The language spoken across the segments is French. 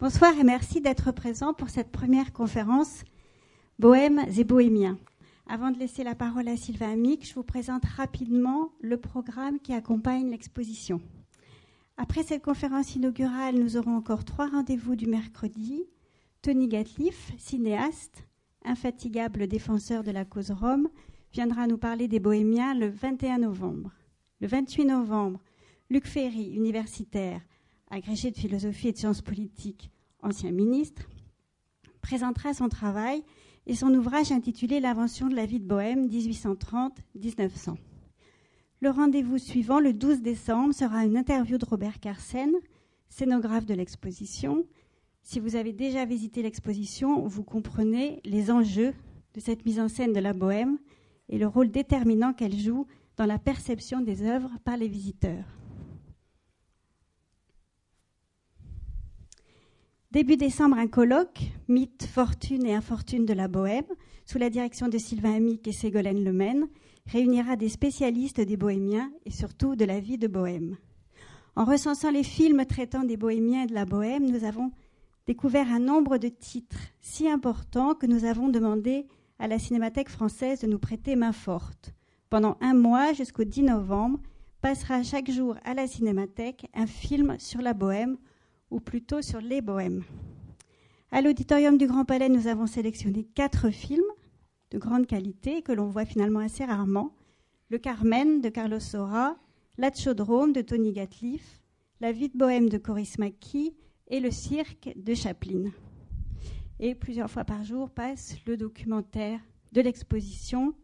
Bonsoir et merci d'être présent pour cette première conférence Bohèmes et Bohémiens. Avant de laisser la parole à Sylvain Amic, je vous présente rapidement le programme qui accompagne l'exposition. Après cette conférence inaugurale, nous aurons encore trois rendez-vous du mercredi. Tony Gatliff, cinéaste, infatigable défenseur de la cause Rome, viendra nous parler des Bohémiens le 21 novembre. Le 28 novembre, Luc Ferry, universitaire, agrégé de philosophie et de sciences politiques, ancien ministre, présentera son travail et son ouvrage intitulé L'invention de la vie de Bohème 1830-1900. Le rendez-vous suivant, le 12 décembre, sera une interview de Robert Carsen, scénographe de l'exposition. Si vous avez déjà visité l'exposition, vous comprenez les enjeux de cette mise en scène de la Bohème et le rôle déterminant qu'elle joue dans la perception des œuvres par les visiteurs. Début décembre, un colloque, Mythe, fortune et infortune de la Bohème, sous la direction de Sylvain Amic et Ségolène Lemaine, réunira des spécialistes des bohémiens et surtout de la vie de Bohème. En recensant les films traitant des bohémiens et de la Bohème, nous avons découvert un nombre de titres si importants que nous avons demandé à la Cinémathèque française de nous prêter main forte. Pendant un mois, jusqu'au 10 novembre, passera chaque jour à la Cinémathèque un film sur la Bohème ou plutôt sur les bohèmes. À l'auditorium du Grand Palais, nous avons sélectionné quatre films de grande qualité que l'on voit finalement assez rarement. Le Carmen de Carlos Sora, La Chaudrome de Tony Gatliff, La vie de bohème de Coris Maki et Le cirque de Chaplin. Et plusieurs fois par jour passe le documentaire de l'exposition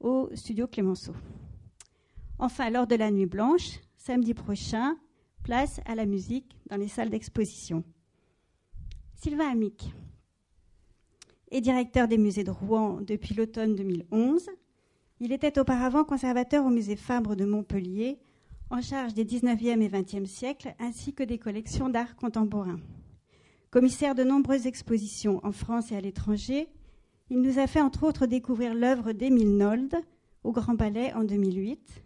au studio Clémenceau. Enfin, lors de la Nuit Blanche, samedi prochain, place à la musique dans les salles d'exposition. Sylvain Amic est directeur des musées de Rouen depuis l'automne 2011. Il était auparavant conservateur au musée Fabre de Montpellier, en charge des 19e et 20e siècles ainsi que des collections d'art contemporain. Commissaire de nombreuses expositions en France et à l'étranger, il nous a fait entre autres découvrir l'œuvre d'Émile Nold au Grand Palais en 2008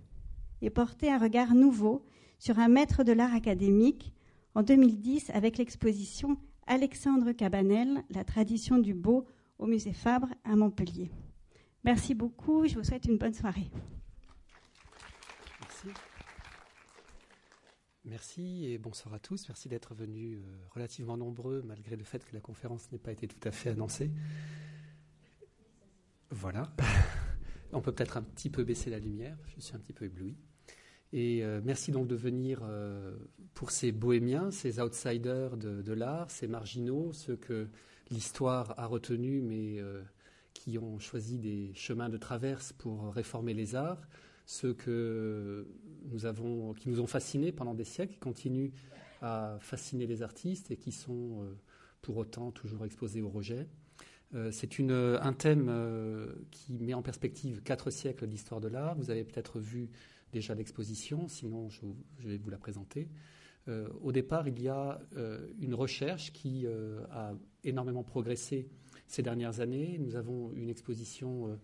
et porter un regard nouveau sur un maître de l'art académique en 2010 avec l'exposition Alexandre Cabanel, La tradition du beau au musée Fabre à Montpellier. Merci beaucoup, je vous souhaite une bonne soirée. Merci. Merci et bonsoir à tous. Merci d'être venus euh, relativement nombreux malgré le fait que la conférence n'ait pas été tout à fait annoncée. Voilà. On peut peut-être un petit peu baisser la lumière, je suis un petit peu ébloui. Et euh, merci donc de venir euh, pour ces bohémiens, ces outsiders de, l'art, ces marginaux, ceux que l'histoire a retenus mais euh, qui ont choisi des chemins de traverse pour réformer les arts, ceux que nous avons, qui nous ont fascinés pendant des siècles, qui continuent à fasciner les artistes et qui sont pour autant toujours exposés au rejet. C'est un thème qui met en perspective quatre siècles d'histoire de l'art. Vous avez peut-être vu déjà d'exposition, sinon je, vais vous la présenter. Euh, au départ, il y a euh, une recherche qui euh, a énormément progressé ces dernières années. Nous avons une exposition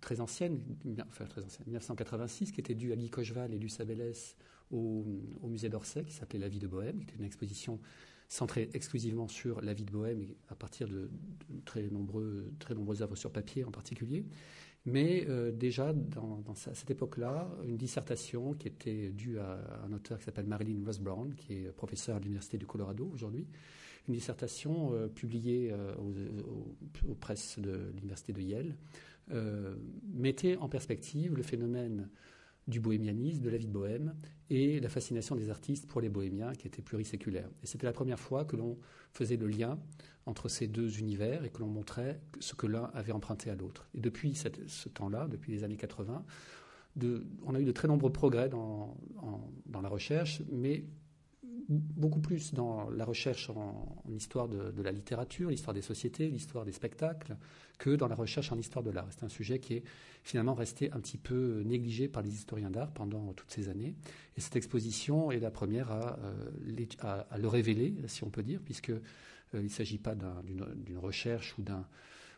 très ancienne, enfin très ancienne, 1986, qui était due à Guy Cocheval et Luce Bellès au, musée d'Orsay, qui s'appelait La vie de Bohème, qui était une exposition centrée exclusivement sur la vie de Bohème, à partir de, de très, nombreux, très nombreuses œuvres sur papier en particulier. Mais euh, déjà, dans, à cette époque-là, une dissertation qui était due à un auteur qui s'appelle Marilyn Ross Brown, qui est professeur à l'Université du Colorado aujourd'hui, une dissertation euh, publiée euh, aux, presses de l'Université de Yale, mettait en perspective le phénomène du bohémianisme, de la vie de bohème, et la fascination des artistes pour les bohémiens qui étaient pluriséculaires. Et c'était la première fois que l'on faisait le lien entre ces deux univers et que l'on montrait ce que l'un avait emprunté à l'autre. Et depuis ce temps-là, depuis les années 80, on a eu de très nombreux progrès dans, dans la recherche, mais beaucoup plus dans la recherche en, histoire de, la littérature, l'histoire des sociétés, l'histoire des spectacles, que dans la recherche en histoire de l'art. C'est un sujet qui est finalement resté un petit peu négligé par les historiens d'art pendant toutes ces années. Et cette exposition est la première à, euh, le révéler, si on peut dire, puisque euh, il ne s'agit pas d'une recherche ou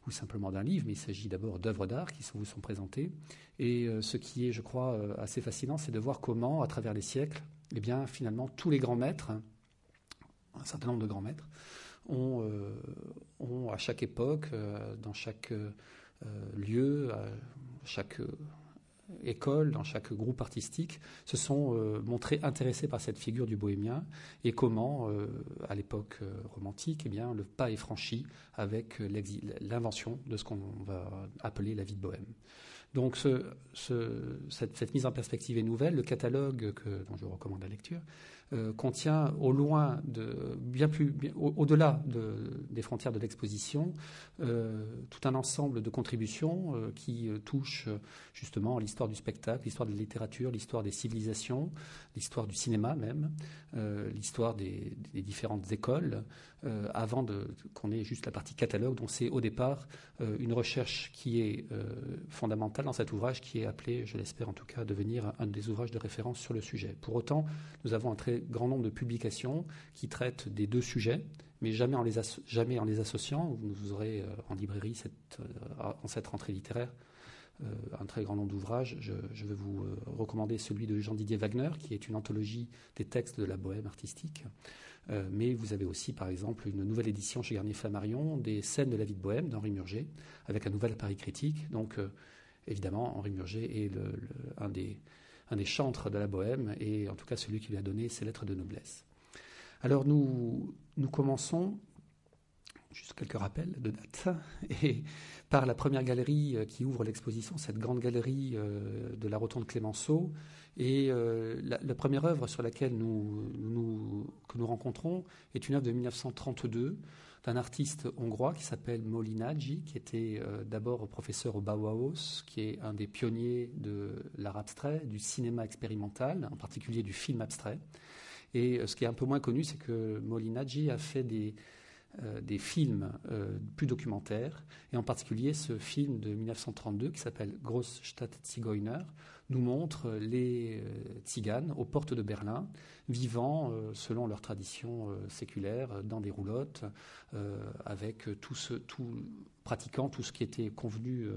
ou simplement d'un livre, mais il s'agit d'abord d'œuvres d'art qui vous sont présentées. Et euh, ce qui est, je crois, assez fascinant, c'est de voir comment, à travers les siècles, eh bien, finalement, tous les grands maîtres un certain nombre de grands maîtres, ont, ont à chaque époque, dans chaque lieu, à chaque école, dans chaque groupe artistique, se sont euh, montrés intéressés par cette figure du bohémien et comment, euh, à l'époque euh, romantique, eh bien, le pas est franchi avec l'invention de ce qu'on va appeler la vie de bohème. Donc cette, mise en perspective est nouvelle. Le catalogue dont je recommande la lecture euh, contient au loin, de, bien plus, au-delà des frontières de l'exposition, euh, tout un ensemble de contributions euh, qui touchent justement l'histoire du spectacle, l'histoire de la littérature, l'histoire des civilisations, l'histoire du cinéma même, l'histoire des, différentes écoles, avant qu'on ait juste la partie catalogue, dont c'est au départ une recherche qui est fondamentale dans cet ouvrage, qui est appelé, je l'espère en tout cas, à devenir un des ouvrages de référence sur le sujet. Pour autant, nous avons un très grand nombre de publications qui traitent des deux sujets, mais jamais en les, associant. Vous aurez euh, en librairie euh, en cette rentrée littéraire euh, un très grand nombre d'ouvrages. Je, vais vous recommander celui de Jean-Didier Wagner, qui est une anthologie des textes de la bohème artistique. mais vous avez aussi, par exemple, une nouvelle édition chez Garnier Flammarion des scènes de la vie de bohème d'Henri Murger, avec un nouvel appareil critique. Donc, évidemment, Henri Murger est un des un des chantres de la Bohème, et en tout cas celui qui lui a donné ses lettres de noblesse. Alors nous, nous commençons, juste quelques rappels de date, et par la première galerie euh, qui ouvre l'exposition, cette grande galerie euh, de la Rotonde Clémenceau, et euh, la, première œuvre sur laquelle nous, que nous rencontrons est une œuvre de 1932 d'un artiste hongrois qui s'appelle Molinaggi, qui était euh, d'abord professeur au Bauhaus, qui est un des pionniers de l'art abstrait, du cinéma expérimental, en particulier du film abstrait. Et euh, ce qui est un peu moins connu, c'est que Molinaggi a fait des, euh, des films plus documentaires, et en particulier ce film de 1932 qui s'appelle Großstadt Zigeuner, nous montre les tziganes aux portes de Berlin, vivant euh, selon leur tradition euh, séculaire dans des roulottes, euh, avec tout ce, tout, pratiquant tout ce qui était convenu,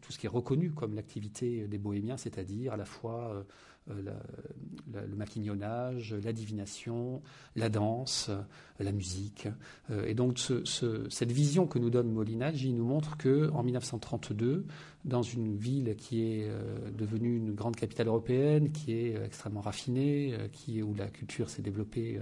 tout ce qui est reconnu comme l'activité des bohémiens, c'est-à-dire à la fois le maquignonnage, la divination, la danse, la musique. et donc cette vision que nous donne Molinaggi nous montre que en 1932, dans une ville qui est euh, devenue une grande capitale européenne, qui est euh, extrêmement raffinée, euh, qui, où la culture s'est développée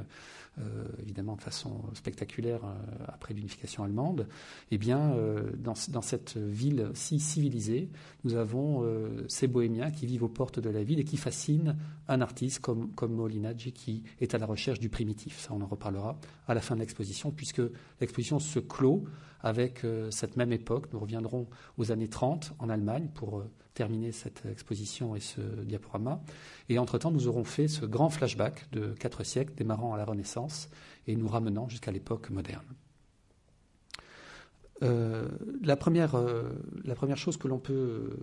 évidemment de façon spectaculaire après l'unification allemande, eh bien, dans, dans, cette ville si civilisée, nous avons ces bohémiens qui vivent aux portes de la ville et qui fascinent un artiste comme, comme Molinaggi qui est à la recherche du primitif. Ça, on en reparlera à la fin de l'exposition, puisque l'exposition se clôt avec euh, cette même époque. Nous reviendrons aux années 30 en Allemagne pour euh, terminer cette exposition et ce diaporama. Et entre-temps, nous aurons fait ce grand flashback de quatre siècles démarrant à la Renaissance et nous ramenant jusqu'à l'époque moderne. Euh, la, première, la première chose que l'on peut,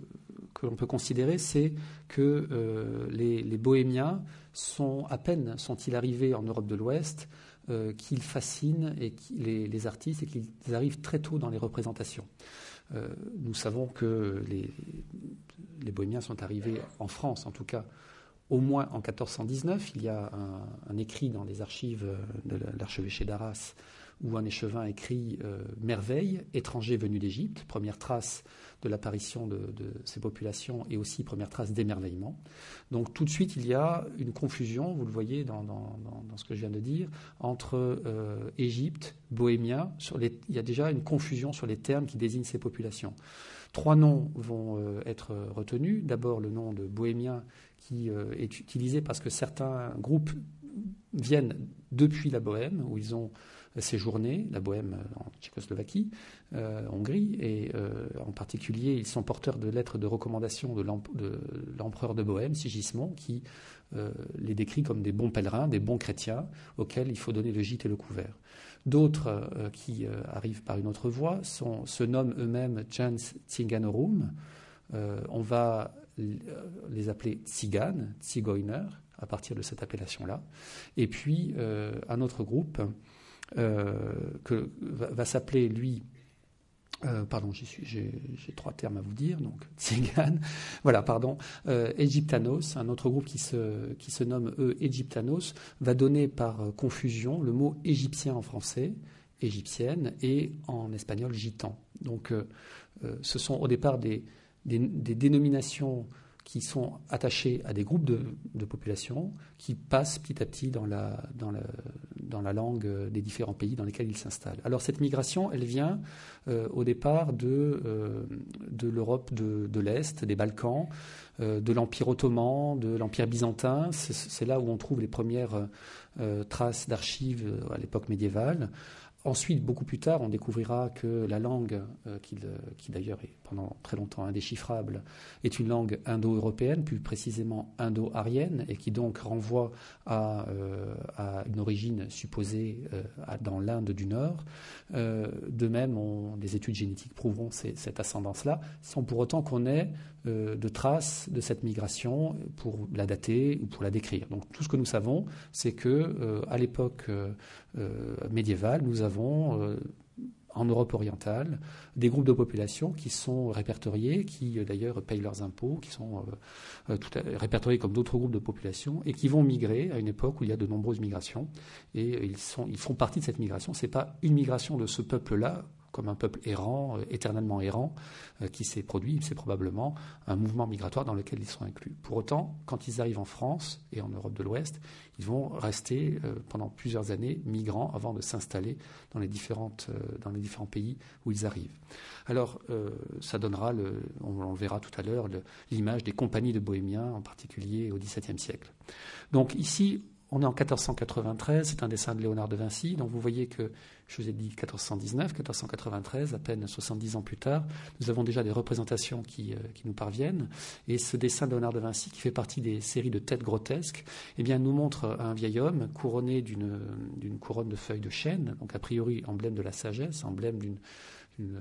que peut considérer, c'est que les, les, bohémiens sont à peine sont-ils arrivés en Europe de l'Ouest euh, qu'ils fascinent et les, artistes et qu'ils arrivent très tôt dans les représentations. Euh, nous savons que les, Bohémiens sont arrivés en France, en tout cas, au moins en 1419. Il y a un, écrit dans les archives de l'archevêché d'Arras où un échevin écrit euh, Merveille, étranger venu d'Égypte, première trace de l'apparition de, ces populations et aussi première trace d'émerveillement. Donc tout de suite, il y a une confusion, vous le voyez dans, ce que je viens de dire, entre euh, Égypte, Bohémien. Il y a déjà une confusion sur les termes qui désignent ces populations. Trois noms vont euh, être retenus. D'abord le nom de Bohémien qui est utilisé parce que certains groupes viennent depuis la Bohème, où ils ont séjourné, la Bohème en Tchécoslovaquie, euh, Hongrie, et euh, en particulier, ils sont porteurs de lettres de recommandation de l'empereur de Bohème, Sigismond, qui euh, les décrit comme des bons pèlerins, des bons chrétiens, auxquels il faut donner le gîte et le couvert. D'autres qui arrivent par une autre voie se nomment eux-mêmes Jans Tsinganorum. on va les appeler Tziganes, Tzigoiner, à partir de cette appellation-là. Et puis, un autre groupe euh, que va, s'appeler lui euh, pardon, j'ai trois termes à vous dire, donc Tzigane, voilà, pardon, euh, Egyptanos, un autre groupe qui se, qui se nomme eux Egyptanos, va donner par confusion le mot égyptien en français, égyptienne, et en espagnol gitan. Donc ce sont au départ des, des, des dénominations qui sont attachés à des groupes de, population qui passent petit à petit dans la, dans, dans la langue des différents pays dans lesquels ils s'installent. Alors cette migration, elle vient euh, au départ de, euh, de l'Europe de, de l'Est, des Balkans, euh, de l'Empire ottoman, de l'Empire byzantin. C'est là où on trouve les premières traces d'archives à l'époque médiévale. Ensuite, beaucoup plus tard, on découvrira que la langue, euh, qui, d'ailleurs est pendant très longtemps indéchiffrable, est une langue indo-européenne, plus précisément indo-arienne, et qui donc renvoie à, euh, une origine supposée euh, dans l'Inde du Nord. de même, des études génétiques prouveront cette ascendance-là, sans pour autant qu'on ait de traces de cette migration pour la dater ou pour la décrire. Donc tout ce que nous savons, c'est que à l'époque médiévale, nous avons euh, en Europe orientale, des groupes de population qui sont répertoriés, qui euh, d'ailleurs payent leurs impôts, qui sont euh, répertoriés comme d'autres groupes de population et qui vont migrer à une époque où il y a de nombreuses migrations. Et ils, ils font partie de cette migration. Ce n'est pas une migration de ce peuple-là comme un peuple errant, éternellement errant, qui s'est produit. C'est probablement un mouvement migratoire dans lequel ils sont inclus. Pour autant, quand ils arrivent en France et en Europe de l'Ouest, ils vont rester euh, pendant plusieurs années migrants avant de s'installer dans, les euh, dans les différents pays où ils arrivent. Alors, euh, ça donnera, le, on, le verra tout à l'heure, l'image des compagnies de bohémiens, en particulier au XVIIe siècle. Donc ici, on est en 1493, c'est un dessin de Léonard de Vinci, donc vous voyez que, je vous ai dit 1419, 1493, à peine 70 ans plus tard, nous avons déjà des représentations qui, euh, qui, nous parviennent, et ce dessin de Léonard de Vinci, qui fait partie des séries de têtes grotesques, eh bien, nous montre un vieil homme couronné d'une couronne de feuilles de chêne, donc a priori emblème de la sagesse, emblème d'une une,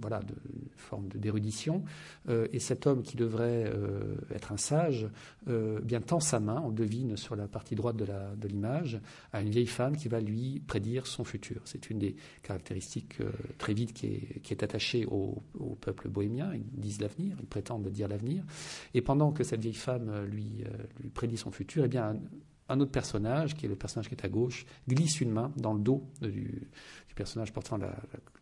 voilà, de, forme d'érudition. Euh, et cet homme qui devrait euh, être un sage, euh, bien tend sa main, on devine sur la partie droite de l'image, à une vieille femme qui va lui prédire son futur. C'est une des caractéristiques très vite qui est, qui est attachée au, peuple bohémien. Ils disent l'avenir, ils prétendent dire l'avenir. Et pendant que cette vieille femme lui, lui prédit son futur, eh bien, un autre personnage, qui est le personnage qui est à gauche, glisse une main dans le dos du, personnage portant la,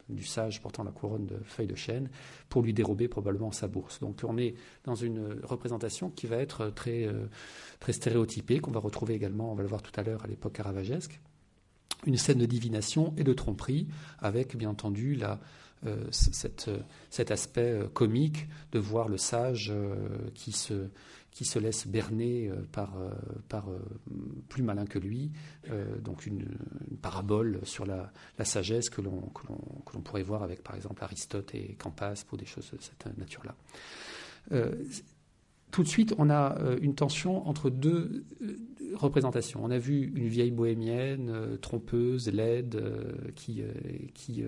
du sage portant la couronne de feuilles de chêne pour lui dérober probablement sa bourse. Donc on est dans une représentation qui va être très, euh, très stéréotypée, qu'on va retrouver également, on va le voir tout à l'heure, à l'époque caravagesque. Une scène de divination et de tromperie avec, bien entendu, la, euh, cette, cet aspect euh, comique de voir le sage qui se qui se laisse berner euh, par, euh, par euh, plus malin que lui, donc une, parabole sur la, sagesse que l'on, que l'on pourrait voir avec par exemple Aristote et Campas pour des choses de cette nature-là. Tout de suite, on a une tension entre deux euh, représentations. On a vu une vieille bohémienne, euh, trompeuse, laide, qui, qui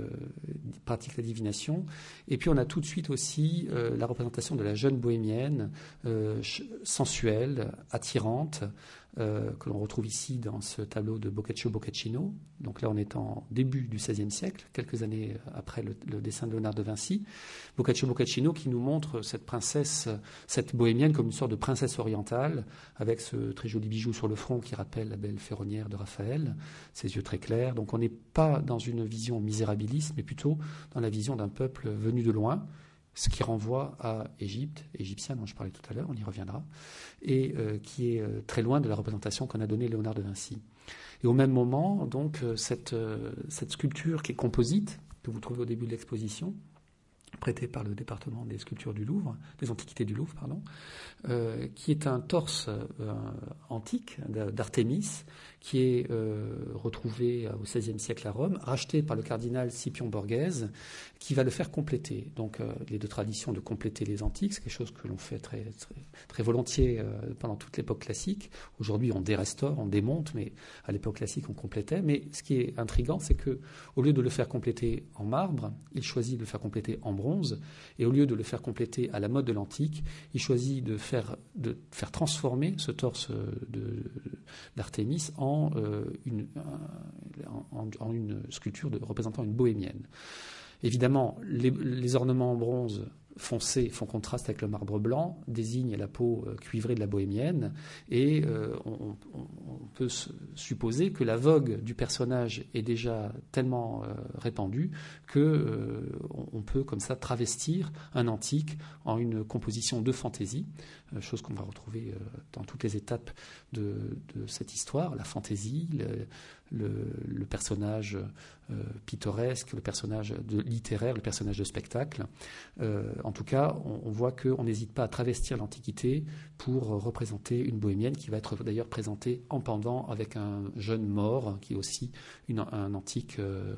pratique la divination. Et puis on a tout de suite aussi la représentation de la jeune bohémienne, sensuelle, attirante, euh, que l'on retrouve ici dans ce tableau de Boccaccio Boccaccino. Donc là, on est en début du XVIe siècle, quelques années après le, dessin de Léonard de Vinci. Boccaccio Boccaccino qui nous montre cette princesse, cette bohémienne, comme une sorte de princesse orientale, avec ce très joli bijou sur le front qui rappelle la belle ferronnière de Raphaël, ses yeux très clairs. Donc on n'est pas dans une vision misérabiliste, mais plutôt dans la vision d'un peuple venu de loin, ce qui renvoie à Égypte, égyptien dont je parlais tout à l'heure, on y reviendra, et euh, qui est euh, très loin de la représentation qu'on a donnée Léonard de Vinci. Et au même moment, donc, euh, cette sculpture qui est composite, que vous trouvez au début de l'exposition, prêtée par le département des sculptures du Louvre, des antiquités du Louvre, pardon, qui est un torse antique d'Artémis, qui est retrouvé au XVIe siècle à Rome, racheté par le cardinal Scipion Borghese, qui va le faire compléter. Donc euh, les deux traditions de compléter les antiques, c'est quelque chose que l'on fait très, très, volontiers euh, pendant toute l'époque classique. Aujourd'hui, on dérestaure, on démonte, mais à l'époque classique, on complétait. Mais ce qui est intrigant, c'est que au lieu de le faire compléter en marbre, il choisit de le faire compléter en bronze, et au lieu de le faire compléter à la mode de l'antique, il choisit de faire, transformer ce torse d'Artémis en, euh, une, en, une sculpture représentant une bohémienne. évidemment, les, ornements en bronze foncés font contraste avec le marbre blanc, désignent la peau euh, cuivrée de la bohémienne, et euh, on, peut supposer que la vogue du personnage est déjà tellement euh, répandue que on peut comme ça travestir un antique en une composition de fantaisie, chose qu'on va retrouver dans toutes les étapes de, cette histoire, la fantaisie, personnage euh, pittoresque, le personnage littéraire, le personnage de spectacle. Euh, en tout cas, on, voit qu'on n'hésite pas à travestir l'Antiquité pour représenter une bohémienne qui va être d'ailleurs présentée en pendant avec un jeune mort qui est aussi un antique euh,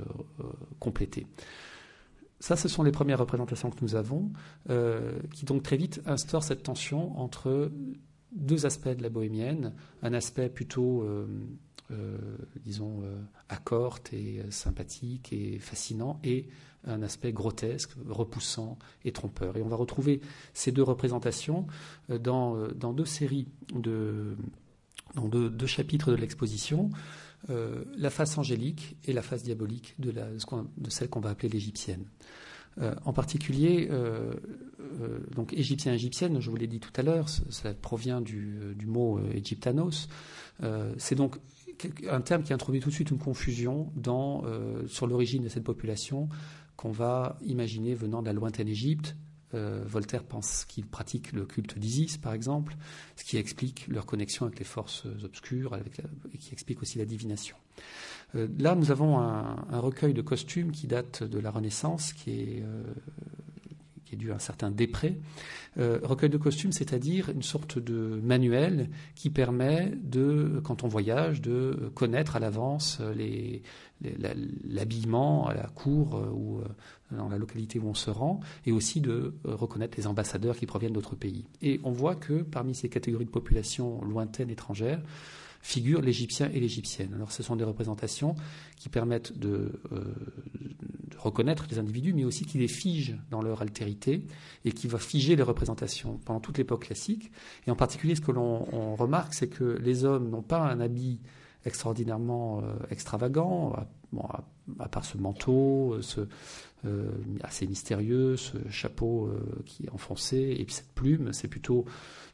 complété. Ça, ce sont les premières représentations que nous avons, qui donc très vite instaurent cette tension entre deux aspects de la bohémienne, un aspect plutôt disons, euh, accorte et euh, sympathique et fascinant, et un aspect grotesque, repoussant et trompeur. Et on va retrouver ces deux représentations dans, dans deux séries, de, dans deux, chapitres de l'exposition, la face angélique et la face diabolique de, la, de celle qu'on va appeler l'égyptienne. en particulier, donc égyptien égyptienne, je vous l'ai dit tout à l'heure, ça provient du, du mot égyptanos. c'est donc un terme qui introduit tout de suite une confusion euh, sur l'origine de cette population qu'on va imaginer venant de la lointaine Égypte. Euh, Voltaire pense qu'ils pratiquent le culte d'Isis, par exemple, ce qui explique leur connexion avec les forces obscures et qui explique aussi la divination. Euh, là, nous avons un, un, recueil de costumes qui date de la Renaissance, qui est qui est dû à un certain Després. Euh, recueil de costumes, c'est-à-dire une sorte de manuel qui permet de, quand on voyage, de connaître à l'avance l'habillement à la cour euh, ou euh, dans la localité où on se rend, et aussi de reconnaître les ambassadeurs qui proviennent d'autres pays. Et on voit que parmi ces catégories de population lointaines étrangères, figurent l'Égyptien et l'Égyptienne. Alors ce sont des représentations qui permettent de, euh, reconnaître les individus, mais aussi qui les figent dans leur altérité et qui va figer les représentations pendant toute l'époque classique. Et en particulier, ce que l'on remarque, c'est que les hommes n'ont pas un habit extraordinairement euh, extravagant, à, part ce manteau, ce, euh, assez mystérieux, ce chapeau euh, qui est enfoncé, et puis cette plume, c'est plutôt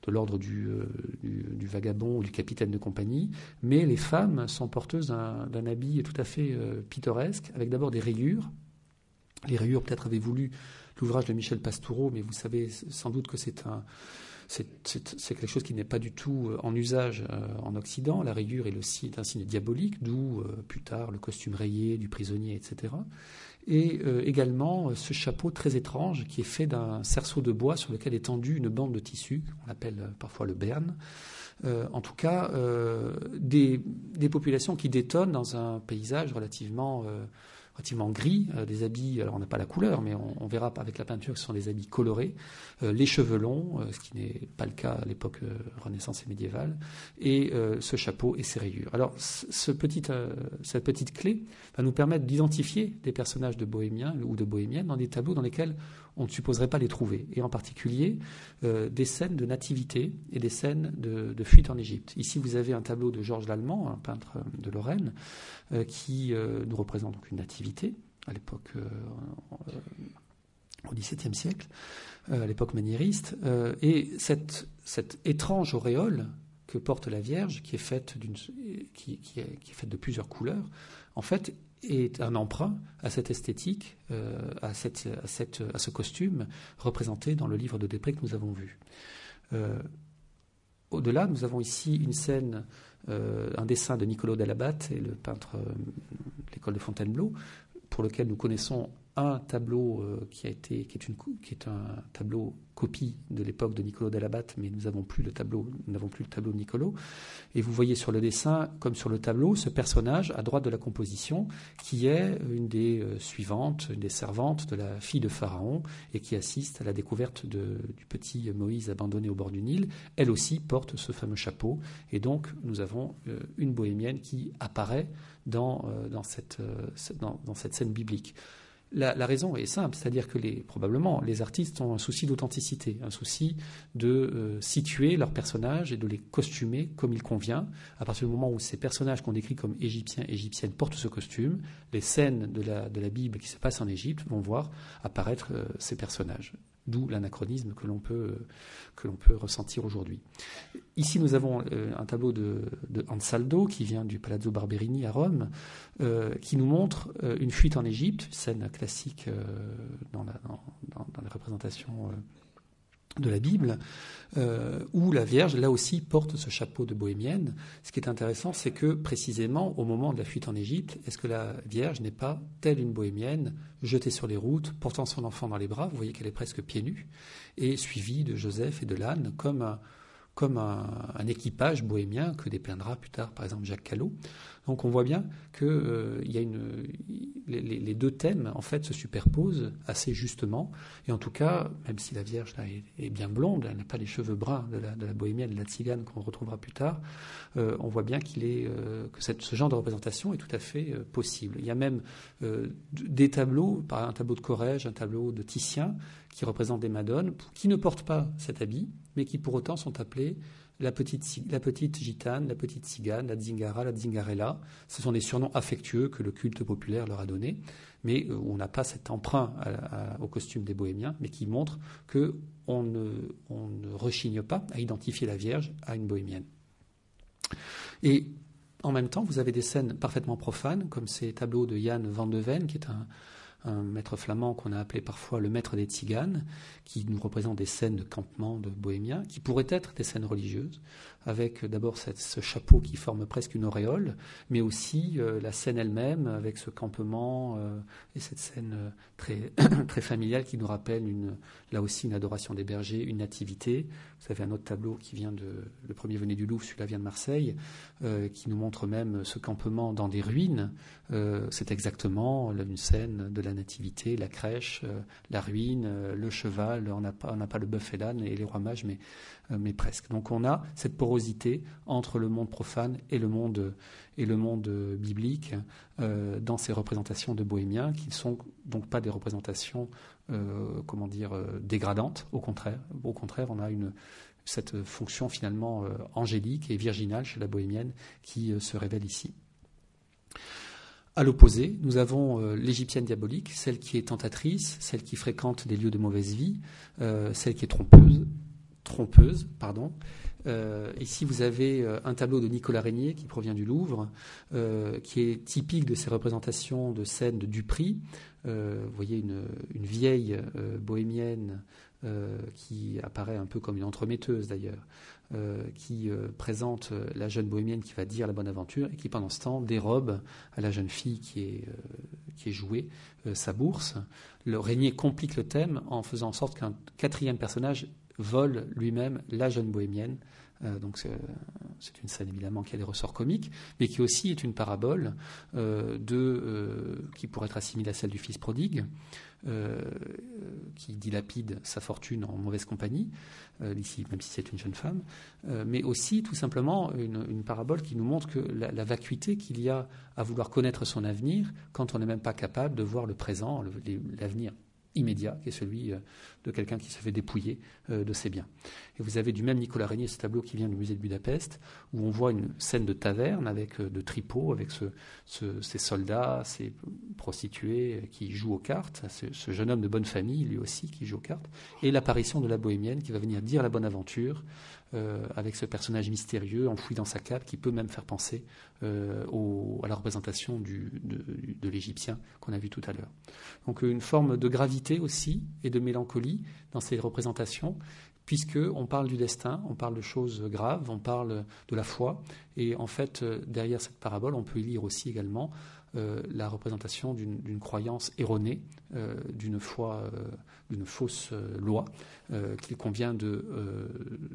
de l'ordre du, euh, du, vagabond ou du capitaine de compagnie. Mais les femmes sont porteuses d'un habit tout à fait pittoresque, avec d'abord des rayures. Les rayures, peut-être avez voulu l'ouvrage de Michel Pastoureau, mais vous savez sans doute que c'est quelque chose qui n'est pas du tout en usage en Occident. La rayure est, le, un signe diabolique, d'où plus tard le costume rayé du prisonnier, etc et euh, également euh, ce chapeau très étrange qui est fait d'un cerceau de bois sur lequel est tendue une bande de tissu, qu'on appelle euh, parfois le berne. en tout cas, des, populations qui détonnent dans un paysage relativement relativement gris, euh, des habits, alors on n'a pas la couleur, mais on, verra avec la peinture que ce sont des habits colorés, euh, les cheveux longs, euh, ce qui n'est pas le cas à l'époque Renaissance et médiévale, et ce chapeau et ses rayures. Alors cette petite clé va nous permettre d'identifier des personnages de bohémiens ou de bohémiennes dans des tableaux dans lesquels on ne supposerait pas les trouver, et en particulier des scènes de nativité et des scènes de, fuite en Égypte. Ici, vous avez un tableau de Georges Lallemand, un peintre de Lorraine, qui nous représente donc une nativité à l'époque euh, au XVIIe siècle, euh, à l'époque maniériste, euh, et cette, étrange auréole que porte la Vierge, qui est faite de plusieurs couleurs, en fait, est un emprunt à cette esthétique, à, cette, à, ce costume représenté dans le livre de Després que nous avons vu. Au-delà, nous avons ici une scène, un dessin de Niccolo Dall'Abate, et le peintre de l'école de Fontainebleau, pour lequel nous connaissons un tableau euh, qui, est un tableau copie de l'époque de Niccolo Dell'Abate, mais nous n'avons plus le tableau, nous n'avons plus le tableau de Niccolo. Et vous voyez sur le dessin, comme sur le tableau, ce personnage à droite de la composition, qui est une des euh, suivantes, une des servantes de la fille de Pharaon, et qui assiste à la découverte du petit Moïse abandonné au bord du Nil. Elle aussi porte ce fameux chapeau, et donc nous avons euh, une bohémienne qui apparaît dans cette scène biblique. La, raison est simple, c'est-à-dire que probablement les artistes ont un souci d'authenticité, un souci de euh, situer leurs personnages et de les costumer comme il convient. À partir du moment où ces personnages qu'on décrit comme égyptiens, égyptiennes portent ce costume, les scènes de la, de la Bible qui se passent en Égypte vont voir apparaître euh, ces personnages d'où l'anachronisme que l'on peut, ressentir aujourd'hui. Ici, nous avons euh, un tableau de, Ansaldo qui vient du Palazzo Barberini à Rome, euh, qui nous montre euh, une fuite en Égypte, scène classique dans, la, dans, dans, les représentations de la Bible, euh, où la Vierge, là aussi, porte ce chapeau de bohémienne. Ce qui est intéressant, c'est que précisément au moment de la fuite en Égypte, est-ce que la Vierge n'est pas, telle une bohémienne, jetée sur les routes, portant son enfant dans les bras, vous voyez qu'elle est presque pieds nus, et suivie de Joseph et de l'âne, comme un, comme un, équipage bohémien que dépeindra plus tard, par exemple, Jacques Callot. Donc on voit bien que euh, y a une, les, deux thèmes en fait se superposent assez justement. Et en tout cas, même si la Vierge est, bien blonde, elle n'a pas les cheveux bruns de la, de la bohémienne, de la tzigane qu'on retrouvera plus tard, euh, on voit bien euh, que ce genre de représentation est tout à fait possible. Il y a même des tableaux, par un tableau de Corrège, un tableau de Titien, qui représentent des madones, qui ne portent pas cet habit, mais qui pour autant sont appelés la petite, gitane, la petite cigane, la zingara, la zingarella. Ce sont des surnoms affectueux que le culte populaire leur a donnés, mais où on n'a pas cet emprunt au costume des bohémiens, mais qui montre qu'on ne, on ne rechigne pas à identifier la Vierge à une bohémienne. Et en même temps, vous avez des scènes parfaitement profanes, comme ces tableaux de Jan van de Ven, qui est un, un maître flamand qu'on a appelé parfois le maître des tziganes, qui nous représente des scènes de campement de bohémiens, qui pourraient être des scènes religieuses, avec d'abord ce chapeau qui forme presque une auréole, mais aussi euh, la scène elle-même, avec ce campement euh, et cette scène euh, très, très familiale qui nous rappelle là aussi une adoration des bergers, une nativité. Vous avez un autre tableau qui vient de. Le premier venait du Louvre, celui-là vient de Marseille, qui nous montre même ce campement dans des ruines. C'est exactement une scène de la nativité, la crèche, la ruine, le cheval. On n'a pas, pas le bœuf et l'âne et les rois mages, mais mais presque. Donc on a cette porosité entre le monde profane et le monde, et le monde biblique euh, dans ces représentations de bohémiens, qui ne sont donc pas des représentations, euh, comment dire, dégradantes. Au contraire, au contraire, on a cette fonction finalement angélique et virginale chez la bohémienne qui se révèle ici. À l'opposé, nous avons l'égyptienne diabolique, celle qui est tentatrice, celle qui fréquente des lieux de mauvaise vie, celle qui est trompeuse, trompeuse, pardon. Euh, ici, vous avez euh, un tableau de Nicolas Régnier qui provient du Louvre, euh, qui est typique de ces représentations de scènes de Dupri. vous voyez une, vieille bohémienne qui apparaît un peu comme une entremetteuse d'ailleurs, qui présente la jeune bohémienne qui va dire la bonne aventure et qui pendant ce temps dérobe à la jeune fille qui est, qui est jouée sa bourse. Le Régnier complique le thème en faisant en sorte qu'un quatrième personnage vole lui-même la jeune bohémienne. Euh, donc c'est une scène évidemment qui a des ressorts comiques, mais qui aussi est une parabole euh, euh, qui pourrait être assimilée à celle du fils prodigue, qui dilapide sa fortune en mauvaise compagnie, ici même si c'est une jeune femme, mais aussi tout simplement une, parabole qui nous montre que la vacuité qu'il y a à vouloir connaître son avenir quand on n'est même pas capable de voir le présent, l'avenir immédiat, qui est celui euh, de quelqu'un qui se fait dépouiller euh, de ses biens. Et vous avez du même Nicolas Régnier ce tableau qui vient du musée de Budapest, où on voit une scène de taverne avec euh, de tripots, avec ces soldats, ces prostituées qui jouent aux cartes, ce, jeune homme de bonne famille, lui aussi, qui joue aux cartes, et l'apparition de la bohémienne qui va venir dire la bonne aventure, avec ce personnage mystérieux enfoui dans sa cape qui peut même faire penser à la représentation de l'Égyptien qu'on a vu tout à l'heure. Donc une forme de gravité aussi et de mélancolie dans ces représentations, puisqu'on parle du destin, on parle de choses graves, on parle de la foi. Et en fait, euh, derrière cette parabole, on peut y lire aussi également euh, la représentation d'une croyance erronée, euh, d'une foi, d'une fausse loi qu'il convient de,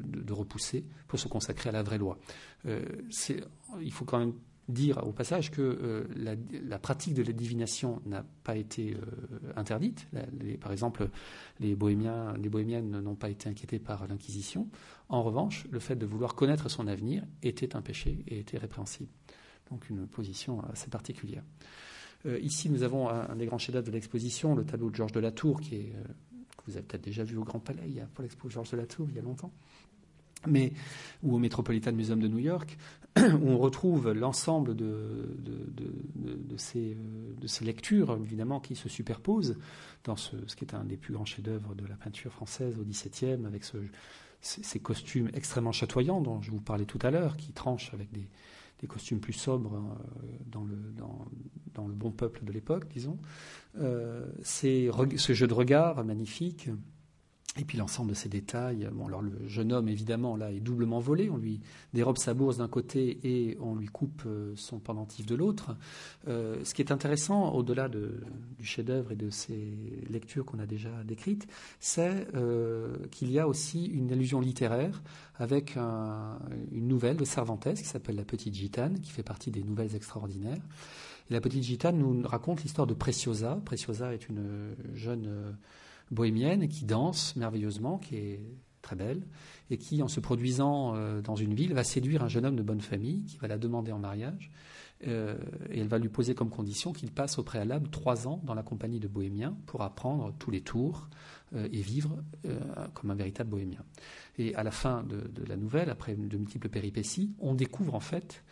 de, repousser pour se consacrer à la vraie loi. il faut quand même dire au passage que euh, la, pratique de la divination n'a pas été euh, interdite. par exemple, les, bohémiens, les bohémiennes n'ont pas été inquiétés par l'Inquisition. En revanche, le fait de vouloir connaître son avenir était un péché et était répréhensible. Donc une position assez particulière. Ici, nous avons un, des grands chefs-d'œuvre de l'exposition, le tableau de Georges de la Tour, est, que vous avez peut-être déjà vu au Grand Palais, pour l'expo Georges de la Tour, il y a longtemps. Mais, ou au Metropolitan Museum de New York, où on retrouve l'ensemble de, de, ces, lectures, évidemment, qui se superposent dans ce, qui est un des plus grands chefs-d'œuvre de la peinture française au XVIIe, avec ce, ces, costumes extrêmement chatoyants dont je vous parlais tout à l'heure, qui tranchent avec des, des costumes plus sobres euh, dans, le, bon peuple de l'époque, disons. Euh, ce jeu de regard magnifique et puis l'ensemble de ces détails. Bon, alors le jeune homme, évidemment, là, est doublement volé. On lui dérobe sa bourse d'un côté et on lui coupe euh, son pendentif de l'autre. Euh, ce qui est intéressant, au-delà du chef-d'œuvre et de ces lectures qu'on a déjà décrites, c'est euh, qu'il y a aussi une allusion littéraire avec une nouvelle de Cervantes qui s'appelle La Petite Gitane, qui fait partie des nouvelles extraordinaires. La Petite Gitane nous raconte l'histoire de Preciosa. Preciosa est une jeune bohémienne qui danse merveilleusement, qui est très belle, et qui, en se produisant euh, dans une ville, va séduire un jeune homme de bonne famille qui va la demander en mariage. Euh, et elle va lui poser comme condition qu'il passe au préalable trois ans dans la compagnie de bohémiens pour apprendre tous les tours euh, et vivre comme un véritable bohémien. Et à la fin de, la nouvelle, après de multiples péripéties, on découvre en fait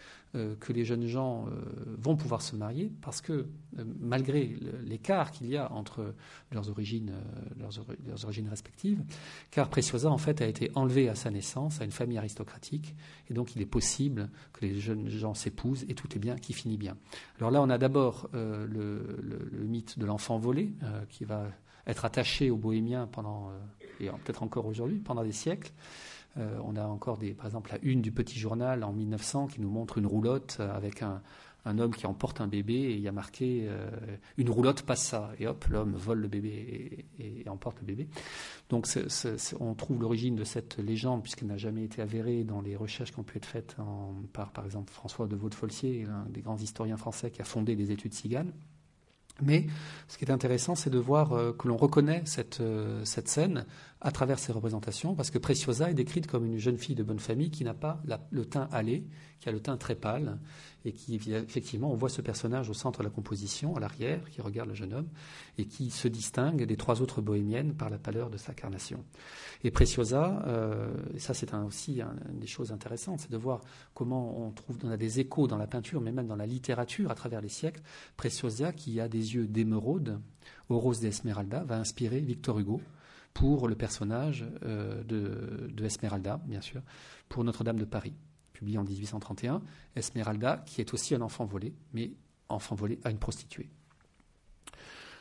que les jeunes gens euh, vont pouvoir se marier parce que euh, malgré l'écart qu'il y a entre leurs origines, leurs, origines respectives, car Preciosa en fait a été enlevé à sa naissance à une famille aristocratique et donc il est possible que les jeunes gens s'épousent et tout est bien qui finit bien. Alors là on a d'abord le, mythe de l'enfant volé qui va être attaché aux bohémiens pendant et peut-être encore aujourd'hui pendant des siècles. Euh, on a encore, des, par exemple, la une du Petit Journal en 1900 qui nous montre une roulotte avec un, homme qui emporte un bébé et il y a marqué euh, une roulotte passe ça et hop l'homme vole le bébé et, emporte le bébé. Donc on trouve l'origine de cette légende puisqu'elle n'a jamais été avérée dans les recherches qui ont pu être faites par par exemple François de Vaudefolsier, l'un des grands historiens français qui a fondé des études ciganes. Mais ce qui est intéressant, c'est de voir euh, que l'on reconnaît cette, cette scène à travers ses représentations, parce que Preciosa est décrite comme une jeune fille de bonne famille qui n'a pas le teint allé, qui a le teint très pâle, et qui, effectivement, on voit ce personnage au centre de la composition, à l'arrière, qui regarde le jeune homme, et qui se distingue des trois autres bohémiennes par la pâleur de sa carnation. Et Preciosa, euh, ça c'est aussi une des choses intéressantes, c'est de voir comment on trouve, on a des échos dans la peinture, mais même dans la littérature à travers les siècles. Preciosa, qui a des yeux d'émeraude, au rose d'Esmeralda, va inspirer Victor Hugo pour le personnage euh, de, Esmeralda, bien sûr, pour Notre-Dame de Paris, publié en 1831. Esmeralda, qui est aussi un enfant volé, mais enfant volé à une prostituée.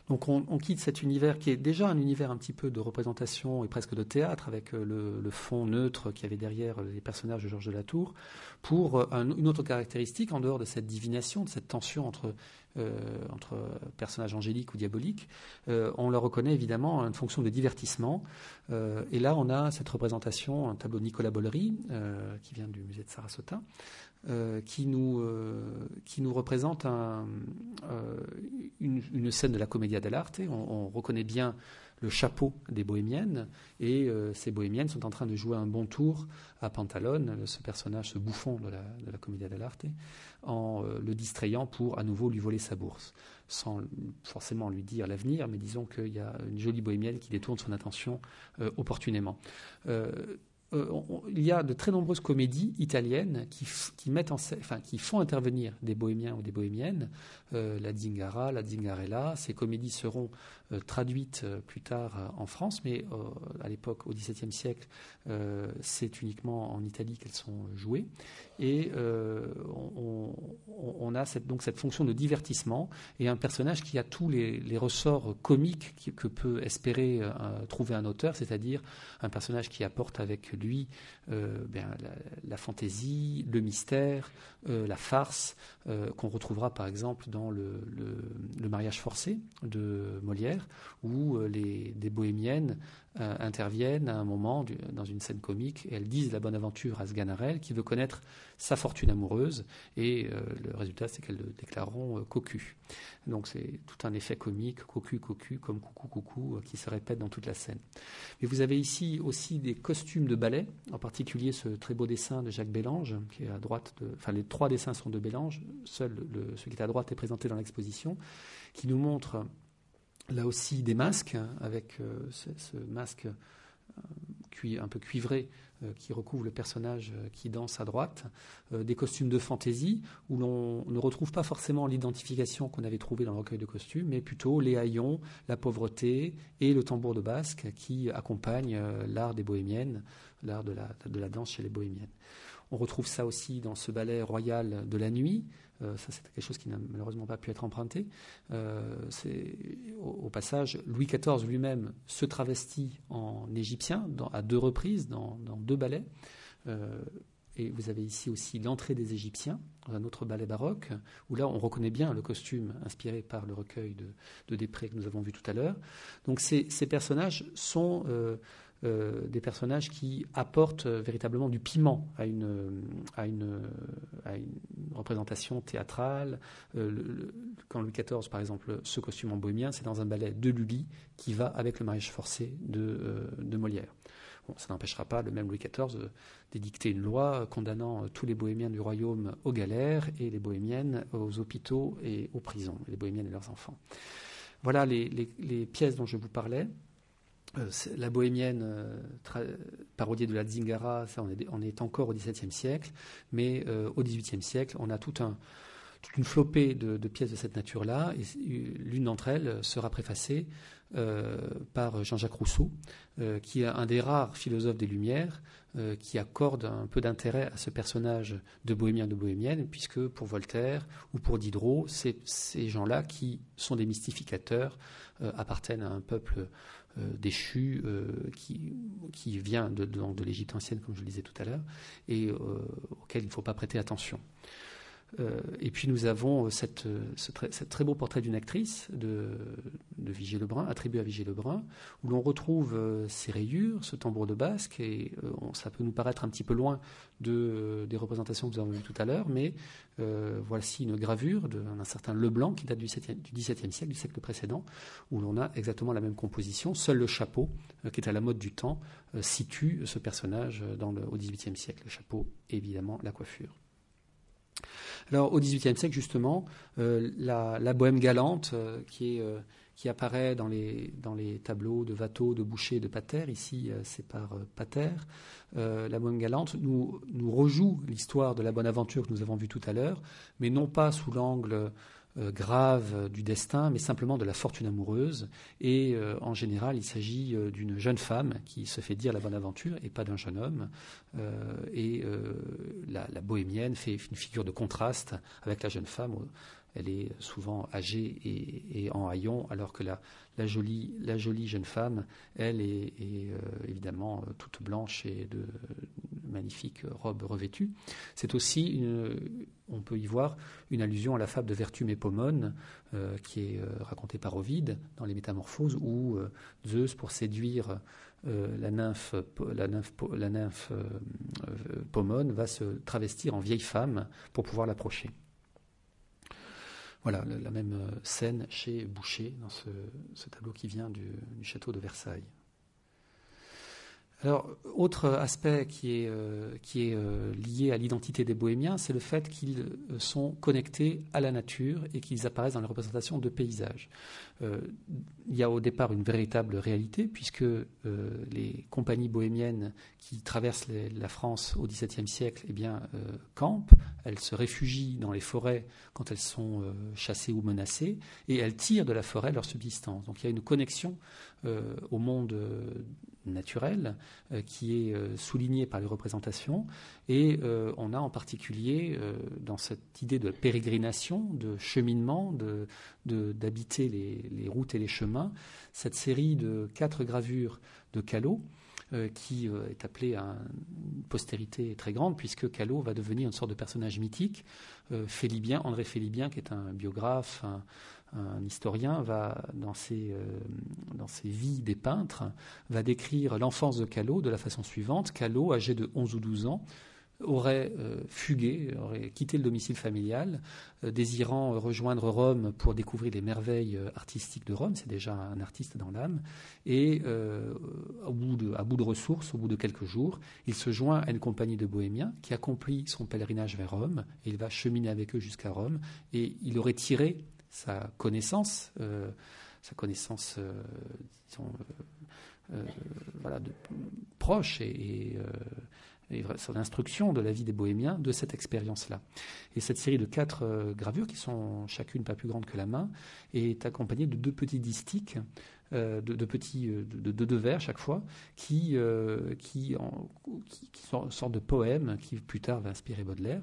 Donc on, quitte cet univers qui est déjà un univers un petit peu de représentation et presque de théâtre avec euh, le, fond neutre qu'il y avait derrière les personnages de Georges de la Tour pour euh, une autre caractéristique en dehors de cette divination, de cette tension entre entre personnages angéliques ou diaboliques, euh, on leur reconnaît évidemment une fonction de divertissement. Euh, et là, on a cette représentation, un tableau de Nicolas Bollery, qui vient du musée de Sarasota, qui, nous, qui nous représente une, scène de la Commedia dell'arte. On reconnaît bien le chapeau des bohémiennes, et ces bohémiennes sont en train de jouer un bon tour à Pantalone, ce personnage, ce bouffon de la, de la dell'arte en euh, le distrayant pour à nouveau lui voler sa bourse, sans forcément lui dire l'avenir, mais disons qu'il y a une jolie bohémienne qui détourne son attention euh, opportunément. Euh, il y a de très nombreuses comédies italiennes qui, mettent en, enfin, qui font intervenir des bohémiens ou des bohémiennes, la Zingara, la Zingarella. Ces comédies seront euh, traduites euh, plus tard euh, en France, mais à l'époque, au XVIIe siècle, c'est uniquement en Italie qu'elles sont jouées. Et on, a cette, donc cette fonction de divertissement et un personnage qui a tous les, ressorts comiques que peut espérer trouver un auteur, c'est-à-dire un personnage qui apporte avec lui ben, la, fantaisie, le mystère, la farce, qu'on retrouvera par exemple dans le, Le mariage forcé de Molière, où les, des bohémiennes interviennent à un moment dans une scène comique et elles disent la bonne aventure à Sganarelle qui veut connaître sa fortune amoureuse et le résultat c'est qu'elles le déclareront cocu. Donc c'est tout un effet comique, cocu, cocu, comme coucou, coucou, qui se répète dans toute la scène. Mais vous avez ici aussi des costumes de ballet, en particulier ce très beau dessin de Jacques Bélange, qui est à droite, enfin les trois dessins sont de Bélange, seul le, celui qui est à droite est présenté dans l'exposition, qui nous montre là aussi des masques, avec euh, ce, masque euh, un peu cuivré euh, qui recouvre le personnage qui danse à droite, des costumes de fantaisie où l'on ne retrouve pas forcément l'identification qu'on avait trouvée dans le recueil de costumes, mais plutôt les haillons, la pauvreté et le tambour de basque qui accompagnent l'art des bohémiennes, l'art de la, de la danse chez les bohémiennes. On retrouve ça aussi dans ce ballet royal de la nuit, ça, c'est quelque chose qui n'a malheureusement pas pu être emprunté. au, passage, Louis XIV lui-même se travestit en égyptien à deux reprises dans, dans deux ballets. Euh, et vous avez ici aussi l'entrée des Égyptiens, un autre ballet baroque, où là on reconnaît bien le costume inspiré par le recueil de, de que nous avons vu tout à l'heure. Donc ces, personnages sont euh, euh, des personnages qui apportent véritablement du piment à une, représentation théâtrale. quand Louis XIV, par exemple, ce costume en bohémien, c'est dans un ballet de Lully qui va avec le mariage forcé de, de Molière ça n'empêchera pas le même Louis XIV d'édicter une loi condamnant tous les bohémiens du royaume aux galères et les bohémiennes aux hôpitaux et aux prisons, les bohémiennes et leurs enfants. Voilà les, pièces dont je vous parlais. Euh, la bohémienne euh, parodiée de la Zingara, ça on est, encore au XVIIe siècle, mais euh, au XVIIIe siècle, on a toute une flopée de, de pièces de cette nature-là, et l'une d'entre elles sera préfacée par Jean-Jacques Rousseau, euh, qui est un des rares philosophes des Lumières euh, qui accorde un peu d'intérêt à ce personnage de bohémien de bohémienne, puisque pour Voltaire ou pour Diderot, ces gens-là qui sont des mystificateurs appartiennent à un peuple déchu qui, vient de l'Égypte ancienne, comme je le disais tout à l'heure, et auquel il ne faut pas prêter attention. Euh, et puis nous avons euh, cette, euh, ce, très, beau portrait d'une actrice de, de Lebrun, attribué à Vigée Lebrun, où l'on retrouve ces rayures, ce tambour de basque, et ça peut nous paraître un petit peu loin de, des représentations que nous avons vues tout à l'heure, mais voici une gravure d'un certain Leblanc qui date du, XVIIe siècle, du siècle précédent, où l'on a exactement la même composition, seul le chapeau, qui est à la mode du temps, situe ce personnage au XVIIIe siècle, le chapeau évidemment la coiffure. Alors au XVIIIe siècle, justement, euh, la, bohème galante euh, euh, qui, apparaît dans les, tableaux de Watteau, de Boucher, de Pater, ici c'est par Pater, la bohème galante nous, nous rejoue l'histoire de la bonne aventure que nous avons vue tout à l'heure, mais non pas sous l'angle euh, grave du destin, mais simplement de la fortune amoureuse. Et euh, en général, il s'agit euh, d'une jeune femme qui se fait dire la bonne aventure et pas d'un jeune homme. et la, bohémienne fait une figure de contraste avec la jeune femme. Elle est souvent âgée et, en haillons, alors que la, la jolie jeune femme, elle est, évidemment toute blanche et de, magnifique robe revêtue. C'est aussi, on peut y voir une allusion à la fable de Vertume et Pomone, euh, qui est euh, racontée par Ovide dans les Métamorphoses, où euh, Zeus, pour séduire la nymphe Pomone, va se travestir en vieille femme pour pouvoir l'approcher. Voilà, la même scène chez Boucher, dans ce, tableau qui vient du château de Versailles. Alors, autre aspect qui est, euh, qui est euh, lié à l'identité des bohémiens, c'est le fait qu'ils euh, sont connectés à la nature et qu'ils apparaissent dans les représentations de paysages. il y a au départ une véritable réalité, puisque les compagnies bohémiennes qui traversent la France au XVIIe siècle eh bien, campent, elles se réfugient dans les forêts quand elles sont chassées ou menacées, et elles tirent de la forêt leur subsistance. Donc il y a une connexion au monde naturel euh, qui est euh, souligné par les représentations. Et euh, on a en particulier, dans cette idée de pérégrination, de cheminement, d'habiter les, routes et les chemins, cette série de quatre gravures de Callot. qui est appelée à une postérité très grande, puisque Callot va devenir une sorte de personnage mythique. Félibien, André Félibien, qui est un biographe, un historien va, dans ses, dans ses vies des peintres, va décrire l'enfance de Callot de la façon suivante. Callot, âgé de 11 ou 12 ans, aurait euh, fugué, aurait quitté le domicile familial, euh, désirant rejoindre Rome pour découvrir les merveilles euh, artistiques de Rome. C'est déjà un artiste dans l'âme. Et au bout de, à bout de ressources, au bout de quelques jours, il se joint à une compagnie de bohémiens qui accomplit son pèlerinage vers Rome. Et il va cheminer avec eux jusqu'à Rome. Et il aurait tiré sa connaissance, sa connaissance, disons, voilà, de, proche et et sur l'instruction de la vie des bohémiens de cette expérience-là. Et cette série de quatre euh, gravures, qui sont chacune pas plus grandes que la main, est accompagnée de deux petits distiques, euh, de, petits euh, de, deux vers chaque fois, qui, qui, sont une sorte de poème qui plus tard va inspirer Baudelaire.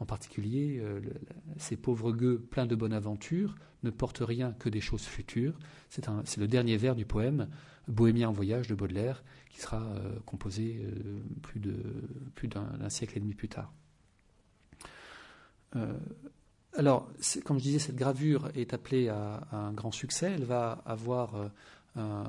En particulier, ces pauvres gueux pleins de bonne aventure ne portent rien que des choses futures. C'est le dernier vers du poème Bohémien en voyage de Baudelaire, qui sera euh, composé euh, plus d'un siècle et demi plus tard. Euh, alors, comme je disais, cette gravure est appelée à, un grand succès. Elle va avoir en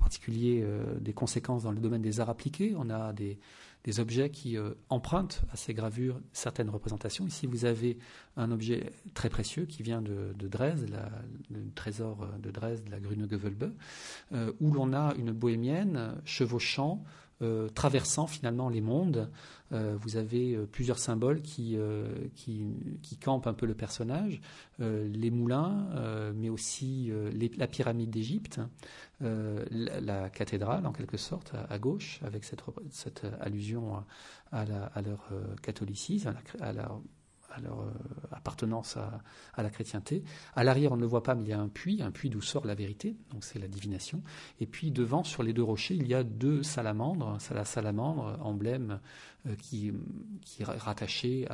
particulier des conséquences dans le domaine des arts appliqués. On a des, des objets qui euh, empruntent à ces gravures certaines représentations. Ici, vous avez un objet très précieux qui vient de, Dresde, le trésor de Dresde, la Grüne Gewölbe, euh, où l'on a une bohémienne chevauchant euh, traversant finalement les mondes. Euh, vous avez euh, plusieurs symboles qui, qui, campent un peu le personnage, les moulins, mais aussi la pyramide d'Égypte, la, cathédrale en quelque sorte à, gauche, avec cette, cette allusion à, à, leur catholicisme, la, à leur euh, appartenance à, la chrétienté. À l'arrière, on ne le voit pas, mais il y a un puits, un puits d'où sort la vérité, donc c'est la divination. Et puis devant, sur les deux rochers, il y a deux salamandres, la salamandre, emblème euh, qui, qui est rattaché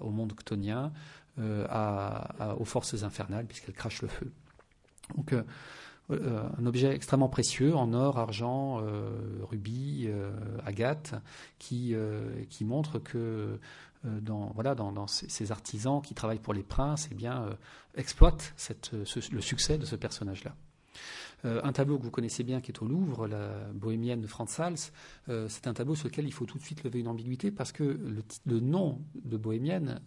au monde ctonien, euh, aux forces infernales, puisqu'elle crache le feu. Donc, un objet extrêmement précieux en or, argent, rubis, agate, qui, qui montre que dans, voilà, dans, ces, artisans qui travaillent pour les princes, eh bien, euh, exploitent euh, le succès de ce personnage-là. un tableau que vous connaissez bien qui est au Louvre, la bohémienne de Franz Hals, c'est un tableau sur lequel il faut tout de suite lever une ambiguïté parce que le, nom de bohémienne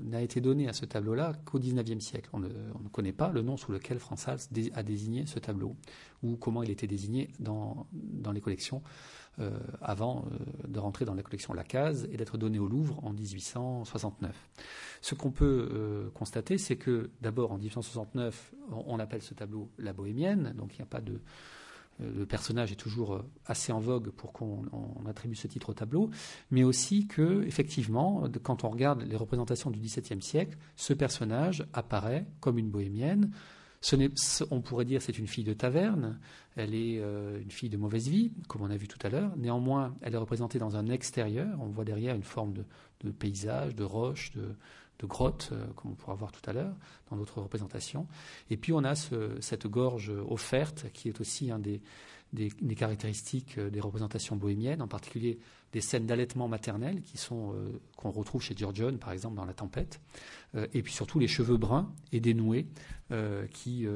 n'a été donné à ce tableau-là qu'au XIXe siècle. On ne, connaît pas le nom sous lequel Franz Hals a désigné ce tableau ou comment il était désigné dans les collections euh, avant euh, de rentrer dans la collection Lacaze et d'être donné au Louvre en 1869. Ce qu'on peut euh, constater, c'est que d'abord en 1869, on, appelle ce tableau la bohémienne, donc il n'y a pas de le personnage est toujours assez en vogue pour qu'on attribue ce titre au tableau, mais aussi que, effectivement, quand on regarde les représentations du XVIIe siècle, ce personnage apparaît comme une bohémienne, on pourrait dire c'est une fille de taverne, elle est euh, une fille de mauvaise vie, comme on a vu tout à l'heure. Néanmoins, elle est représentée dans un extérieur. On voit derrière une forme de, paysage, de roche, de, grotte, euh, comme on pourra voir tout à l'heure dans d'autres représentations. Et puis on a cette gorge offerte qui est aussi un des, des, caractéristiques euh, des représentations bohémiennes, en particulier des scènes d'allaitement maternel euh, qu'on retrouve chez Giorgione, par exemple, dans La Tempête, euh, et puis surtout les cheveux bruns et dénoués qui,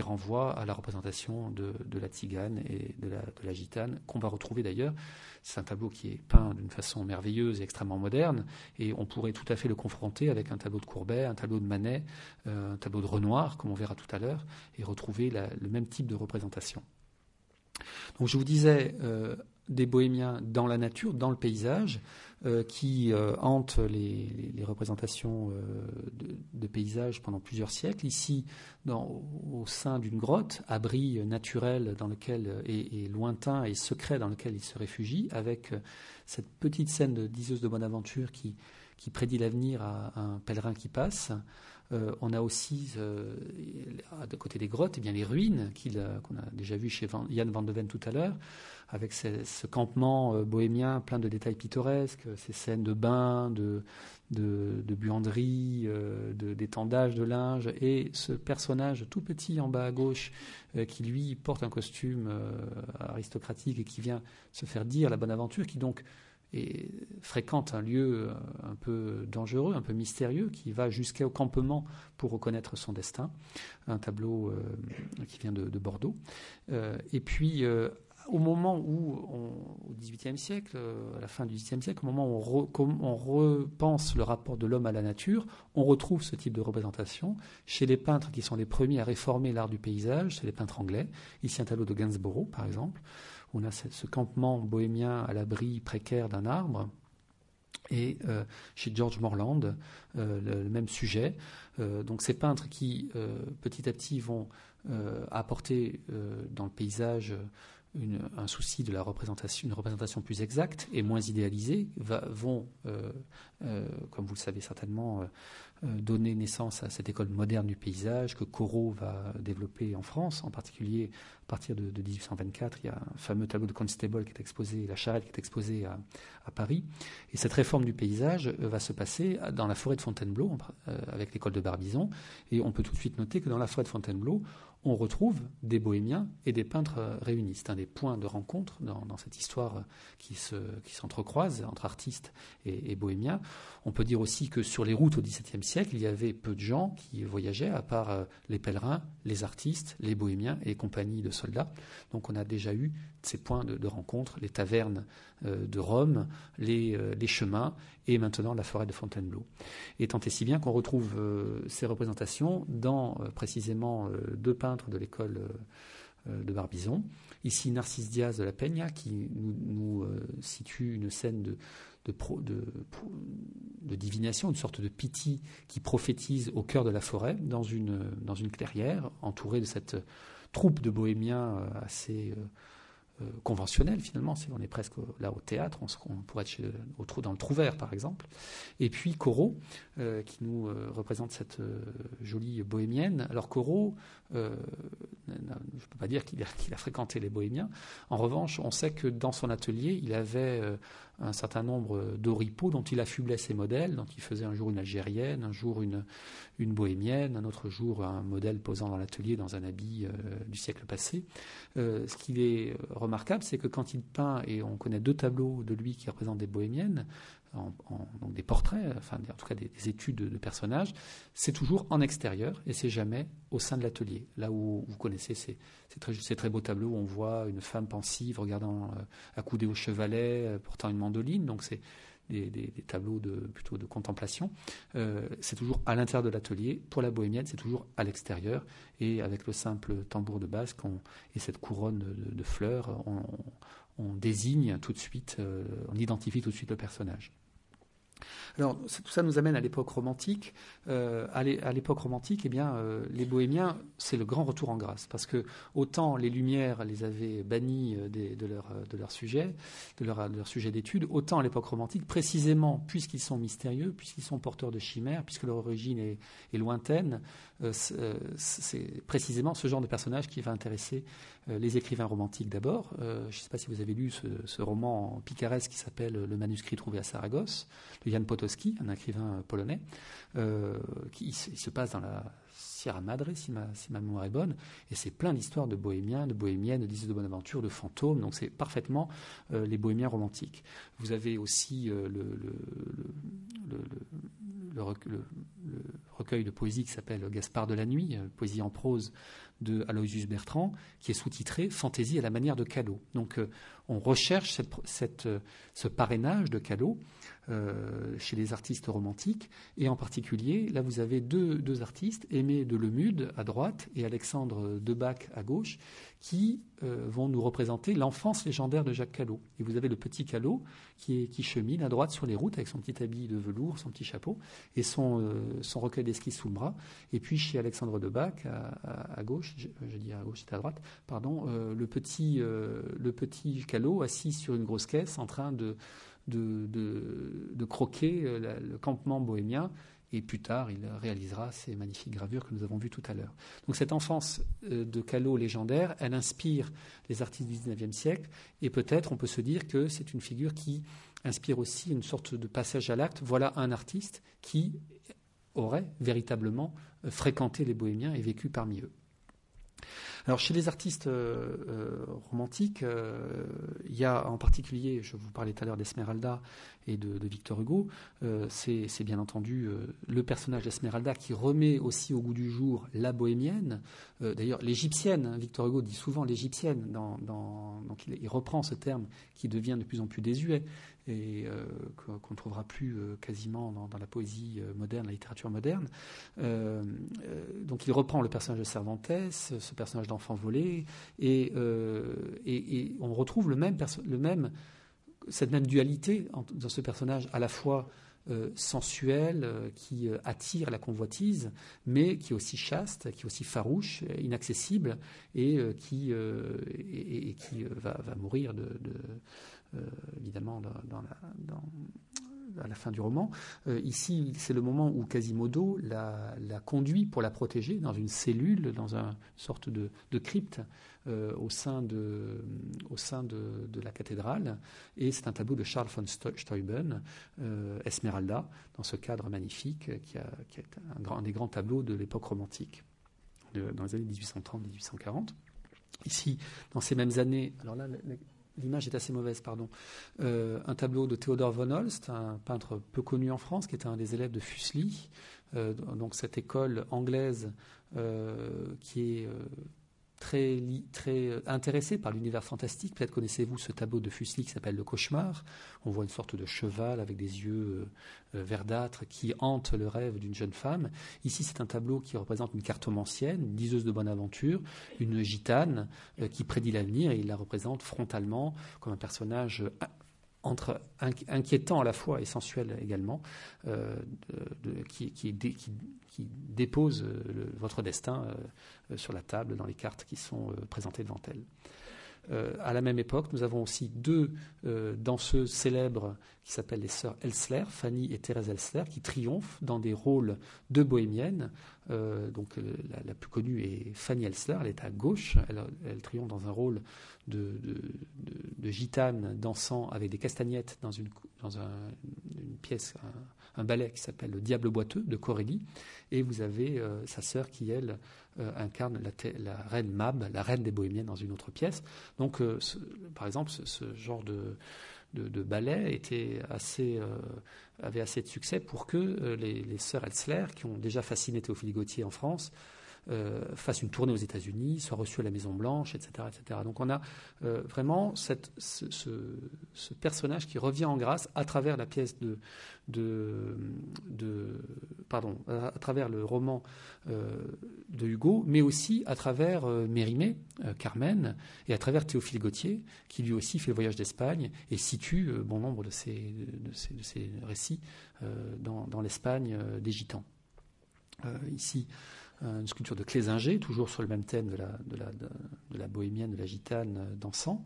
renvoient à la représentation de, la tzigane et de la gitane, qu'on va retrouver d'ailleurs. C'est un tableau qui est peint d'une façon merveilleuse et extrêmement moderne, et on pourrait tout à fait le confronter avec un tableau de Courbet, un tableau de Manet, un tableau de Renoir, comme on verra tout à l'heure, et retrouver le même type de représentation. Donc je vous disais euh, des bohémiens dans la nature, dans le paysage, euh, qui euh, hantent les, représentations de, paysages pendant plusieurs siècles. Ici, au sein d'une grotte, abri naturel dans lequel et, lointain et secret dans lequel ils se réfugient, avec cette petite scène de diseuse de bonne aventure qui prédit l'avenir à, un pèlerin qui passe. Euh, on a aussi, euh, à côté des grottes, eh bien, les ruines qu'on a déjà vues chez Yann Van de Ven tout à l'heure, avec ce, campement euh, bohémien plein de détails pittoresques, ces scènes de bains, de, de, buanderie, d'étendage de linge, et ce personnage tout petit en bas à gauche qui lui porte un costume aristocratique et qui vient se faire dire la bonne aventure, qui donc et fréquente un lieu euh, un peu dangereux, un peu mystérieux, qui va jusqu'au campement pour reconnaître son destin. Un tableau euh, qui vient de, Bordeaux. Euh, et puis, au moment où, au XVIIIe siècle, à la fin du XVIIIe siècle, au moment où on, repense le rapport de l'homme à la nature, on retrouve ce type de représentation chez les peintres qui sont les premiers à réformer l'art du paysage, c'est les peintres anglais. Ici un tableau de Gainsborough, par exemple, on a ce campement bohémien à l'abri précaire d'un arbre. Et euh, chez George Morland, euh, le, même sujet. Euh, donc ces peintres qui, petit à petit, vont apporter dans le paysage un souci de la représentation, une représentation plus exacte et moins idéalisée, vont, comme vous le savez certainement, donné naissance à cette école moderne du paysage que Corot va développer en France, en particulier à partir de, 1824. Il y a un fameux tableau de Constable qui est exposé, la charrette qui est exposée à, Paris. Et cette réforme du paysage euh, va se passer dans la forêt de Fontainebleau euh, avec l'école de Barbizon. Et on peut tout de suite noter que dans la forêt de Fontainebleau, on retrouve des bohémiens et des peintres réunis. C'est un des points de rencontre dans, cette histoire qui, se, qui s'entrecroise entre artistes et, bohémiens. On peut dire aussi que sur les routes au XVIIe siècle, il y avait peu de gens qui voyageaient, à part euh, les pèlerins, les artistes, les bohémiens et les compagnies de soldats. Donc on a déjà eu ces points de, rencontre, les tavernes euh, de Rome, euh, les, chemins et maintenant la forêt de Fontainebleau. Et tant et si bien qu'on retrouve ces représentations dans précisément deux peintres de l'école de Barbizon. Ici, Narcisse Diaz de la Peña qui nous situe une scène de, de, divination, une sorte de piti qui prophétise au cœur de la forêt, dans une, dans une clairière, entourée de cette troupe de bohémiens euh, assez euh, euh, conventionnel finalement. On est presque là au théâtre, on, pourrait être dans le Trouvert par exemple. Et puis Corot, qui nous représente cette jolie bohémienne. Alors Corot, je ne peux pas dire qu'il a, fréquenté les bohémiens. En revanche, on sait que dans son atelier, il avait un certain nombre d'oripeaux dont il affublait ses modèles. Donc il faisait un jour une algérienne, un jour une, une bohémienne, un autre jour un modèle posant dans l'atelier dans un habit du siècle passé. ce qui est remarquable, c'est que quand il peint, et on connaît deux tableaux de lui qui représentent des bohémiennes, donc des portraits, enfin en tout cas des, études de, personnages, c'est toujours en extérieur et c'est jamais au sein de l'atelier. Là où vous connaissez ces, très, beaux tableaux où on voit une femme pensive regardant euh, accoudée au chevalet, euh, portant une mandoline, donc c'est des, tableaux de, plutôt de contemplation. Euh, c'est toujours à l'intérieur de l'atelier. Pour la bohémienne, c'est toujours à l'extérieur. Et avec le simple tambour de basse et cette couronne de, fleurs, on, désigne tout de suite, on identifie tout de suite le personnage. Alors, tout ça nous amène à l'époque romantique. Euh, à l'époque romantique, eh bien, euh, les bohémiens, c'est le grand retour en grâce, parce que autant les Lumières les avaient bannis euh, de, leur, sujet, de leur sujet d'étude, autant à l'époque romantique, précisément puisqu'ils sont mystérieux, puisqu'ils sont porteurs de chimères, puisque leur origine est, lointaine, c'est précisément ce genre de personnage qui va intéresser les écrivains romantiques d'abord. je ne sais pas si vous avez lu ce, roman picaresque qui s'appelle Le manuscrit trouvé à Saragosse de Jan Potocki, un écrivain polonais, euh, qui se passe dans la Sierra Madre, si ma, mémoire est bonne, et c'est plein d'histoires de bohémiens, de bohémiennes, de disques de bonne aventure, de fantômes, donc c'est parfaitement euh, les bohémiens romantiques. Vous avez aussi euh, le, le, recueil de poésie qui s'appelle Gaspard de la nuit, poésie en prose de Aloysius Bertrand, qui est sous-titré Fantaisie à la manière de Callot. Donc on recherche cette, ce parrainage de Callot euh, chez les artistes romantiques. Et en particulier, là, vous avez deux, deux artistes, Aimé de Lemude à droite et Alexandre Debac à gauche, qui euh, vont nous représenter l'enfance légendaire de Jacques Callot. Et vous avez le petit Callot qui, est, qui chemine à droite sur les routes avec son petit habit de velours, son petit chapeau et son, euh, son recueil d'esquisses sous le bras. Et puis chez Alexandre Debac, à, à, gauche, je, dis à gauche, c'était à droite, pardon, le, petit, le petit Callot assis sur une grosse caisse en train de de, croquer euh, le campement bohémien. Et plus tard, il réalisera ces magnifiques gravures que nous avons vues tout à l'heure. Donc cette enfance euh, de Callot légendaire, elle inspire les artistes du XIXe siècle. Et peut-être on peut se dire que c'est une figure qui inspire aussi une sorte de passage à l'acte. Voilà un artiste qui aurait véritablement euh, fréquenté les bohémiens et vécu parmi eux. Alors chez les artistes romantiques, il y a en particulier, je vous parlais tout à l'heure d'Esmeralda et de, Victor Hugo, c'est bien entendu le personnage d'Esmeralda qui remet aussi au goût du jour la bohémienne, d'ailleurs l'égyptienne. Hein, Victor Hugo dit souvent l'égyptienne, dans, donc il, reprend ce terme qui devient de plus en plus désuet et euh, qu'on ne trouvera plus euh, quasiment dans, la poésie euh, moderne, la littérature moderne. donc il reprend le personnage de Cervantes, ce personnage d'enfant volé, et, on retrouve le même, le même, cette même dualité dans ce personnage à la fois sensuel, qui attire la convoitise, mais qui est aussi chaste, qui est aussi farouche, inaccessible, et qui, et, qui va, mourir de euh, évidemment dans, à la fin du roman. Euh, ici, c'est le moment où Quasimodo la, conduit pour la protéger dans une cellule, dans une sorte de, crypte euh, au sein, de, la cathédrale. Et c'est un tableau de Charles von Steuben, Esmeralda, dans ce cadre magnifique qui, est un, grand, des grands tableaux de l'époque romantique, dans les années 1830-1840. Ici, dans ces mêmes années, alors là, l'image est assez mauvaise, pardon, euh, un tableau de Theodor von Holst, un peintre peu connu en France, qui était un des élèves de Fuseli, euh, donc cette école anglaise euh, qui est très, euh, intéressé par l'univers fantastique. Peut-être connaissez-vous ce tableau de Fuseli qui s'appelle Le Cauchemar. On voit une sorte de cheval avec des yeux euh, euh, verdâtres qui hante le rêve d'une jeune femme. Ici, c'est un tableau qui représente une cartomancienne, une diseuse de bonne aventure, une gitane qui prédit l'avenir et il la représente frontalement comme un personnage entre inquiétant à la fois et sensuel également, qui, qui, qui, dépose euh, votre destin euh, sur la table dans les cartes qui sont euh, présentées devant elle. à la même époque, nous avons aussi deux danseuses célèbres qui s'appellent les sœurs Elsler, Fanny et Thérèse Elsler, qui triomphent dans des rôles de bohémiennes. Donc la, plus connue est Fanny Elsler, elle est à gauche, elle, triomphe dans un rôle de, gitane dansant avec des castagnettes dans une, une pièce, un ballet qui s'appelle Le Diable boiteux de Corélie, et vous avez euh, sa sœur qui, elle, euh, incarne la, reine Mab, la reine des Bohémiennes, dans une autre pièce. Donc, euh, par exemple, ce, genre de, de, ballet assez, avait assez de succès pour que les, les sœurs Elsler, qui ont déjà fasciné Théophile Gautier en France, euh, fasse une tournée aux États-Unis, soit reçu à la Maison Blanche, etc., etc. Donc on a euh, vraiment ce, personnage qui revient en grâce à travers la pièce de, à, travers le roman euh, de Hugo, mais aussi à travers Mérimée, Carmen, et à travers Théophile Gautier, qui lui aussi fait le voyage d'Espagne et situe bon nombre de ces récits dans, l'Espagne des Gitans. ici, euh, une sculpture de Clésinger, toujours sur le même thème de la, bohémienne, de la gitane euh, dansant.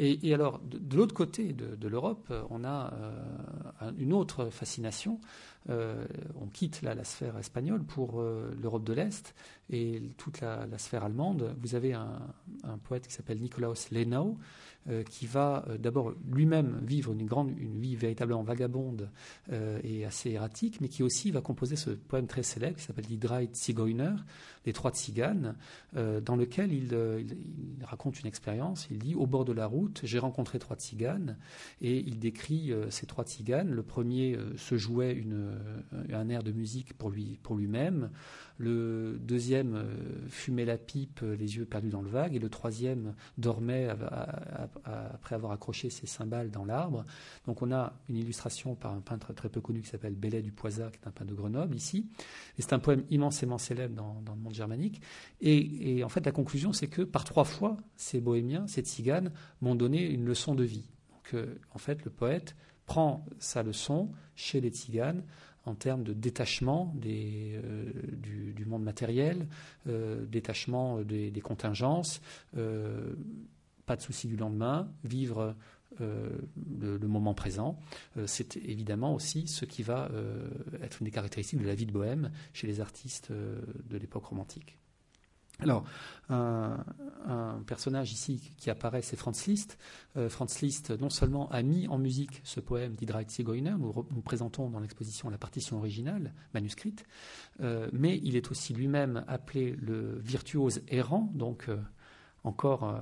Et, alors, de, l'autre côté de, l'Europe, on a euh, une autre fascination. on quitte la sphère espagnole pour l'Europe de l'Est et toute la, sphère allemande. Vous avez un, un poète qui s'appelle Nikolaus Lenau, euh, qui va euh, d'abord lui-même vivre une, grande, une vie véritablement vagabonde euh, et assez erratique, mais qui aussi va composer ce poème très célèbre qui s'appelle Die Drei les trois tziganes, dans lequel il, raconte une expérience. Il dit Au bord de la route, j'ai rencontré trois tziganes, et il décrit ces trois tziganes. Le premier se jouait une, un air de musique pour lui pour lui-même. Le deuxième fumait la pipe, les yeux perdus dans le vague, et le troisième dormait après avoir accroché ses cymbales dans l'arbre. Donc on a une illustration par un peintre très peu connu qui s'appelle Bellet du Poisat, qui est un peintre de Grenoble ici. Et c'est un poème immensément célèbre dans, le monde germanique. Et, en fait, la conclusion, c'est que par trois fois, ces bohémiens, ces tziganes, m'ont donné une leçon de vie. Donc euh, en fait, le poète prend sa leçon chez les tziganes en termes de détachement euh, du, monde matériel, euh, détachement des, des contingences, pas de souci du lendemain, vivre euh, le, moment présent, euh, c'est évidemment aussi ce qui va euh, être une des caractéristiques de la vie de bohème chez les artistes de l'époque romantique. Alors, un, personnage ici qui apparaît, c'est Franz Liszt. Franz Liszt, non seulement a mis en musique ce poème d'Hydra Zigeuner, nous, nous présentons dans l'exposition la partition originale, manuscrite, mais il est aussi lui-même appelé le virtuose errant, donc encore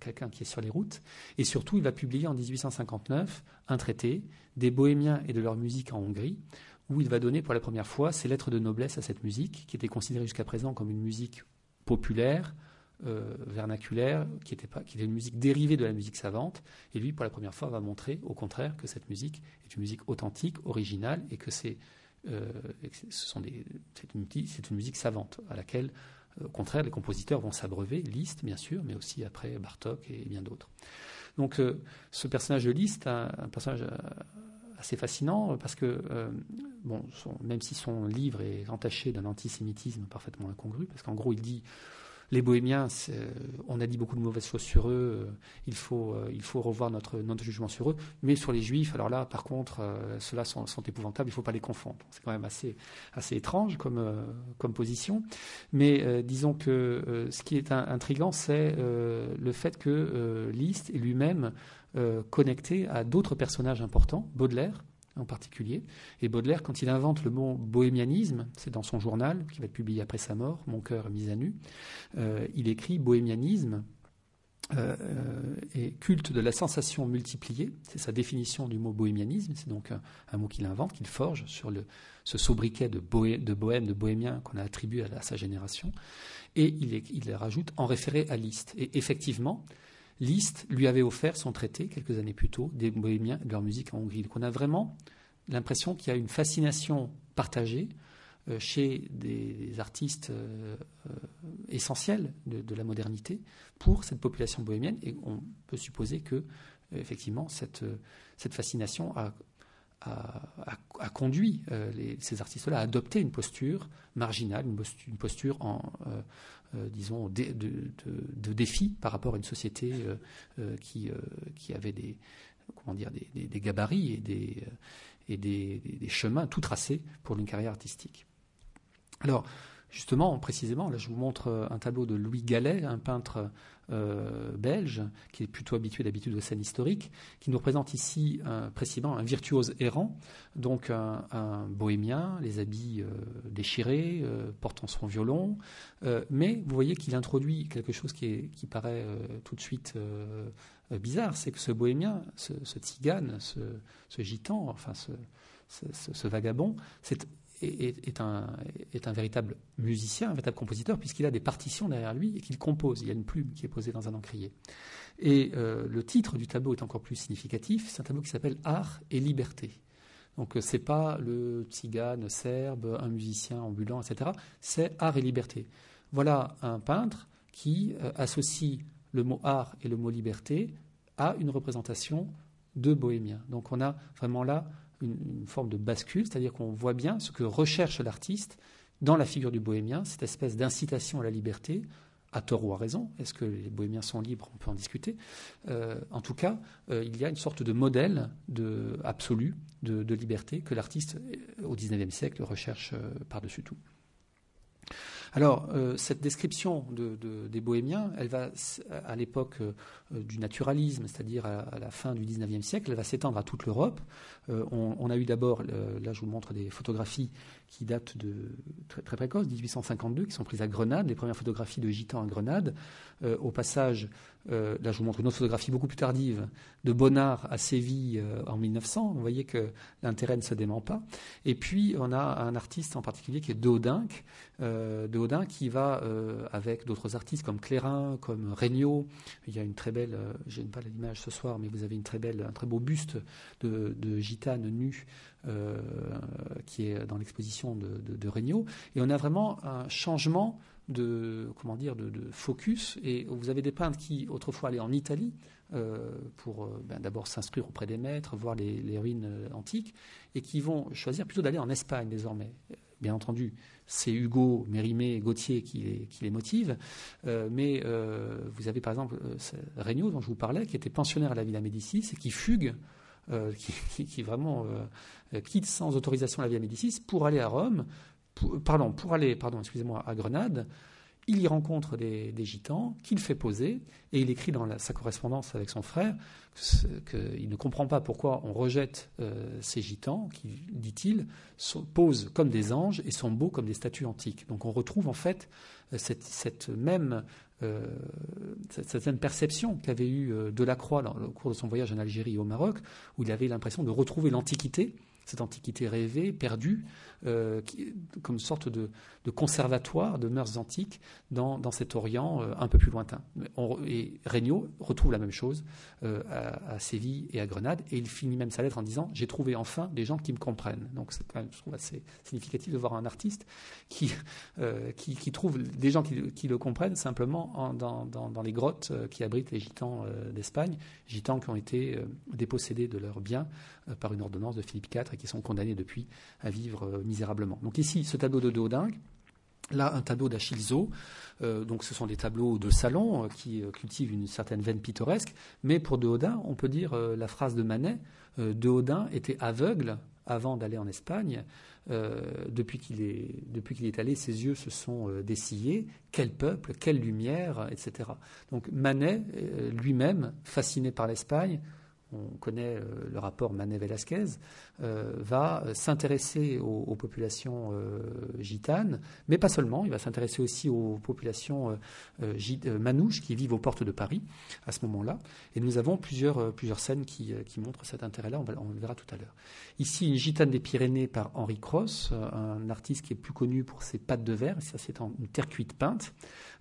quelqu'un qui est sur les routes. Et surtout, il va publier en 1859 un traité des bohémiens et de leur musique en Hongrie, où il va donner pour la première fois ses lettres de noblesse à cette musique, qui était considérée jusqu'à présent comme une musique populaire, euh, vernaculaire, qui était, pas, qui une musique dérivée de la musique savante. Et lui, pour la première fois, va montrer, au contraire, que cette musique est une musique authentique, originale, et que c'est euh, une, une, musique savante, à laquelle, euh, au contraire, les compositeurs vont s'abreuver, Liszt, bien sûr, mais aussi après Bartok et bien d'autres. Donc, ce personnage de Liszt, un, personnage assez fascinant parce que, même si son livre est entaché d'un antisémitisme parfaitement incongru, parce qu'en gros, il dit les bohémiens, on a dit beaucoup de mauvaises choses sur eux, euh, il, faut, euh, il faut revoir notre, notre jugement sur eux. Mais sur les juifs, alors là, par contre, euh, ceux-là sont, épouvantables, il ne faut pas les confondre. C'est quand même assez, assez étrange comme, comme position. Mais disons que ce qui est intriguant, c'est le fait que Liszt est lui-même connecté à d'autres personnages importants, Baudelaire, en particulier. Et Baudelaire, quand il invente le mot bohémianisme, c'est dans son journal, qui va être publié après sa mort, Mon cœur mis à nu, euh, il écrit bohémianisme euh, et culte de la sensation multipliée. C'est sa définition du mot bohémianisme. C'est donc un, mot qu'il invente, qu'il forge sur ce sobriquet de, bohème, de bohémien qu'on a attribué à, sa génération. Et il, il rajoute en référé à Liszt. Et effectivement, Liszt lui avait offert son traité quelques années plus tôt des bohémiens et de leur musique en Hongrie. Donc on a vraiment l'impression qu'il y a une fascination partagée euh, chez des, artistes euh, euh, essentiels de, la modernité pour cette population bohémienne et on peut supposer que effectivement cette, fascination a, conduit ces artistes-là à adopter une posture marginale, une posture, en, euh, disons, de, de, défi par rapport à une société euh, euh, qui, avait des, gabarits et, des, et des, chemins tout tracés pour une carrière artistique. Alors, justement, précisément, là je vous montre un tableau de Louis Gallet, un peintre euh, belge, qui est plutôt habitué d'habitude aux scènes historiques, qui nous représente ici précisément un virtuose errant, donc un, bohémien, les habits euh, déchirés, euh, portant son violon, mais vous voyez qu'il introduit quelque chose qui, qui paraît tout de suite bizarre, c'est que ce bohémien, ce, tzigane, ce, gitan, enfin ce, ce vagabond, c'est est, un, est, un, véritable musicien, un véritable compositeur, puisqu'il a des partitions derrière lui et qu'il compose. Il y a une plume qui est posée dans un encrier. Et euh, le titre du tableau est encore plus significatif. C'est un tableau qui s'appelle Art et liberté. Donc euh, c'est pas le tzigane serbe, un musicien ambulant, etc. C'est art et liberté. Voilà un peintre qui euh, associe le mot art et le mot liberté à une représentation de bohémien. Donc on a vraiment là une, forme de bascule, c'est-à-dire qu'on voit bien ce que recherche l'artiste dans la figure du bohémien, cette espèce d'incitation à la liberté, à tort ou à raison. Est-ce que les bohémiens sont libres? On peut en discuter. Euh, en tout cas, euh, il y a une sorte de modèle absolu de, liberté que l'artiste, euh, au XIXe siècle, recherche par-dessus tout. Alors, euh, cette description des bohémiens, elle va, à l'époque euh, du naturalisme, c'est-à-dire à, la fin du XIXe siècle, elle va s'étendre à toute l'Europe. Euh, on, a eu d'abord, là je vous montre des photographies qui datent de très, très précoces, 1852, qui sont prises à Grenade, les premières photographies de gitans à Grenade. au passage, là je vous montre une autre photographie beaucoup plus tardive de Bonnard à Séville en 1900. Vous voyez que l'intérêt ne se dément pas. Et puis on a un artiste en particulier qui est Deodinck, Deodin qui va, euh, avec d'autres artistes comme Clérin, comme Regnault, il y a une très belle, euh, je n'ai pas l'image ce soir, mais vous avez une très belle, un très beau buste de, gitane nue euh, qui est dans l'exposition de, de, Regnault. Et on a vraiment un changement de, comment dire, de, focus. Et vous avez des peintres qui, autrefois, allaient en Italie pour ben, d'abord s'instruire auprès des maîtres, voir les, ruines antiques, et qui vont choisir plutôt d'aller en Espagne désormais bien entendu, c'est Hugo, Mérimée, Gauthier qui les, qui les motivent. Euh, mais euh, vous avez par exemple euh, Regnault, dont je vous parlais, qui était pensionnaire à la Villa Médicis et qui fugue, qui, vraiment quitte sans autorisation la Villa Médicis pour aller à Rome, pardon, pour aller, pardon, excusez-moi, à Grenade. il y rencontre des, gitans qu'il fait poser et il écrit dans sa correspondance avec son frère qu'il ne comprend pas pourquoi on rejette euh, ces gitans qui, dit-il, posent comme des anges et sont beaux comme des statues antiques. Donc on retrouve en fait euh, cette, même, euh, cette, même, perception qu'avait eue Delacroix au cours de son voyage en Algérie et au Maroc, où il avait l'impression de retrouver l'Antiquité cette antiquité rêvée, perdue, euh, comme une sorte de, conservatoire de mœurs antiques dans, cet Orient euh, un peu plus lointain. et Regnault retrouve la même chose euh, à, Séville et à Grenade, et il finit même sa lettre en disant J'ai trouvé enfin des gens qui me comprennent. Donc c'est quand même, je trouve assez significatif de voir un artiste qui, qui, trouve des gens qui, le comprennent simplement dans, les grottes qui abritent les gitans d'Espagne, gitans qui ont été dépossédés de leurs biens par une ordonnance de Philippe IV et qui sont condamnés depuis à vivre misérablement. Donc ici, ce tableau de Déodingue, Là, un tableau d'Achilzo. Euh, donc, ce sont des tableaux de salon euh, qui euh, cultivent une certaine veine pittoresque. Mais pour Deodin, on peut dire la phrase de Manet Deodin était aveugle avant d'aller en Espagne. depuis qu'il est, depuis qu'il est allé, ses yeux se sont dessillés. Quel peuple, quelle lumière, etc. Donc, Manet, lui-même, fasciné par l'Espagne, on connaît euh, le rapport Manet-Velasquez, euh, va s'intéresser aux, populations euh, gitanes, mais pas seulement, il va s'intéresser aussi aux populations manouches qui vivent aux portes de Paris à ce moment-là. Et nous avons plusieurs, scènes qui, montrent cet intérêt-là, on, on, le verra tout à l'heure. Ici, une gitane des Pyrénées par Henri Cross, un artiste qui est plus connu pour ses pattes de verre, ça c'est une terre cuite peinte.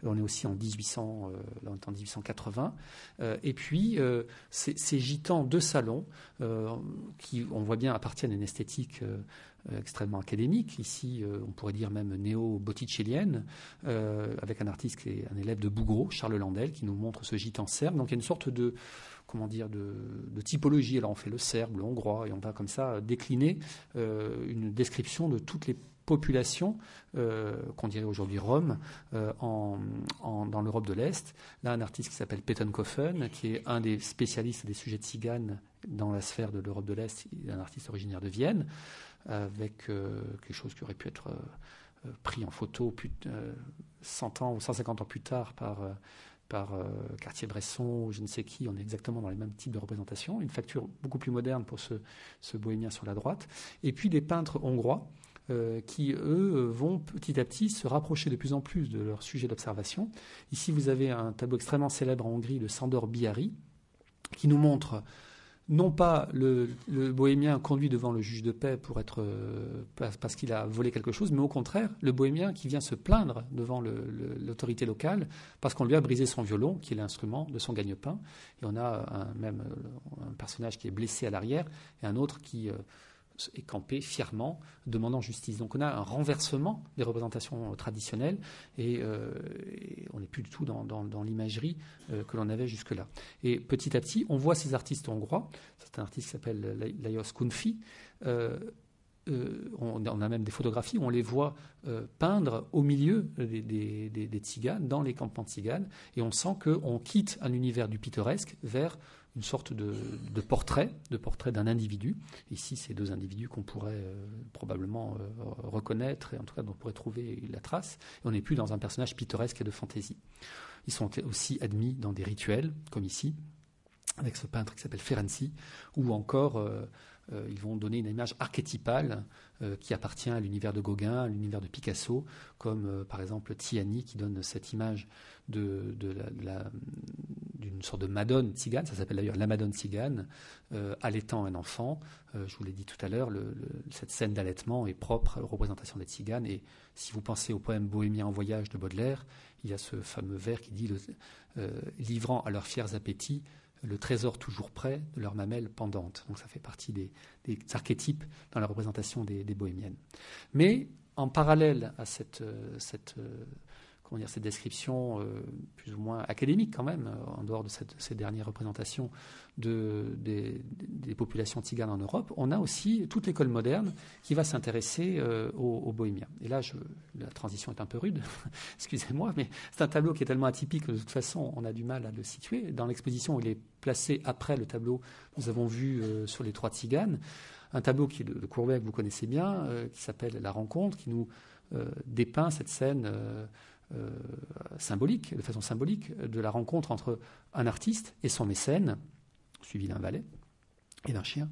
On est aussi en 1800, là on est en 1880. et puis, ces gitans deux salons euh, qui, on voit bien, appartiennent à une esthétique euh, extrêmement académique, ici on pourrait dire même néo-botticellienne, euh, avec un artiste qui est un élève de Bougreau, Charles Landel, qui nous montre ce gitan serbe. Donc il y a une sorte de, comment dire, de, typologie. Alors on fait le serbe, le hongrois, et on va comme ça décliner une description de toutes les population, euh, qu'on dirait aujourd'hui Rome, euh, dans l'Europe de l'Est. Là, un artiste qui s'appelle Pettenkoffen, qui est un des spécialistes des sujets de tziganes dans la sphère de l'Europe de l'Est, un artiste originaire de Vienne, avec euh, quelque chose qui aurait pu être pris en photo 100 ans ou 150 ans plus tard par par Cartier-Bresson ou je ne sais qui, on est exactement dans les mêmes types de représentations. Une facture beaucoup plus moderne pour ce bohémien sur la droite. Et puis des peintres hongrois euh, qui, eux, vont petit à petit se rapprocher de plus en plus de leur sujet d'observation. Ici, vous avez un tableau extrêmement célèbre en Hongrie de Sandor Bihari, qui nous montre non pas le, bohémien conduit devant le juge de paix pour être euh, parce qu'il a volé quelque chose, mais au contraire le bohémien qui vient se plaindre devant l'autorité locale parce qu'on lui a brisé son violon, qui est l'instrument de son gagne-pain. Et on a un, même un personnage qui est blessé à l'arrière et un autre qui euh, et camper fièrement, demandant justice. Donc on a un renversement des représentations traditionnelles et, euh, on n'est plus du tout dans, l'imagerie euh, que l'on avait jusque-là. Et petit à petit, on voit ces artistes hongrois, c'est un artiste qui s'appelle Lajos Kunfi, euh, on, a même des photographies où on les voit peindre au milieu des, des, tziganes, dans les campements tziganes, et on sent qu'on quitte un univers du pittoresque vers une sorte de, portrait, de portrait d'un individu. Ici, c'est deux individus qu'on pourrait euh, probablement euh, reconnaître, et en tout cas dont on pourrait trouver la trace. On n'est plus dans un personnage pittoresque et de fantaisie. Ils sont aussi admis dans des rituels, comme ici, avec ce peintre qui s'appelle Ferenczi, ou encore euh, ils vont donner une image archétypale qui appartient à l'univers de Gauguin, à l'univers de Picasso, comme par exemple Tiani qui donne cette image de, d'une sorte de madone tzigane, ça s'appelle d'ailleurs la madone tzigane, euh, allaitant un enfant. Euh, je vous l'ai dit tout à l'heure, cette scène d'allaitement est propre à la représentation des tziganes. Et si vous pensez au poème Bohémien en voyage de Baudelaire, il y a ce fameux vers qui dit euh, livrant à leurs fiers appétits le trésor toujours prêt de leurs mamelles pendantes. Donc ça fait partie des, archétypes dans la représentation des, bohémiennes. Mais en parallèle à cette dire, cette description euh, plus ou moins académique quand même, euh, en dehors de ces dernières représentations de, des, populations tziganes en Europe, on a aussi toute l'école moderne qui va s'intéresser euh, aux, bohémiens. Et là, la transition est un peu rude, excusez-moi, mais c'est un tableau qui est tellement atypique que de toute façon, on a du mal à le situer. Dans l'exposition, il est placé après le tableau que nous avons vu sur les trois tziganes, un tableau qui est de, de Courbet que vous connaissez bien, qui s'appelle La rencontre, qui nous dépeint cette scène euh, symbolique, de façon symbolique, de la rencontre entre un artiste et son mécène, suivi d'un valet et d'un chien,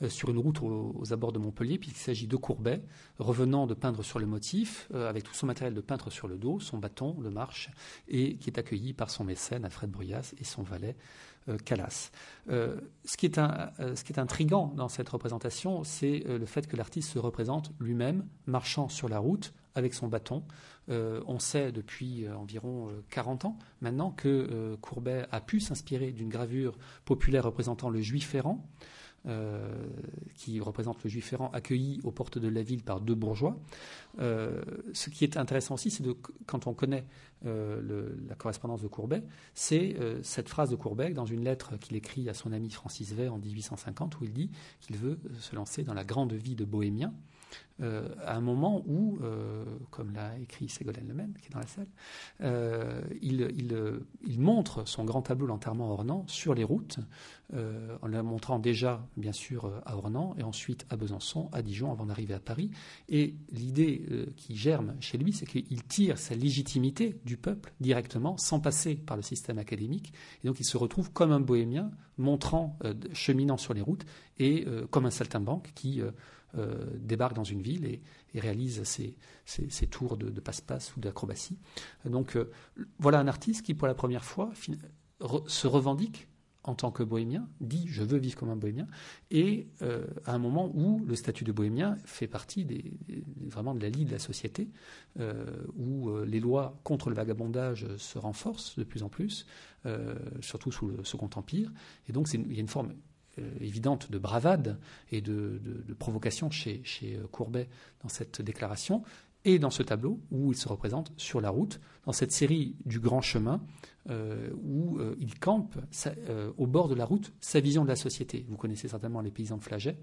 euh, sur une route aux, abords de Montpellier, puisqu'il s'agit de Courbet, revenant de peindre sur le motif, euh, avec tout son matériel de peintre sur le dos, son bâton, le marche, et qui est accueilli par son mécène, Alfred Bruyas, et son valet, Calas. ce, qui est ce qui est intrigant dans cette représentation, c'est le fait que l'artiste se représente lui-même, marchant sur la route, avec son bâton. On sait depuis environ 40 ans maintenant que Courbet a pu s'inspirer d'une gravure populaire représentant le juif errant. Euh, qui représente le juif errant accueilli aux portes de la ville par deux bourgeois. Euh, ce qui est intéressant aussi, c'est quand on connaît euh, la correspondance de Courbet, c'est cette phrase de Courbet dans une lettre qu'il écrit à son ami Francis Vey en 1850 où il dit qu'il veut se lancer dans la grande vie de bohémien. Euh, à un moment où, euh, comme l'a écrit Ségolène Lemaine, qui est dans la salle, euh, il, montre son grand tableau L'enterrement à sur les routes, en le montrant déjà, bien sûr, à Ornans, et ensuite à Besançon, à Dijon, avant d'arriver à Paris. Et l'idée qui germe chez lui, c'est qu'il tire sa légitimité du peuple directement, sans passer par le système académique. Et donc il se retrouve comme un bohémien, montrant, cheminant sur les routes, et comme un saltimbanque qui euh, débarque dans une ville et, réalise ses, tours de, passe-passe ou d'acrobatie. Donc euh, voilà un artiste qui, pour la première fois, se revendique en tant que bohémien, dit je veux vivre comme un bohémien, et euh, à un moment où le statut de bohémien fait partie des, vraiment de la lie de la société, où les lois contre le vagabondage se renforcent de plus en plus, surtout sous le Second Empire, et donc il y a une forme évidente de bravade et de, provocation chez, chez, euh, Courbet dans cette déclaration, et dans ce tableau où il se représente sur la route, dans cette série du grand chemin, euh, où il campe au bord de la route sa vision de la société. Vous connaissez certainement les paysans de Flaget,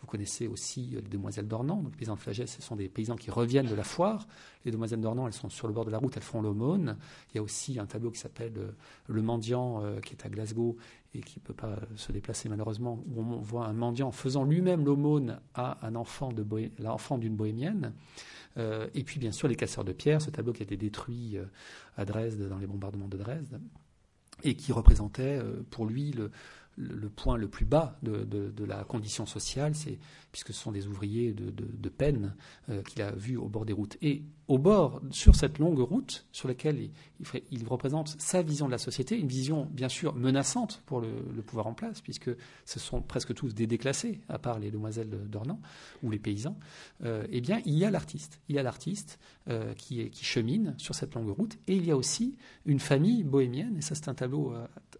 vous connaissez aussi les demoiselles d'Ornans. les paysans de Flaget, ce sont des paysans qui reviennent de la foire. Les demoiselles d'Ornans, elles sont sur le bord de la route, elles font l'aumône. Il y a aussi un tableau qui s'appelle Le mendiant, qui est à Glasgow et qui ne peut pas se déplacer malheureusement, où on voit un mendiant faisant lui-même l'aumône à l'enfant d'une bohémienne. Euh, et puis bien sûr les casseurs de pierre, ce tableau qui a été détruit euh, à Dresde dans les bombardements de Dresde, et qui représentait euh, pour lui le, le point le plus bas de, la condition sociale, c'est puisque ce sont des ouvriers de, peine euh, qu'il a vus au bord des routes. Et au bord, sur cette longue route, sur laquelle il, représente sa vision de la société, une vision bien sûr menaçante pour le, pouvoir en place, puisque ce sont presque tous des déclassés, à part les demoiselles d'Ornans ou les paysans. Euh, eh bien, il y a l'artiste, il y a l'artiste euh, qui, qui chemine sur cette longue route, et il y a aussi une famille bohémienne, et ça c'est un tableau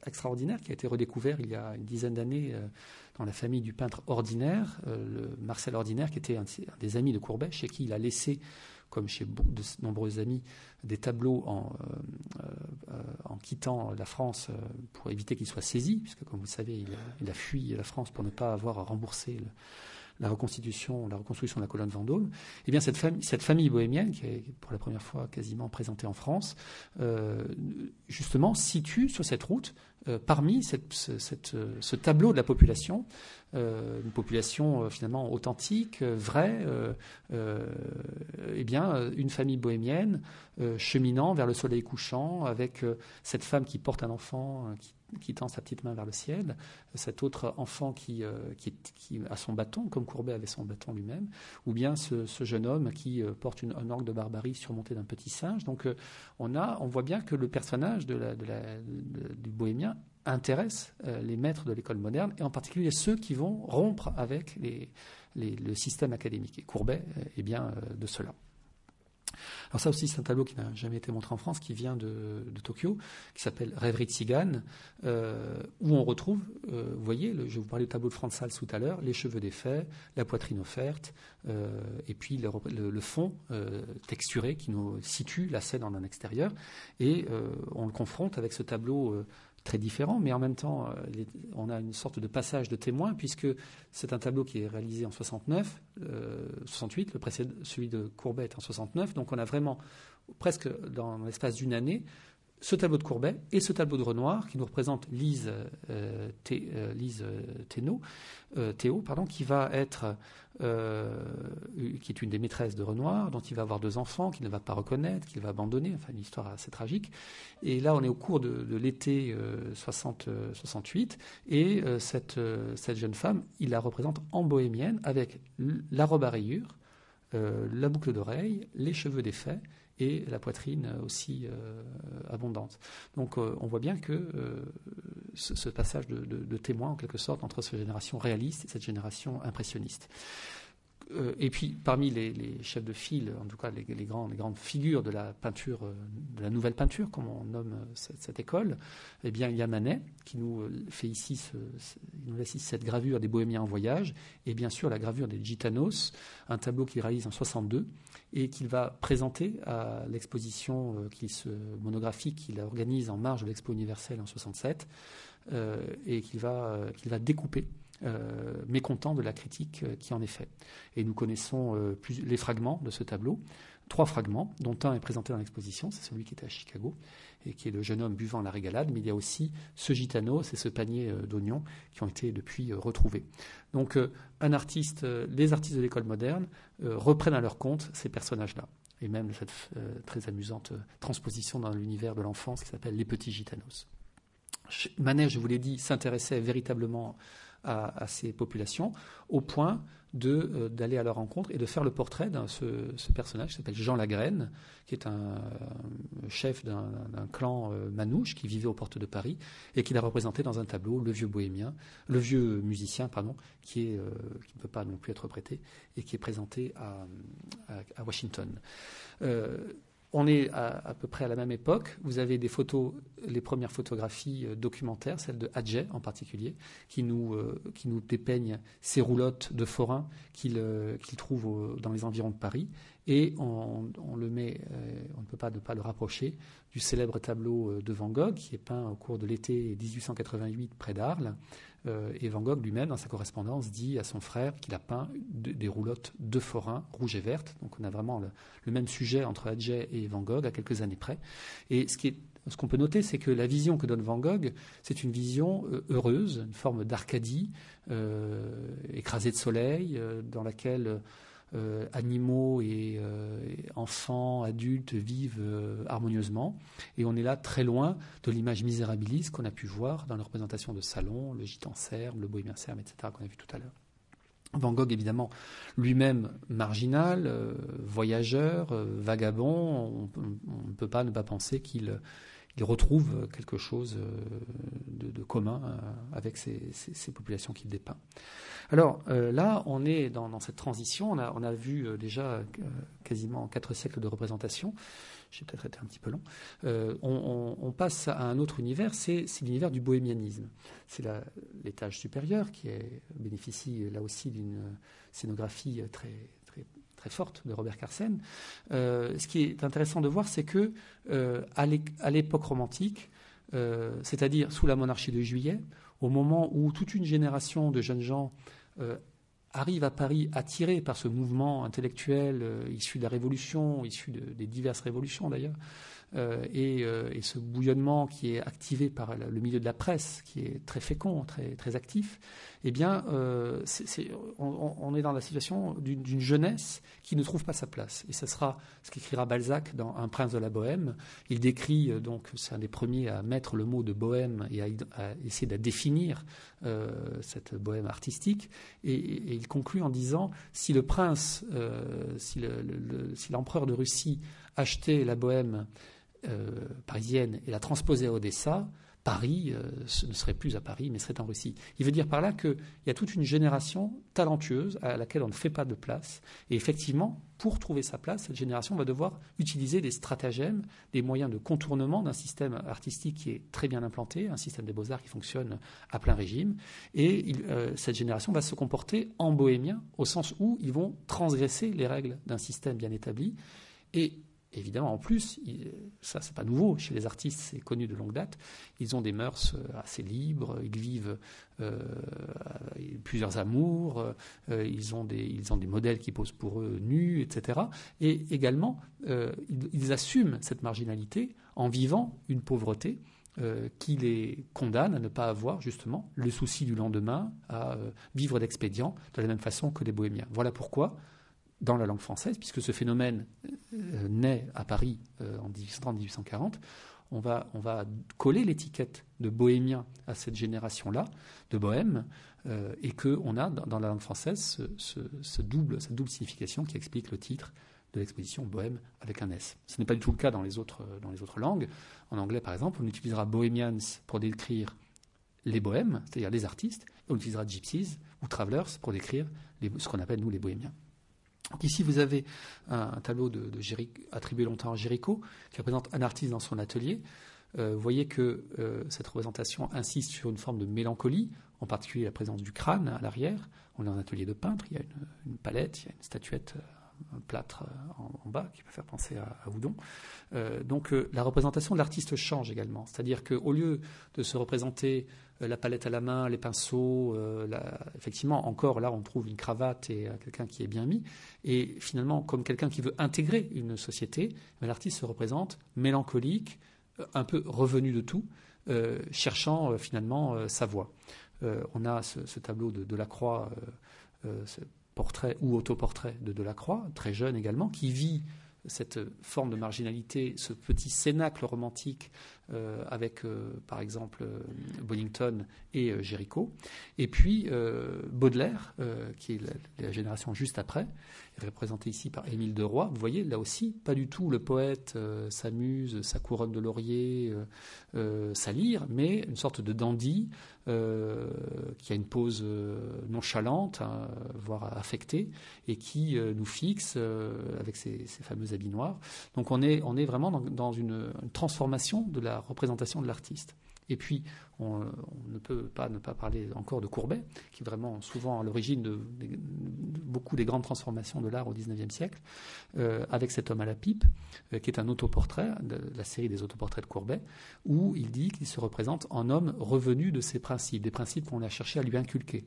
extraordinaire qui a été redécouvert il y a une dizaine d'années euh, dans la famille du peintre Ordinaire, euh, Marcel Ordinaire, qui était un, des amis de Courbet, chez qui il a laissé, comme chez de nombreux amis, des tableaux en, euh, quittant la France pour éviter qu'il soit saisi, puisque comme vous le savez, il a, fui la France pour ne pas avoir remboursé le, la reconstitution, la reconstruction de la colonne Vendôme, eh bien cette famille, cette famille bohémienne, qui est pour la première fois quasiment présentée en France, justement situe sur cette route, parmi cette, ce, tableau de la population, euh, une population finalement authentique, vraie, eh bien une famille bohémienne cheminant vers le soleil couchant, avec cette femme qui porte un enfant, qui tend sa petite main vers le ciel, cet autre enfant qui, euh, a son bâton, comme Courbet avait son bâton lui-même, ou bien ce, jeune homme qui euh, porte une, un orgue de barbarie surmonté d'un petit singe. Donc euh, on, a, on voit bien que le personnage du bohémien intéresse les maîtres de l'école moderne, et en particulier ceux qui vont rompre avec le système académique. Et Courbet est bien de cela. Alors ça aussi, c'est un tableau qui n'a jamais été montré en France, qui vient de, Tokyo, qui s'appelle Rêverie de Cigane, euh, où on retrouve, euh, vous voyez, je vous parlais du tableau de Franz Hals tout à l'heure, les cheveux défaits, la poitrine offerte, euh, et puis le, fond texturé qui nous situe la scène en un extérieur, et on le confronte avec ce tableau très différent, mais en même temps, euh, on a une sorte de passage de témoin, puisque c'est un tableau qui est réalisé en 69, 68, euh, le précédent, celui de Courbet en 69, donc on a vraiment, presque dans l'espace d'une année, ce tableau de Courbet et ce tableau de Renoir qui nous représente Lise, euh, euh, Lise euh, Théo, pardon, qui va être, qui est une des maîtresses de Renoir, dont il va avoir deux enfants, qu'il ne va pas reconnaître, qu'il va abandonner, enfin une histoire assez tragique. Et là, on est au cours de, l'été 68, et cette, cette jeune femme, il la représente en bohémienne avec la robe à rayures, la boucle d'oreille, les cheveux défaits et la poitrine aussi euh, abondante. Donc euh, on voit bien que euh, ce, passage de, de, témoin en quelque sorte entre cette génération réaliste et cette génération impressionniste. Et puis, parmi les, chefs de file, en tout cas les, grandes, figures de la peinture, de la nouvelle peinture, comme on nomme cette, école, eh bien, il y a Manet qui nous fait ici, nous laisse ici cette gravure des Bohémiens en voyage, et bien sûr la gravure des Gitanos, un tableau qu'il réalise en 62 et qu'il va présenter à l'exposition monographique qu'il organise en marge de l'Expo universelle en 67, et qu'il va, va découper euh, mécontent de la critique euh, qui en est faite. Et nous connaissons euh, les fragments de ce tableau, trois fragments, dont un est présenté dans l'exposition, c'est celui qui était à Chicago, et qui est le jeune homme buvant la régalade, mais il y a aussi ce gitano, c'est ce panier d'oignons qui ont été depuis retrouvés. Donc un artiste, les artistes de l'école moderne reprennent à leur compte ces personnages-là et même cette très amusante transposition dans l'univers de l'enfance qui s'appelle Les Petits Gitanos. Manet, je vous l'ai dit, s'intéressait véritablement à, ces populations, au point euh, d'aller à leur rencontre et de faire le portrait de ce, personnage qui s'appelle Jean Lagraine, qui est un, chef d'un clan euh, manouche qui vivait aux portes de Paris et qu'il a représenté dans un tableau le vieux bohémien, le vieux musicien, pardon, qui, est, euh, qui ne peut pas non plus être prêté et qui est présenté à, Washington. On est à, peu près à la même époque. Vous avez des photos, les premières photographies euh, documentaires, celles de Hadjet en particulier, qui nous, euh, qui nous dépeignent ces roulottes de forains qu'il euh, trouve dans les environs de Paris. Et on, le met, on ne peut pas ne pas le rapprocher du célèbre tableau de Van Gogh, qui est peint au cours de l'été 1888 près d'Arles, et Van Gogh lui-même, dans sa correspondance, dit à son frère qu'il a peint des roulottes de forains rouges et vertes. Donc on a vraiment le, même sujet entre Adjet et Van Gogh à quelques années près. Et ce ce qu'on peut noter, c'est que la vision que donne Van Gogh, c'est une vision euh, heureuse, une forme d'Arcadie, euh, écrasée de soleil, dans laquelle euh, animaux et, euh, enfants, adultes vivent euh, harmonieusement. Et on est là très loin de l'image misérabiliste qu'on a pu voir dans la représentation de Salon, le Gitan Serbe, le Bohémien Serbe, etc., qu'on a vu tout à l'heure. Van Gogh, évidemment, lui-même marginal, voyageur, vagabond, on ne peut pas ne pas penser qu'il retrouve quelque chose de, commun avec ces, populations qu'il dépeint. Alors euh, là, on est dans, cette transition. On a, vu euh, déjà euh, quasiment quatre siècles de représentation. J'ai peut-être été un petit peu long. On, passe à un autre univers, c'est l'univers du bohémianisme. C'est l'étage supérieur qui bénéficie là aussi d'une scénographie très, très, forte de Robert Carsen. ce qui est intéressant de voir, c'est que à l'époque romantique, c'est-à-dire sous la monarchie de Juillet, au moment où toute une génération de jeunes gens euh, arrive à Paris attiré par ce mouvement intellectuel euh, issu de la Révolution, issu des diverses révolutions d'ailleurs, euh, et, ce bouillonnement qui est activé par le milieu de la presse, qui est très fécond, très, très actif, eh bien, euh, on, est dans la situation d'une jeunesse qui ne trouve pas sa place. Et ce sera ce qu'écrira Balzac dans Un prince de la Bohème. Il décrit, euh, donc, c'est un des premiers à mettre le mot de bohème et à, essayer de définir euh, cette bohème artistique. Et, il conclut en disant si le prince, si l'empereur de Russie achetait la bohème parisienne et la transposait à Odessa, Paris euh, ne serait plus à Paris, mais serait en Russie. Il veut dire par là qu'il y a toute une génération talentueuse à laquelle on ne fait pas de place. Et effectivement, pour trouver sa place, cette génération va devoir utiliser des stratagèmes, des moyens de contournement d'un système artistique qui est très bien implanté, un système des beaux-arts qui fonctionne à plein régime. Et euh, cette génération va se comporter en bohémien, au sens où ils vont transgresser les règles d'un système bien établi. Et évidemment, en plus, ça c'est pas nouveau chez les artistes, c'est connu de longue date. Ils ont des mœurs euh, assez libres, ils vivent euh, plusieurs amours, euh, ils, ont des, ils ont des modèles qui posent pour eux nus, etc. Et également, ils, assument cette marginalité en vivant une pauvreté qui les condamne à ne pas avoir justement le souci du lendemain, à vivre d'expédients de la même façon que les bohémiens. Voilà pourquoi dans la langue française, puisque ce phénomène euh, naît à Paris euh, en 1830-1840, on va, coller l'étiquette de bohémien à cette génération-là, de bohème, euh, et qu'on a dans, la langue française ce, double, cette double signification qui explique le titre de l'exposition bohème avec un S. Ce n'est pas du tout le cas dans les, autres, dans les autres langues. En anglais, par exemple, on utilisera bohemians pour décrire les bohèmes, c'est-à-dire les artistes, et on utilisera gypsies ou travelers pour décrire ce qu'on appelle, nous, les bohémiens ici, vous avez un, tableau de, attribué longtemps à Géricault, qui représente un artiste dans son atelier. Euh, vous voyez que euh, cette représentation insiste sur une forme de mélancolie, en particulier la présence du crâne à l'arrière. On est un atelier de peintre, il y a une, palette, il y a une statuette, euh, plâtre en, bas qui peut faire penser à, à Houdon. donc la représentation de l'artiste change également, c'est-à-dire qu'au lieu de se représenter euh, la palette à la main, les pinceaux. Euh, effectivement, encore là, on trouve une cravate et euh, quelqu'un qui est bien mis. Et finalement, comme quelqu'un qui veut intégrer une société, l'artiste se représente mélancolique, un peu revenu de tout, cherchant finalement sa voie. on a ce, tableau de Delacroix, ce portrait ou autoportrait de Delacroix, très jeune également, qui vit cette forme de marginalité, ce petit cénacle romantique euh, avec, euh, par exemple, euh, et Géricault. Et puis Baudelaire, qui est la, génération juste après, représenté ici par Émile de Roy. Vous voyez, là aussi, pas du tout le poète s'amuse, sa couronne de laurier, sa lyre, mais une sorte de dandy qui a une pose nonchalante, hein, voire affectée, et qui nous fixe avec ses, fameux habits noirs. Donc on est, on est vraiment dans, une transformation de la représentation de l'artiste. Et puis, on, ne peut pas ne pas parler encore de Courbet, qui est vraiment souvent à l'origine de, beaucoup des grandes transformations de l'art au XIXe siècle, euh, avec cet homme à la pipe, euh, qui est un autoportrait, de la série des autoportraits de Courbet, où il dit qu'il se représente en homme revenu de ses principes, des principes qu'on a cherché à lui inculquer.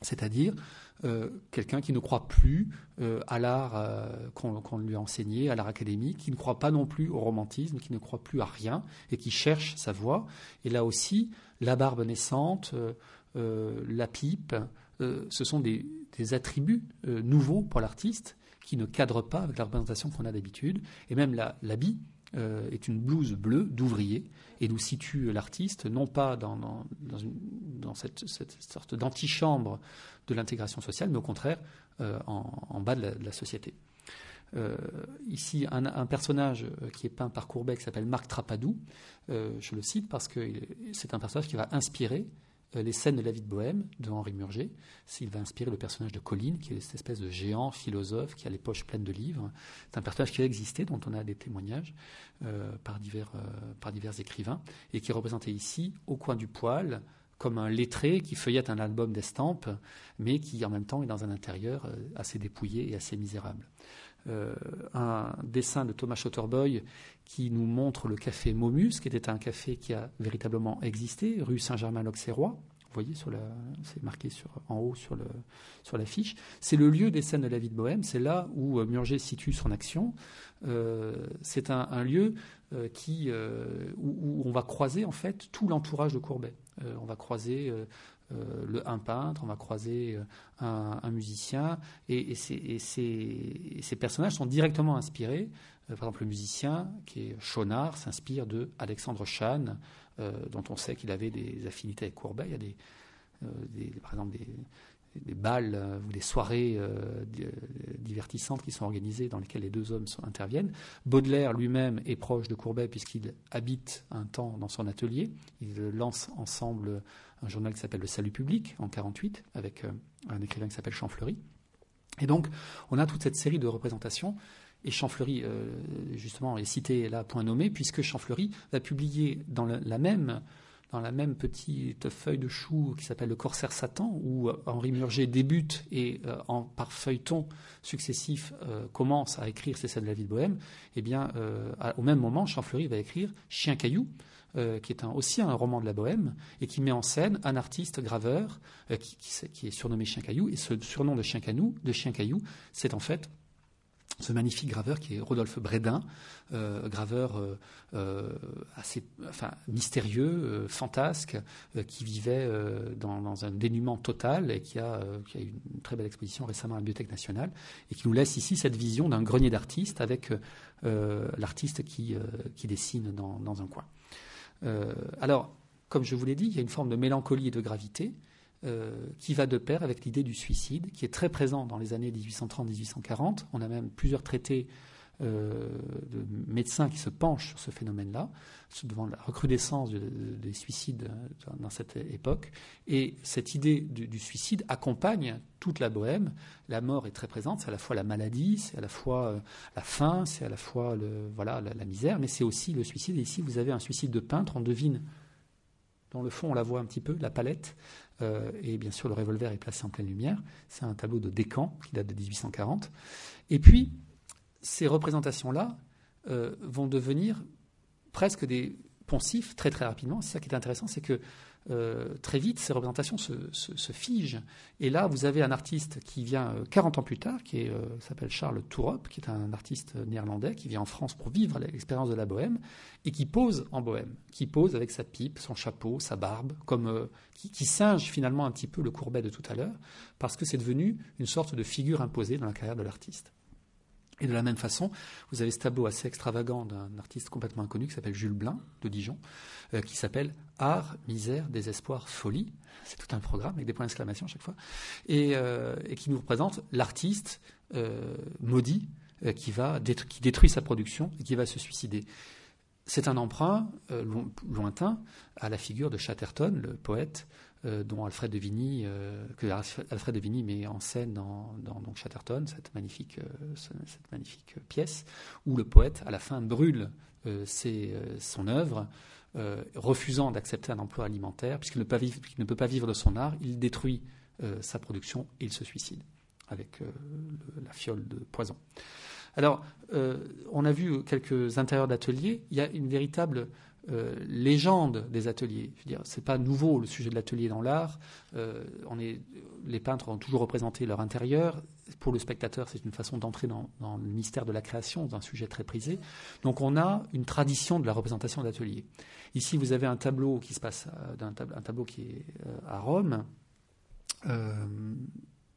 C'est-à-dire euh, quelqu'un qui ne croit plus euh, à l'art euh, qu'on lui a enseigné, à l'art académique, qui ne croit pas non plus au romantisme, qui ne croit plus à rien et qui cherche sa voie. Et là aussi, la barbe naissante, la pipe, ce sont des, attributs nouveaux pour l'artiste qui ne cadrent pas avec la représentation qu'on a d'habitude. Et même l'habit est une blouse bleue d'ouvrier et nous situe l'artiste non pas dans, dans, cette, sorte d'antichambre de l'intégration sociale, mais au contraire euh, en, bas de la, société. Euh, ici, un, personnage euh, qui est peint par Courbet qui s'appelle Marc Trapadou, je le cite parce que c'est un personnage qui va inspirer euh, les scènes de la vie de Bohème de Henri Murger. Il va inspirer le personnage de Colline, qui est cette espèce de géant philosophe qui a les poches pleines de livres. C'est un personnage qui a existé, dont on a des témoignages euh, par, divers, euh, par divers écrivains, et qui est représenté ici au coin du poil comme un lettré qui feuillette un album d'estampes, mais qui en même temps est dans un intérieur assez dépouillé et assez misérable. Euh, un dessin de Thomas Schotterboy qui nous montre le café Momus, qui était un café qui a véritablement existé, rue Saint-Germain-l'Auxerrois. Vous voyez, c'est marqué en haut sur, sur l'affiche. C'est le lieu des scènes de la vie de Bohème. C'est là où euh, Murger situe son action. Euh, c'est un, lieu qui, où, on va croiser en fait tout l'entourage de Courbet. on va croiser le, un peintre, on va croiser euh, un, musicien, et, ces, personnages sont directement inspirés. Euh, par exemple, le musicien, qui est Chaunard, s'inspire de Alexandre Chan, dont on sait qu'il avait des affinités avec Courbet. Il y a des, par exemple des, balles ou des soirées divertissantes qui sont organisées dans lesquelles les deux hommes interviennent. Baudelaire lui-même est proche de Courbet puisqu'il habite un temps dans son atelier. Ils lancent ensemble un journal qui s'appelle Le Salut Public en 48 avec euh, un écrivain qui s'appelle Champfleury. Et donc, on a toute cette série de représentations. Et Champfleury, euh, justement, est cité là, point nommé, puisque Champfleury va publier dans la, même, dans la même petite feuille de chou qui s'appelle le Corsaire Satan, où Henri Murger débute et en, par feuilleton successif commence à écrire ces scènes de la vie de Bohème, eh bien, au même moment, Champfleury va écrire Chien Caillou, euh, qui est aussi un roman de la Bohème, et qui met en scène un artiste graveur euh, qui, est surnommé Chien Caillou. Et ce surnom de Chien Caillou, c'est en fait ce magnifique graveur qui est Rodolphe Brédin, euh, graveur assez enfin, mystérieux, fantasque, qui vivait dans, un dénuement total et qui a, eu une très belle exposition récemment à la Bibliothèque nationale, et qui nous laisse ici cette vision d'un grenier d'artistes avec l'artiste qui, qui dessine dans, dans un coin. Euh, alors, comme je vous l'ai dit, il y a une forme de mélancolie et de gravité euh, qui va de pair avec l'idée du suicide, qui est très présent dans les années 1830-1840. On a même plusieurs traités euh, de médecins qui se penchent sur ce phénomène-là, devant la recrudescence des suicides dans cette époque. Et cette idée du, suicide accompagne toute la bohème. La mort est très présente, c'est à la fois la maladie, c'est à la fois la faim, c'est à la fois voilà, la, misère, mais c'est aussi le suicide. Et ici, vous avez un suicide de peintre, on devine dans le fond, on la voit un petit peu, la palette, euh, et bien sûr le revolver est placé en pleine lumière. C'est un tableau de Descamps qui date de 1840. Et puis, ces représentations-là euh, vont devenir presque des poncifs très très rapidement. C'est ça qui est intéressant, c'est que euh, très vite, ces représentations se, figent. Et là, vous avez un artiste qui vient 40 euh, ans plus tard, qui s'appelle Charles Tourop, qui est un artiste néerlandais, qui vient en France pour vivre l'expérience de la bohème, et qui pose en bohème, qui pose avec sa pipe, son chapeau, sa barbe, comme, qui, qui, singe finalement un petit peu le courbet de tout à l'heure, parce que c'est devenu une sorte de figure imposée dans la carrière de l'artiste. Et de la même façon, vous avez ce tableau assez extravagant d'un artiste complètement inconnu qui s'appelle Jules Blin de Dijon, euh, qui s'appelle Art, misère, désespoir, folie. C'est tout un programme avec des points d'exclamation chaque fois, et, euh, qui nous représente l'artiste euh, maudit qui va qui détruit sa production et qui va se suicider. C'est un emprunt lointain à la figure de Chatterton, le poète euh, dont Alfred de Vigny, euh, Alfred de met en scène dans, Chatterton, cette magnifique, euh, cette magnifique pièce, où le poète, à la fin, brûle son œuvre, refusant d'accepter un emploi alimentaire, puisqu'il ne, ne, peut pas vivre de son art, il détruit sa production et il se suicide avec la fiole de poison. Alors, on a vu quelques intérieurs d'ateliers, il y a une véritable euh, légende des ateliers. Je veux c'est pas nouveau le sujet de l'atelier dans l'art. Euh, on est, les peintres ont toujours représenté leur intérieur. Pour le spectateur, c'est une façon d'entrer dans, le mystère de la création, d'un sujet très prisé. Donc, on a une tradition de la représentation d'atelier. Ici, vous avez un tableau qui se passe, euh, un tableau qui est à Rome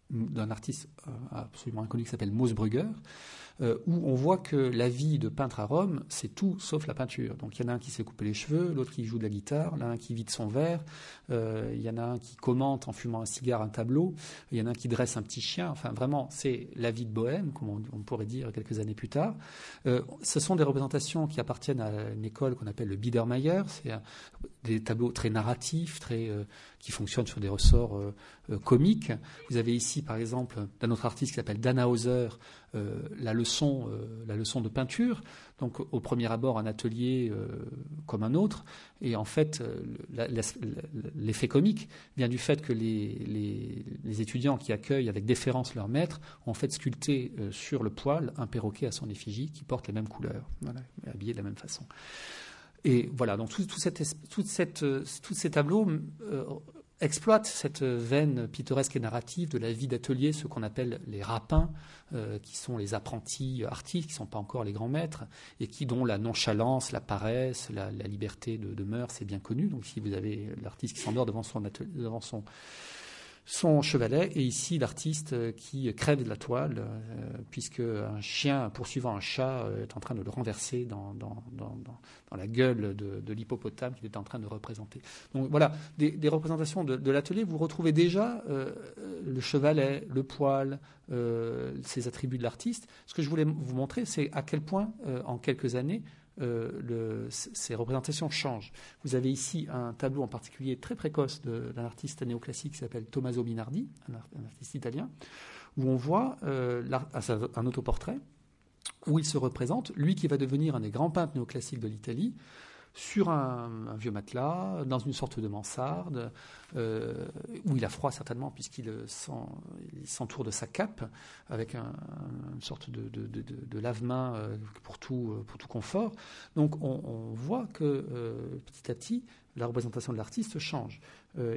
d'un artiste absolument inconnu qui s'appelle Mosbrugger, euh, où on voit que la vie de peintre à Rome, c'est tout sauf la peinture. Donc il y en a un qui s'est coupé les cheveux, l'autre qui joue de la guitare, l'un qui vide son verre, euh, il y en a un qui commente en fumant un cigare un tableau, il y en a un qui dresse un petit chien. Enfin vraiment, c'est la vie de bohème, comme on, pourrait dire quelques années plus tard. Euh, ce sont des représentations qui appartiennent à une école qu'on appelle le Biedermeier. C'est des tableaux très narratifs, très qui fonctionnent sur des ressorts comiques. Vous avez ici, par exemple, d'un autre artiste qui s'appelle Dan Hauser, euh, la, leçon, euh, la leçon de peinture. Donc au premier abord, un atelier euh, comme un autre. Et en fait, l'effet comique vient du fait que les, les, étudiants qui accueillent avec déférence leur maître ont fait sculpter sur le poil un perroquet à son effigie qui porte les mêmes couleurs, habillé de la même façon. Et voilà, donc tout, tous ces tableaux exploite cette veine pittoresque et narrative de la vie d'atelier, ce qu'on appelle les rapins, euh, qui sont les apprentis artistes, qui ne sont pas encore les grands maîtres, et qui dont la nonchalance, la paresse, la, liberté de, de mœurs c'est bien connu. Donc si vous avez l'artiste qui s'endort devant son, devant son son chevalet, et ici l'artiste euh, qui crève de la toile, euh, puisque un chien poursuivant un chat euh, est en train de le renverser dans, dans, dans, la gueule de, l'hippopotame qu'il est en train de représenter. Donc voilà, des, représentations de, de l'atelier, vous retrouvez déjà le chevalet, le poil, ces attributs de l'artiste. Ce que je voulais vous montrer, c'est à quel point, en quelques années, euh, ces représentations changent. Vous avez ici un tableau en particulier très précoce d'un artiste néoclassique qui s'appelle Tommaso Minardi, un, artiste italien, où on voit euh, un autoportrait où il se représente, lui qui va devenir un des grands peintres néoclassiques de l'Italie, sur un, vieux matelas, dans une sorte de mansarde, euh, où il a froid certainement, puisqu'il s'entoure de sa cape, avec une sorte de, lave-main euh, pour, tout, confort. Donc on, voit que petit à petit, la représentation de l'artiste change.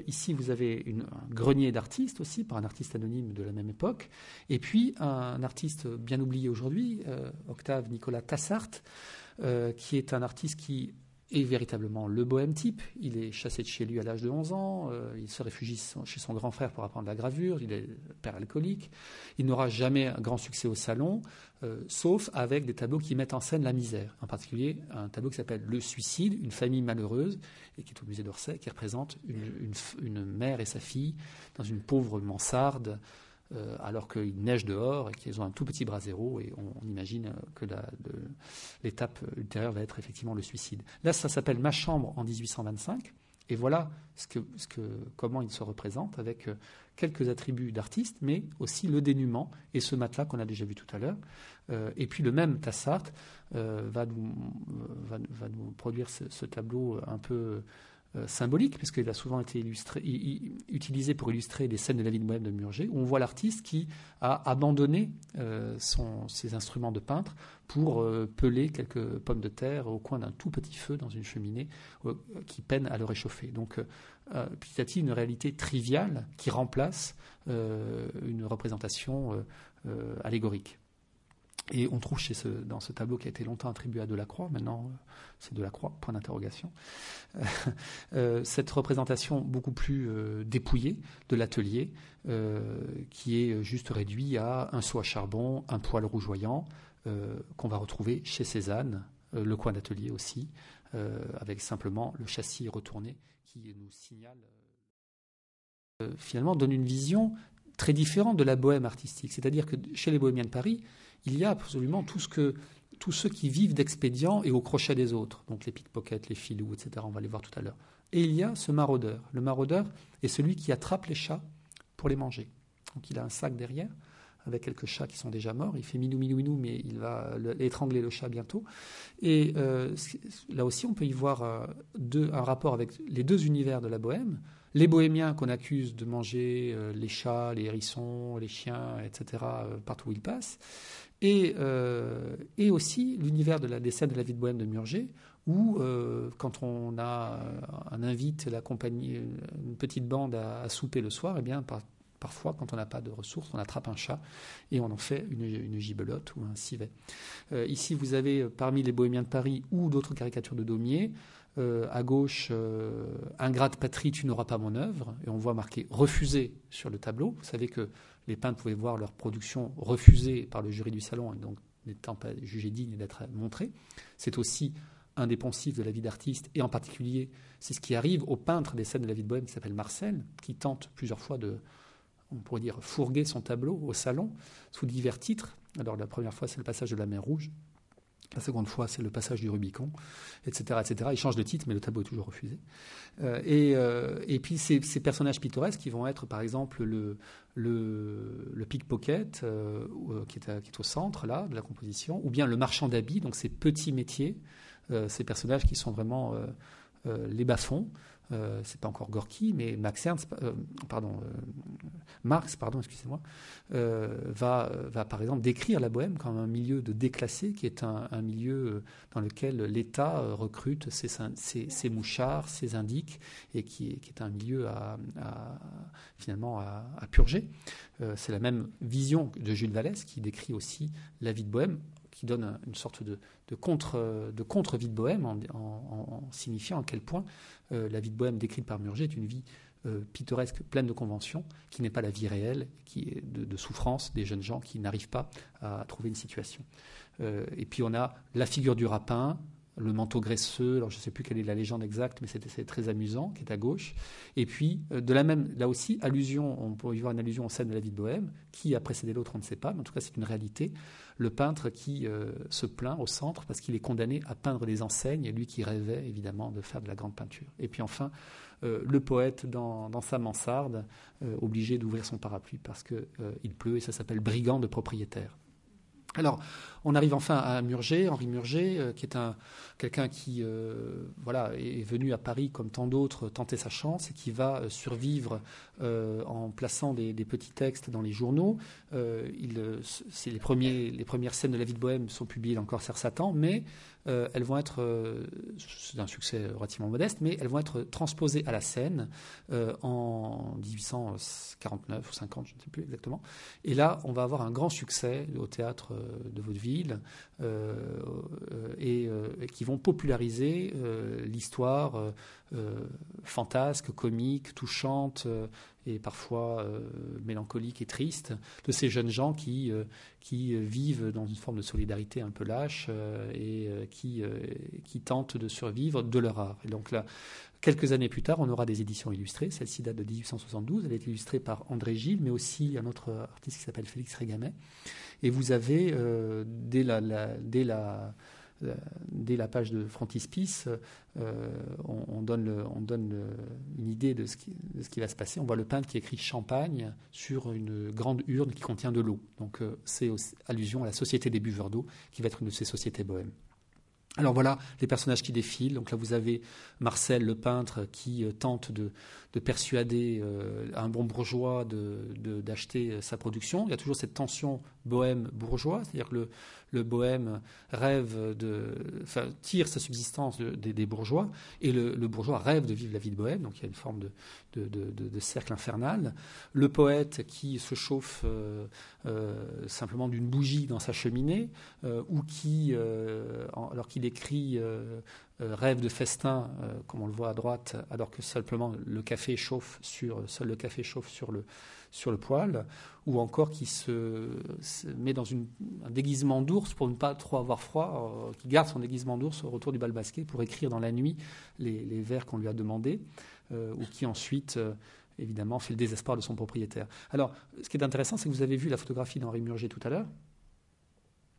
ici, vous avez un grenier d'artistes aussi, par un artiste anonyme de la même époque, et puis un artiste bien oublié aujourd'hui, Octave Nicolas Tassart, qui est un artiste qui est véritablement le bohème type. Il est chassé de chez lui à l'âge de 11 ans, euh, il se réfugie chez son grand frère pour apprendre la gravure, il est père alcoolique, il n'aura jamais un grand succès au salon, euh, sauf avec des tableaux qui mettent en scène la misère, en particulier un tableau qui s'appelle Le suicide, une famille malheureuse, et qui est au musée d'Orsay, qui représente une mère et sa fille dans une pauvre mansarde euh, alors qu'il neige dehors et qu'ils ont un tout petit bras zéro et on, imagine que l'étape ultérieure va être effectivement le suicide. Là, ça s'appelle Ma chambre en 1825 et voilà comment il se représente avec euh, quelques attributs d'artiste, mais aussi le dénuement et ce matelas qu'on a déjà vu tout à l'heure. Euh, et puis le même Tassart va nous, produire ce, tableau un peu euh, symbolique, puisqu'il a souvent été illustré, utilisé pour illustrer des scènes de la vie de Bohème de Murger, où on voit l'artiste qui a abandonné euh, ses instruments de peintre pour euh, peler quelques pommes de terre au coin d'un tout petit feu dans une cheminée qui peine à le réchauffer. Donc, petit à petit, une réalité triviale qui remplace une représentation allégorique. Et on trouve chez ce, dans ce tableau qui a été longtemps attribué à Delacroix, maintenant c'est Delacroix, point d'interrogation, euh, cette représentation beaucoup plus euh, dépouillée de l'atelier, euh, qui est juste réduit à un seau à charbon, un poêle rougeoyant, qu'on va retrouver chez Cézanne, le coin d'atelier aussi, avec simplement le châssis retourné qui nous signale, finalement, donne une vision très différente de la bohème artistique. C'est-à-dire que chez les bohémiens de Paris, il y a absolument tout ce que tous ceux qui vivent d'expédients et au crochet des autres, donc les pickpockets, les filous, etc. On va les voir tout à l'heure. Et il y a ce maraudeur. Le maraudeur est celui qui attrape les chats pour les manger. Donc il a un sac derrière avec quelques chats qui sont déjà morts. Il fait minou, minou, minou, mais il va étrangler le chat bientôt. Et euh, là aussi, on peut y voir euh, un rapport avec les deux univers de la bohème. Les bohémiens qu'on accuse de manger euh, les chats, les hérissons, les chiens, etc., partout où ils passent. Et, euh, et aussi l'univers de la, des scènes de la vie de Bohème de Murger, où euh, quand on a un invite la compagnie, une petite bande à, souper le soir, eh bien parfois quand on n'a pas de ressources, on attrape un chat et on en fait une, une gibelotte ou un civet. Euh, ici, vous avez parmi les Bohémiens de Paris ou d'autres caricatures de Daumier. À gauche, Ingrate patrie, tu n'auras pas mon œuvre, et on voit marqué refusé sur le tableau. Vous savez que les peintres pouvaient voir leur production refusée par le jury du salon, et donc n'étant pas jugés dignes d'être montrés. C'est aussi un des poncifs de la vie d'artiste, et en particulier, c'est ce qui arrive au peintre des scènes de la vie de Bohème qui s'appelle Marcel, qui tente plusieurs fois de, on pourrait dire, fourguer son tableau au salon sous divers titres. Alors la première fois, c'est le passage de la mer Rouge. La seconde fois, c'est le passage du Rubicon, etc., etc. Il change de titre, mais le tableau est toujours refusé. Euh, euh, et, puis ces, personnages pittoresques qui vont être, par exemple, le, pickpocket euh, qui, est au centre de la composition, ou bien le marchand d'habits, donc ces petits métiers, ces personnages qui sont vraiment les bas-fonds, euh, c'est pas encore Gorky, mais Max Ernst, euh, euh, Marx, pardon, excusez-moi, va, va par exemple décrire la Bohème comme un milieu de déclassé, qui est un, milieu dans lequel l'État recrute ses, mouchards, ses indiques, et qui, qui est un milieu à, finalement à, purger. c'est la même vision de Jules Vallès qui décrit aussi la vie de Bohème qui donne une sorte de, de contre, de contre vie de bohème en, signifiant à quel point euh, la vie de bohème décrite par Murger est une vie euh, pittoresque, pleine de conventions, qui n'est pas la vie réelle, qui est de, souffrance des jeunes gens qui n'arrivent pas à trouver une situation. Euh, et puis on a la figure du rapin, le manteau graisseux, alors je ne sais plus quelle est la légende exacte, mais c'est très amusant, qui est à gauche. Et puis, euh, de la même, là aussi, allusion, on peut y voir une allusion aux scènes de la vie de Bohème, qui a précédé l'autre, on ne sait pas, mais en tout cas, c'est une réalité. Le peintre qui euh, se plaint au centre parce qu'il est condamné à peindre des enseignes, lui qui rêvait évidemment de faire de la grande peinture. Et puis enfin, euh, le poète dans, sa mansarde, obligé d'ouvrir son parapluie parce qu'il pleut, et ça s'appelle Brigand de propriétaire. Alors, on arrive enfin à Murger, Henri Murger, euh, qui est un quelqu'un qui euh, voilà est venu à Paris comme tant d'autres tenter sa chance et qui va euh, survivre en plaçant des, petits textes dans les journaux. il, c'est les premiers les premières scènes de la vie de Bohème sont publiées dans le Corsaire Satan, mais elles vont être c'est un succès relativement modeste, mais elles vont être transposées à la scène en 1849 ou 50, je ne sais plus exactement. Et là, on va avoir un grand succès au théâtre de Vaudeville euh, euh, et, qui vont populariser euh, l'histoire fantasque, comique, touchante et parfois mélancolique et triste de ces jeunes gens qui, qui vivent dans une forme de solidarité un peu lâche et qui, qui tentent de survivre de leur art. Et donc là, Quelques années plus tard, on aura des éditions illustrées. Celle-ci date de 1872. Elle est illustrée par André Gilles, mais aussi un autre artiste qui s'appelle Félix Régamet. Et vous avez, euh, dès, la, dès, la, dès, la, page de Frontispice, euh, on, donne, on donne une idée de ce, qui, de va se passer. On voit le peintre qui écrit Champagne sur une grande urne qui contient de l'eau. Donc euh, c'est allusion à la Société des buveurs d'eau, qui va être une de ces sociétés bohèmes. Alors voilà les personnages qui défilent. Donc là, vous avez Marcel, le peintre, qui euh, tente de, persuader euh, un bon bourgeois d'acheter euh, sa production. Il y a toujours cette tension bohème-bourgeois, c'est-à-dire que le, bohème rêve de, tire sa subsistance des bourgeois, et le, bourgeois rêve de vivre la vie de bohème, donc il y a une forme de, de cercle infernal. Le poète qui se chauffe euh, euh, simplement d'une bougie dans sa cheminée, euh, ou qui, alors qu'il écrit rêve de festin, comme on le voit à droite, alors que simplement le café chauffe sur, seul le café chauffe sur le, sur le poil, ou encore qui se, met dans un déguisement d'ours pour ne pas trop avoir froid, euh, qui garde son déguisement d'ours au retour du bal basket pour écrire dans la nuit les, vers qu'on lui a demandés, euh, ou qui ensuite, euh, évidemment, fait le désespoir de son propriétaire. Alors, ce qui est intéressant, c'est que vous avez vu la photographie d'Henri Murger tout à l'heure.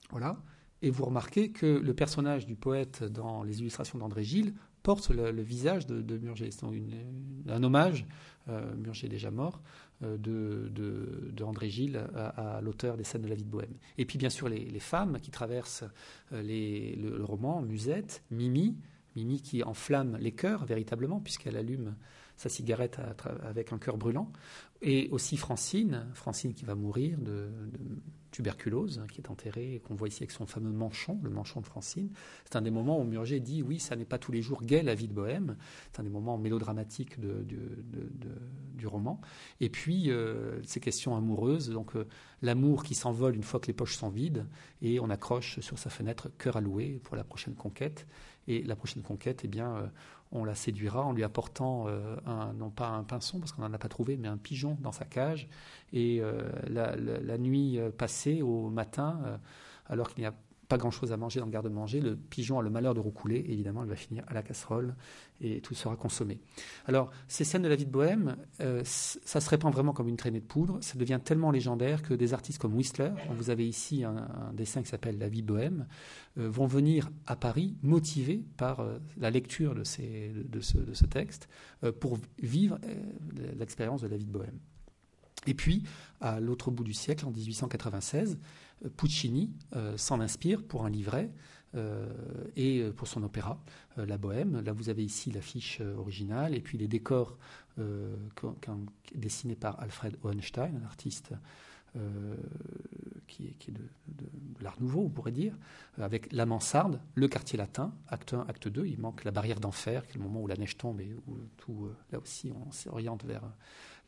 Voilà. Et vous remarquez que le personnage du poète dans les illustrations d'André Gilles porte le, visage de, Murger. C'est un hommage, euh, Murger déjà mort, euh, de, André Gilles à, l'auteur des scènes de la vie de Bohème. Et puis bien sûr les, femmes qui traversent euh, le, roman, Musette, Mimi, Mimi qui enflamme les cœurs véritablement puisqu'elle allume sa cigarette avec un cœur brûlant, et aussi Francine, Francine qui va mourir de, tuberculose, hein, qui est enterrée, et qu'on voit ici avec son fameux manchon, le manchon de Francine. C'est un des moments où Murger dit oui, ça n'est pas tous les jours gai la vie de Bohème. C'est un des moments mélodramatiques du roman. Et puis euh, ces questions amoureuses, donc euh, l'amour qui s'envole une fois que les poches sont vides, et on accroche sur sa fenêtre cœur alloué pour la prochaine conquête. Et la prochaine conquête, eh bien, euh, on la séduira en lui apportant euh, un, non pas un pinson parce qu'on n'en a pas trouvé, mais un pigeon dans sa cage. Et euh, la, nuit euh, passée, au matin, alors qu'il n'y a pas grand-chose à manger dans le garde-manger, le pigeon a le malheur de roucouler, évidemment, il va finir à la casserole et tout sera consommé. Alors, ces scènes de la vie de Bohème, euh, ça se répand vraiment comme une traînée de poudre, ça devient tellement légendaire que des artistes comme Whistler, vous avez ici un, dessin qui s'appelle La vie Bohème, euh, vont venir à Paris motivés par euh, la lecture de, ces, de, ce, de ce, texte pour vivre l'expérience de la vie de Bohème. Et puis, à l'autre bout du siècle, en 1896, Puccini euh, s'en inspire pour un livret euh, et pour son opéra, euh, La Bohème. Là, vous avez ici l'affiche originale et puis les décors dessinés par Alfred Hohenstein, un artiste qui est, de, l'art nouveau, on pourrait dire, avec la mansarde, le quartier latin, acte 1, acte 2. Il manque la barrière d'enfer, qui est le moment où la neige tombe et où tout, là aussi, on s'oriente vers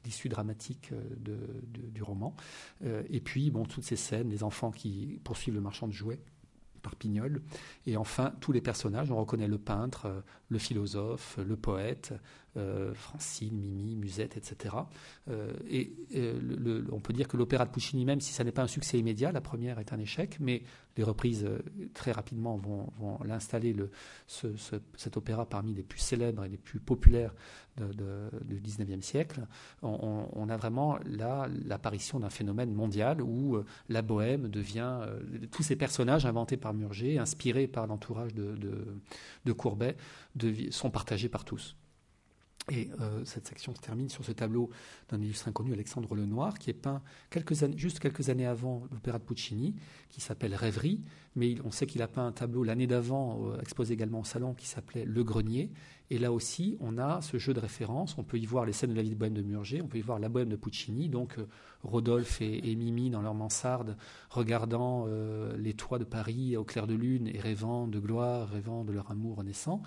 l'issue dramatique euh, du roman. Euh, et puis, bon, toutes ces scènes, les enfants qui poursuivent le marchand de jouets par Pignol. Et enfin, tous les personnages, on reconnaît le peintre, euh, le philosophe, le poète, euh, Francine, Mimi, Musette, etc. et euh, on peut dire que l'opéra de Puccini, même si ça n'est pas un succès immédiat, la première est un échec, mais les reprises très rapidement vont, l'installer, cet opéra parmi les plus célèbres et les plus populaires du XIXe siècle. On, a vraiment là l'apparition d'un phénomène mondial où la bohème devient tous ces personnages inventés par Murger, inspirés par l'entourage de, Courbet, sont partagés par tous. Et euh, cette section se termine sur ce tableau d'un illustre inconnu, Alexandre Lenoir, qui est peint juste quelques années avant l'opéra de Puccini, qui s'appelle Rêverie. Mais on sait qu'il a peint un tableau l'année d'avant, euh, exposé également au salon, qui s'appelait Le Grenier. Et là aussi, on a ce jeu de référence. On peut y voir les scènes de la vie de Bohème de Murger, on peut y voir la Bohème de Puccini, donc euh, Rodolphe et, Mimi dans leur mansarde, regardant les toits de Paris au clair de lune et rêvant de gloire, rêvant de leur amour renaissant.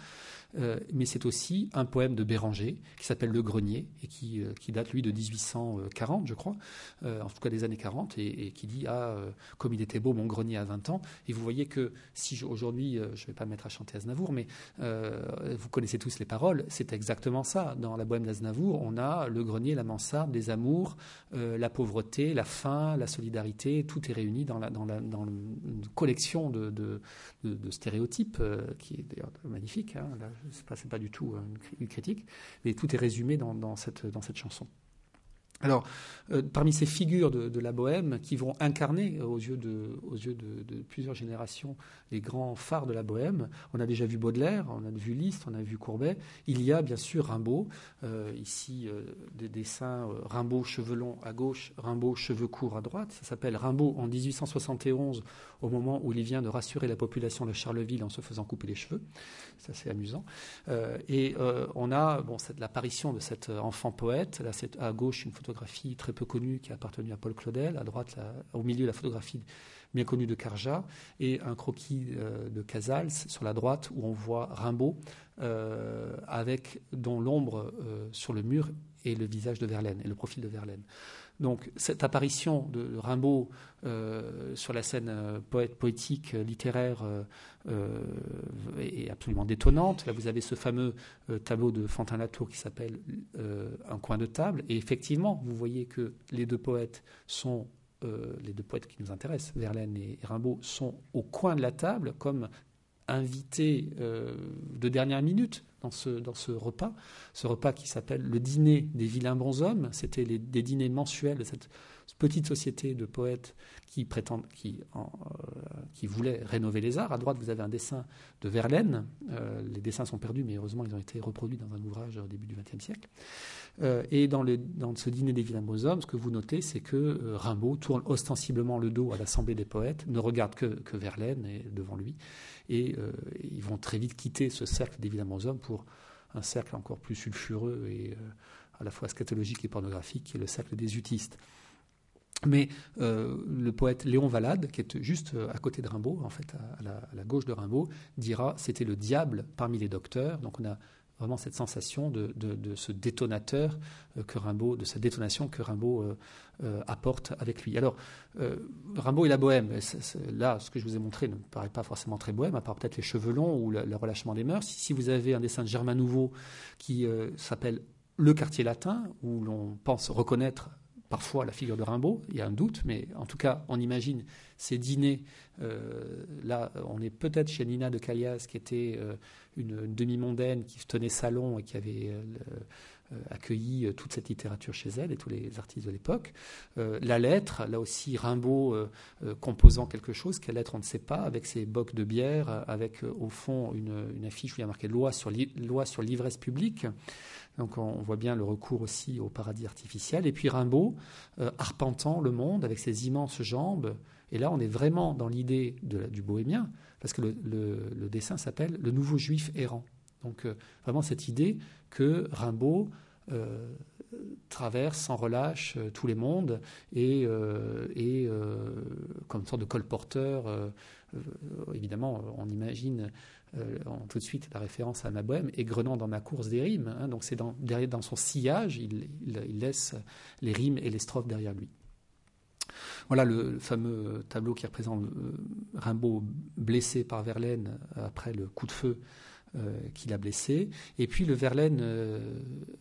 Euh, mais c'est aussi un poème de Béranger qui s'appelle Le Grenier et qui, euh, qui, date, lui, de 1840, je crois, euh, en tout cas des années 40, et, qui dit Ah, comme il était beau mon grenier à 20 ans. Et vous voyez que si aujourd'hui, je ne vais pas mettre à chanter Aznavour, mais vous connaissez tous les paroles, c'est exactement ça. Dans la bohème d'Aznavour, on a le grenier, la mansarde, les amours, la pauvreté, la faim, la solidarité, tout est réuni dans, la, dans, la, dans une collection de, de, de, stéréotypes qui est d'ailleurs magnifique. Hein, c'est pas, pas du tout une, critique, mais tout est résumé dans, cette, dans cette chanson. Alors, euh, parmi ces figures de, la bohème qui vont incarner aux yeux, de, aux yeux de, plusieurs générations les grands phares de la bohème, on a déjà vu Baudelaire, on a vu Liszt, on a vu Courbet. Il y a bien sûr Rimbaud. Euh, ici, euh, des dessins Rimbaud cheveux longs à gauche, Rimbaud cheveux courts à droite. Ça s'appelle Rimbaud en 1871 au moment où il vient de rassurer la population de Charleville en se faisant couper les cheveux. C'est assez amusant. Euh, et euh, on a bon, l'apparition de cet enfant poète. Là, c'est à gauche une photographie très peu connue qui a appartenu à Paul Claudel. À droite, au milieu, la photographie bien connue de Carja. Et un croquis euh, de Casals sur la droite où on voit Rimbaud avec dont l'ombre sur le mur est le visage de Verlaine et le profil de Verlaine. Donc cette apparition de Rimbaud euh, sur la scène euh, poète, poétique, euh, littéraire est absolument détonnante. Là, vous avez ce fameux tableau de Fantin-Latour qui s'appelle Un coin de table. Et effectivement, vous voyez que les deux poètes sont les deux poètes qui nous intéressent, Verlaine et Rimbaud, sont au coin de la table comme invités de dernière minute dans ce, repas, ce repas qui s'appelle le dîner des vilains bonshommes. C'était des dîners mensuels de cette petite société de poètes qui prétendent, qui, euh, qui voulaient rénover les arts. À droite, vous avez un dessin de Verlaine. Euh, les dessins sont perdus, mais heureusement, ils ont été reproduits dans un ouvrage au début du XXe siècle. Euh, et dans, ce dîner des vilains bonshommes, ce que vous notez, c'est que Rimbaud tourne ostensiblement le dos à l'Assemblée des poètes, ne regarde que, Verlaine est devant lui, et ils vont très vite quitter ce cercle des bonshommes pour un cercle encore plus sulfureux et à la fois scatologique et pornographique, qui est le cercle des utistes. Mais euh, le poète Léon Valade, qui est juste euh, à côté de Rimbaud, en fait, à, la, gauche de Rimbaud, dira c'était le diable parmi les docteurs. Donc on a vraiment cette sensation de, ce détonateur euh, que Rimbaud, de cette détonation que Rimbaud apporte avec lui. Alors, Rimbaud et la bohème, là, ce que je vous ai montré ne me paraît pas forcément très bohème, à part peut-être les cheveux longs ou le, relâchement des mœurs. Si, vous avez un dessin de Germain Nouveau qui s'appelle Le quartier latin, où l'on pense reconnaître parfois la figure de Rimbaud, il y a un doute, mais en tout cas, on imagine ces dîners. Euh, là, on est peut-être chez Nina de Calias, qui était euh, une, demi-mondaine qui tenait salon et qui avait euh, accueilli toute cette littérature chez elle et tous les artistes de l'époque. la lettre, là aussi, Rimbaud composant quelque chose, quelle lettre on ne sait pas, avec ses bocs de bière, avec au fond une, affiche où il y a marqué loi sur l'ivresse publique. Donc on voit bien le recours aussi au paradis artificiel. Et puis Rimbaud, euh, arpentant le monde avec ses immenses jambes. Et là, on est vraiment dans l'idée du bohémien, parce que le, dessin s'appelle Le nouveau juif errant. Donc euh, vraiment cette idée que Rimbaud euh, traverse sans relâche tous les mondes et, comme une sorte de colporteur. évidemment, on imagine euh, tout de suite la référence à ma bohème, et Grenant dans ma course des rimes. Hein, donc c'est dans, dans son sillage, il, laisse les rimes et les strophes derrière lui. Voilà le fameux tableau qui représente euh, Rimbaud blessé par Verlaine après le coup de feu euh, qu'il a blessé, et puis le Verlaine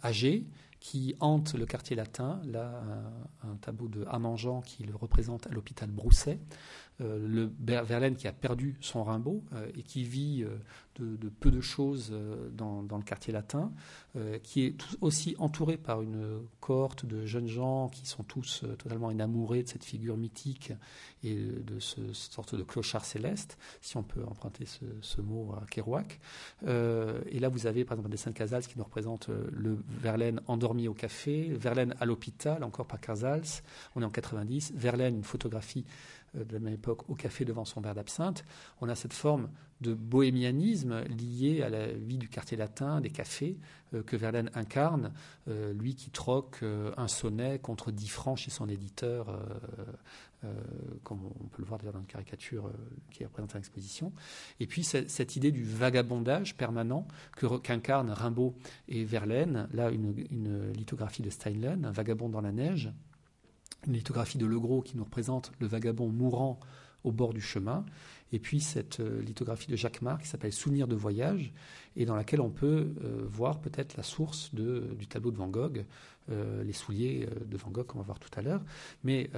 âgé qui hante le quartier latin, là un, tableau de Amangean qui le représente à l'hôpital Brousset, euh, le Verlaine qui a perdu son Rimbaud euh, et qui vit euh, de, peu de choses euh, dans, le quartier latin, euh, qui est aussi entouré par une cohorte de jeunes gens qui sont tous euh, totalement enamourés de cette figure mythique et de ce sorte de clochard céleste, si on peut emprunter ce, mot à Kerouac. et là, vous avez par exemple des Saint-Casals qui nous représentent le Verlaine endormi au café, Verlaine à l'hôpital, encore par Casals, on est en 90, Verlaine, une photographie de la même époque au café devant son verre d'absinthe. On a cette forme de bohémianisme lié à la vie du quartier latin, des cafés, euh, que Verlaine incarne, euh, lui qui troque euh, un sonnet contre 10 francs chez son éditeur, comme on peut le voir dans une caricature qui est représentée à l'exposition. Et puis cette idée du vagabondage permanent qu'incarnent Rimbaud et Verlaine, là une, une lithographie de Steinlen, un vagabond dans la neige, une lithographie de Legros qui nous représente le vagabond mourant au bord du chemin, et puis cette euh, lithographie de Jacques Marc qui s'appelle Souvenir de voyage, et dans laquelle on peut euh, voir peut-être la source du tableau de Van Gogh, euh, les souliers de Van Gogh qu'on va voir tout à l'heure. Mais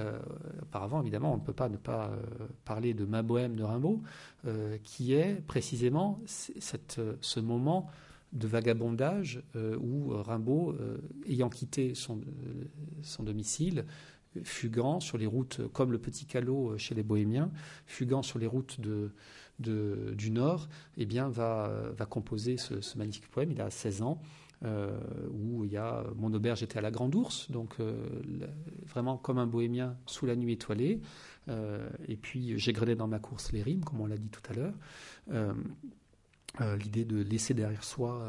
auparavant, évidemment, on ne peut pas ne pas parler de Ma Bohème de Rimbaud, qui est précisément cette, ce moment de vagabondage où Rimbaud, ayant quitté son, son domicile, fugant sur les routes, comme le petit calot chez les bohémiens, fugant sur les routes du Nord, eh bien, va, composer ce, magnifique poème. Il a 16 ans. Euh, où il y a Mon auberge était à la Grande Ourse, donc euh, vraiment comme un bohémien sous la nuit étoilée. Euh, et puis j'ai gréné dans ma course les rimes, comme on l'a dit tout à l'heure. L'idée de laisser derrière soi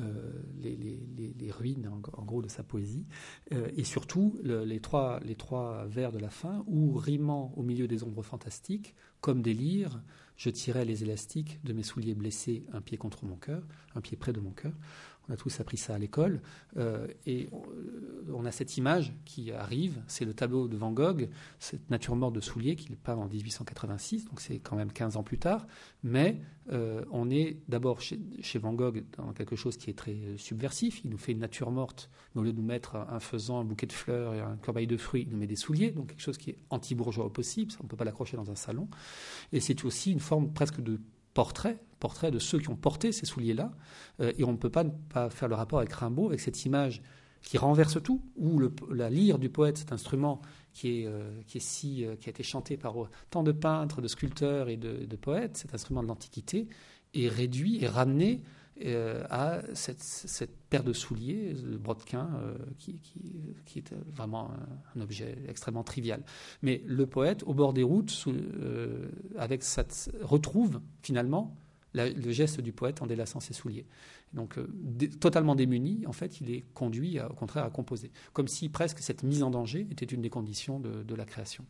euh, les, ruines, en, gros, de sa poésie, euh, et surtout les, trois, les trois vers de la fin, où, rimant au milieu des ombres fantastiques, comme des lyres, je tirais les élastiques de mes souliers blessés, un pied contre mon cœur, un pied près de mon cœur. On a tous appris ça à l'école. Euh, et euh, on a cette image qui arrive, c'est le tableau de Van Gogh, cette nature morte de souliers qu'il peint en 1886, donc c'est quand même 15 ans plus tard. Mais euh, on est d'abord chez, Van Gogh dans quelque chose qui est très subversif. Il nous fait une nature morte, mais au lieu de nous mettre un faisan, un bouquet de fleurs et un corbeille de fruits, il nous met des souliers, donc quelque chose qui est anti-bourgeois possible. On ne peut pas l'accrocher dans un salon. Et c'est aussi une forme presque de portrait, portrait de ceux qui ont porté ces souliers-là. Euh, et on ne peut pas, faire le rapport avec Rimbaud, avec cette image qui renverse tout, où la lyre du poète, cet instrument euh, euh, qui a été chanté par tant de peintres, de sculpteurs et de poètes, cet instrument de l'Antiquité, est réduit et ramené euh, à cette, paire de souliers de brodequin euh, qui, est vraiment un, objet extrêmement trivial. Mais le poète, au bord des routes, euh, avec retrouve finalement le geste du poète en délaçant ses souliers. Donc, totalement démuni, en fait, il est conduit, au contraire, à composer. Comme si presque cette mise en danger était une des conditions de la création.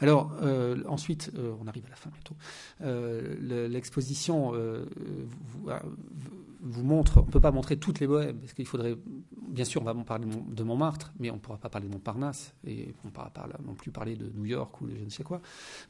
Alors, euh, ensuite, euh, on arrive à la fin bientôt. Euh, l'exposition on ne peut pas montrer toutes les bohèmes, parce qu'il faudrait, bien sûr, on va parler de Montmartre, mais on ne pourra pas parler de Montparnasse, et on ne pourra pas non plus parler de New York ou de je ne sais quoi.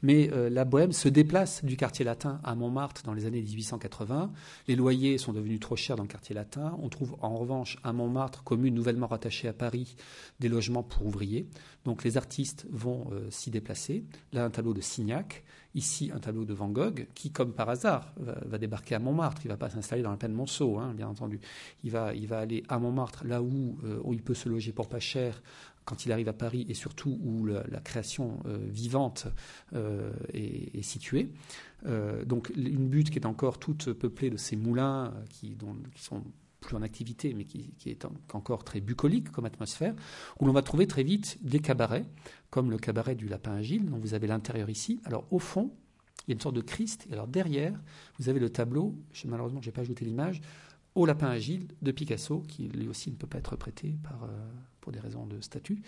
Mais la bohème se déplace du quartier latin à Montmartre dans les années 1880. Les loyers sont devenus trop chers dans le quartier latin. On trouve en revanche à Montmartre, commune nouvellement rattachée à Paris, des logements pour ouvriers. Donc les artistes vont s'y déplacer. Là, un tableau de Signac. Ici, un tableau de Van Gogh, qui, comme par hasard, va, débarquer à Montmartre. Il ne va pas s'installer dans la plaine Monceau, hein, bien entendu. Il va, il va aller à Montmartre, là où, euh, où il peut se loger pour pas cher quand il arrive à Paris et surtout où la, création euh, vivante euh, est, située. donc une butte qui est encore toute peuplée de ces moulins qui, dont, qui sont plus en activité, mais qui, est encore très bucolique comme atmosphère, où l'on va trouver très vite des cabarets, comme le cabaret du Lapin Agile, dont vous avez l'intérieur ici. Alors au fond, il y a une sorte de Christ, et alors derrière, vous avez le tableau, malheureusement je n'ai pas ajouté l'image, au Lapin Agile de Picasso, qui lui aussi ne peut pas être prêté par, euh, pour des raisons de statut,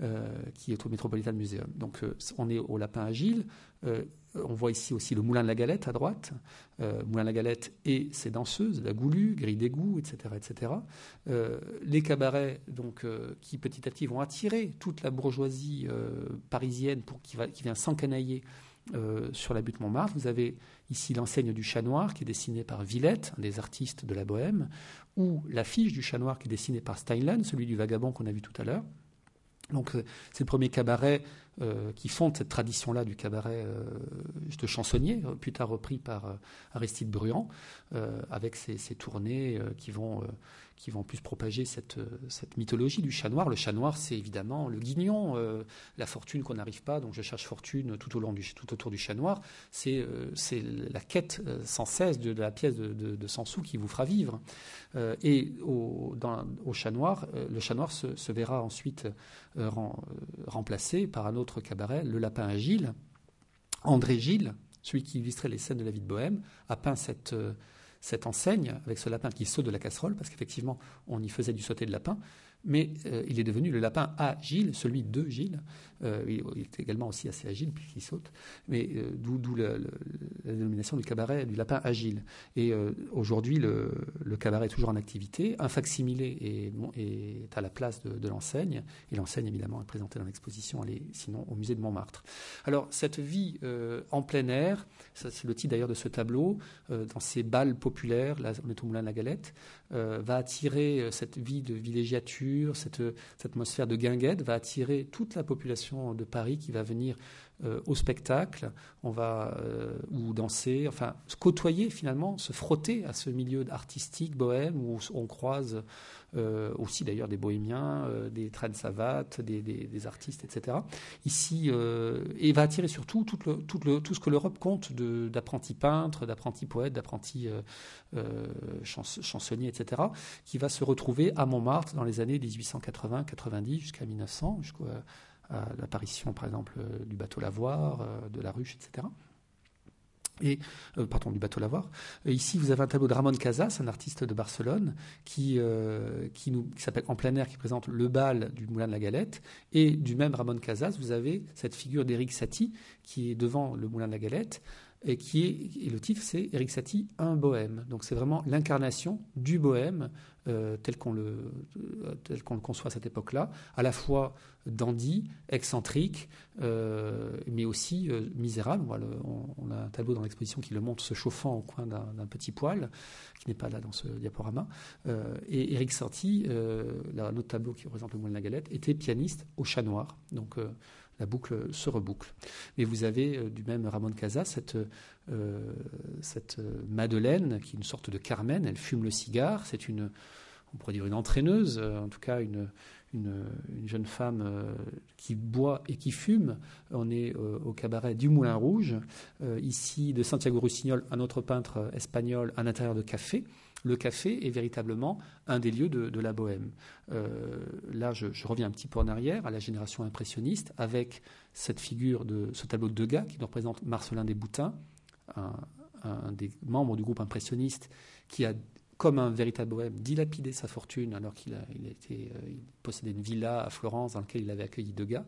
euh, qui est au Metropolitan Museum. Donc euh, on est au Lapin Agile. On voit ici aussi le Moulin de la Galette à droite, Moulin de la Galette et ses danseuses, la Goulue, Grille d'égout, etc. etc. les cabarets donc, qui petit à petit vont attirer toute la bourgeoisie parisienne qui, vient s'encanailler euh, sur la butte Montmartre. Vous avez ici l'enseigne du chat noir qui est dessinée par Villette, un des artistes de la Bohème, ou l'affiche du chat noir qui est dessinée par Steinlen, celui du vagabond qu'on a vu tout à l'heure. Donc euh, c'est le premier cabaret qui fondent cette tradition-là du cabaret de chansonnier, plus tard repris par Aristide Bruand, avec ses, tournées qui vont qui vont plus propager cette, mythologie du chat noir. Le chat noir, c'est évidemment le guignon, euh, la fortune qu'on n'arrive pas, donc je cherche fortune tout, au long du, tout autour du chat noir. C'est euh, la quête euh, sans cesse de, la pièce de, de, 100 sous qui vous fera vivre. et au, chat noir, le chat noir se verra ensuite remplacé par un autre cabaret, le lapin à Gilles. André Gilles, celui qui illustrait les scènes de la vie de Bohème, a peint cette cette enseigne avec ce lapin qui saute de la casserole, parce qu'effectivement, on y faisait du sauter de lapin, mais euh, il est devenu le lapin agile, celui de Gilles. Euh, il, est également aussi assez agile puisqu'il saute, mais euh, d'où la dénomination du cabaret du lapin agile. Et aujourd'hui, le, cabaret est toujours en activité. Un facsimilé est, à la place de, l'enseigne, et l'enseigne évidemment est présentée dans l'exposition, est sinon au musée de Montmartre. Alors cette vie en plein air, c'est le titre d'ailleurs de ce tableau, dans ces balles populaires, là on est au Moulin de la Galette, va attirer cette vie de villégiature cette, atmosphère de guinguette va attirer toute la population de Paris qui va venir euh, au spectacle, on va euh, ou danser, enfin se côtoyer finalement, se frotter à ce milieu artistique bohème où on croise euh, aussi d'ailleurs des bohémiens, des traînes savates, des, artistes, etc. Ici, et va attirer surtout tout ce que l'Europe compte d'apprentis peintres, d'apprentis poètes, d'apprentis chansonniers, etc., qui va se retrouver à Montmartre dans les années 1880-90 jusqu'à 1900, jusqu'à l'apparition, par exemple, euh, du bateau lavoir, euh, de la ruche, etc. Et, euh, pardon, du bateau lavoir. ici, vous avez un tableau de Ramon Casas, un artiste de Barcelone, qui s'appelle En plein air, qui présente le bal du Moulin de la Galette. Et du même Ramon Casas, vous avez cette figure d'Éric Satie, qui est devant le Moulin de la Galette, et qui est, le titre c'est Eric Satie, un bohème. Donc c'est vraiment l'incarnation du bohème euh, tel qu'on le, euh, tel qu'on le conçoit à cette époque-là, à la fois dandy, excentrique, euh, mais aussi misérable. On, a un tableau dans l'exposition qui le montre se chauffant au coin d'un petit poêle, qui n'est pas là dans ce diaporama. et Eric Satie, autre tableau qui représente le moine de la galette, était pianiste au chat noir. Donc la boucle se reboucle. Et vous avez euh, du même Ramon Casa cette, euh, euh, Madeleine qui est une sorte de Carmen, elle fume le cigare, c'est une, on dire une entraîneuse, en tout cas une, une, jeune femme qui boit et qui fume. On est au cabaret du Moulin Rouge, ici de Santiago Russignol, un autre peintre espagnol, un intérieur de café le café est véritablement un des lieux de, la bohème. Euh, là, je, reviens un petit peu en arrière à la génération impressionniste avec cette figure de ce tableau de Degas qui représente Marcelin Desboutins, un, des membres du groupe impressionniste qui a comme un véritable bohème, dilapidé sa fortune alors qu'il il euh, possédait une villa à Florence dans laquelle il avait accueilli Degas,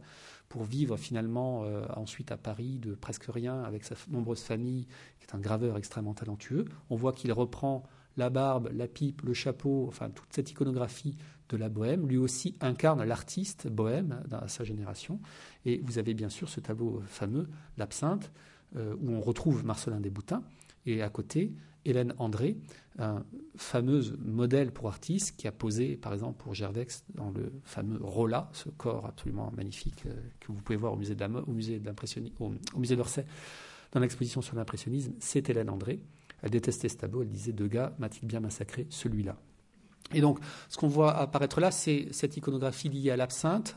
pour vivre finalement euh, ensuite à Paris de presque rien avec sa nombreuse famille, qui est un graveur extrêmement talentueux. On voit qu'il reprend la barbe, la pipe, le chapeau, enfin toute cette iconographie de la bohème, lui aussi incarne l'artiste bohème dans sa génération. Et vous avez bien sûr ce tableau fameux, l'absinthe, euh, où on retrouve Marcelin Desboutins, et à côté, Hélène André, un fameuse modèle pour artiste qui a posé, par exemple, pour Gervex dans le fameux Rolla, ce corps absolument magnifique euh, que vous pouvez voir au musée de au musée au musée d'Orsay, dans l'exposition sur l'impressionnisme, c'est Hélène André. Elle détestait ce tableau, elle disait Deux gars, m'a-t-il bien massacré celui-là? Et donc, ce qu'on voit apparaître là, c'est cette iconographie liée à l'absinthe,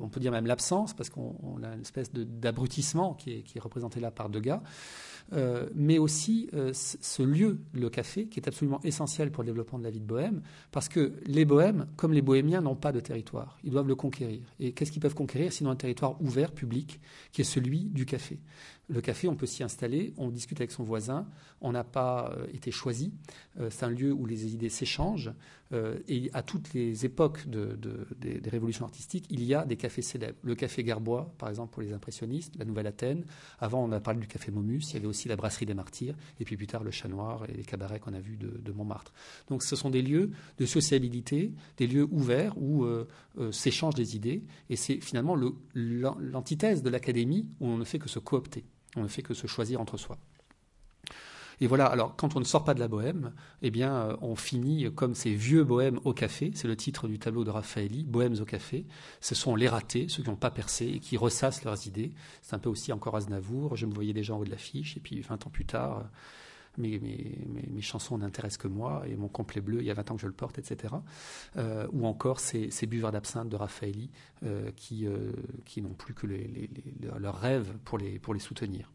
on peut dire même l'absence, parce qu'on a une espèce d'abrutissement qui est, qui est, représenté là par Degas, euh, mais aussi euh, ce lieu, le café, qui est absolument essentiel pour le développement de la vie de Bohème, parce que les Bohèmes, comme les Bohémiens, n'ont pas de territoire. Ils doivent le conquérir. Et qu'est-ce qu'ils peuvent conquérir sinon un territoire ouvert, public, qui est celui du café? Le café, on peut s'y installer, on discute avec son voisin, on n'a pas euh, été choisi, euh, c'est un lieu où les idées s'échangent, euh, et à toutes les époques des, révolutions artistiques, il y a des cafés célèbres. Le café Garbois, par exemple, pour les impressionnistes, la Nouvelle Athènes, avant on a parlé du café Momus, il y avait aussi la brasserie des Martyrs, et puis plus tard le Chat Noir et les cabarets qu'on a vus de, Montmartre. Donc ce sont des lieux de sociabilité, des lieux ouverts où s'échangent des idées, et c'est finalement l'antithèse de l'académie où on ne fait que se coopter. On ne fait que se choisir entre soi. Et voilà, alors quand on ne sort pas de la bohème, eh bien, euh, on finit comme ces vieux bohèmes au café. C'est le titre du tableau de Raffaelli, Bohèmes au café. Ce sont les ratés, ceux qui n'ont pas percé et qui ressassent leurs idées. C'est un peu aussi encore Aznavour. Je me voyais déjà en haut de l'affiche. Et puis, 20 ans plus tard, mes, mes, chansons n'intéressent que moi et mon complet bleu, il y a 20 ans que je le porte, etc. Euh, ou encore ces, buveurs d'absinthe de Raffaelli euh, qui, qui n'ont plus que leurs rêves pour les, pour les soutenir.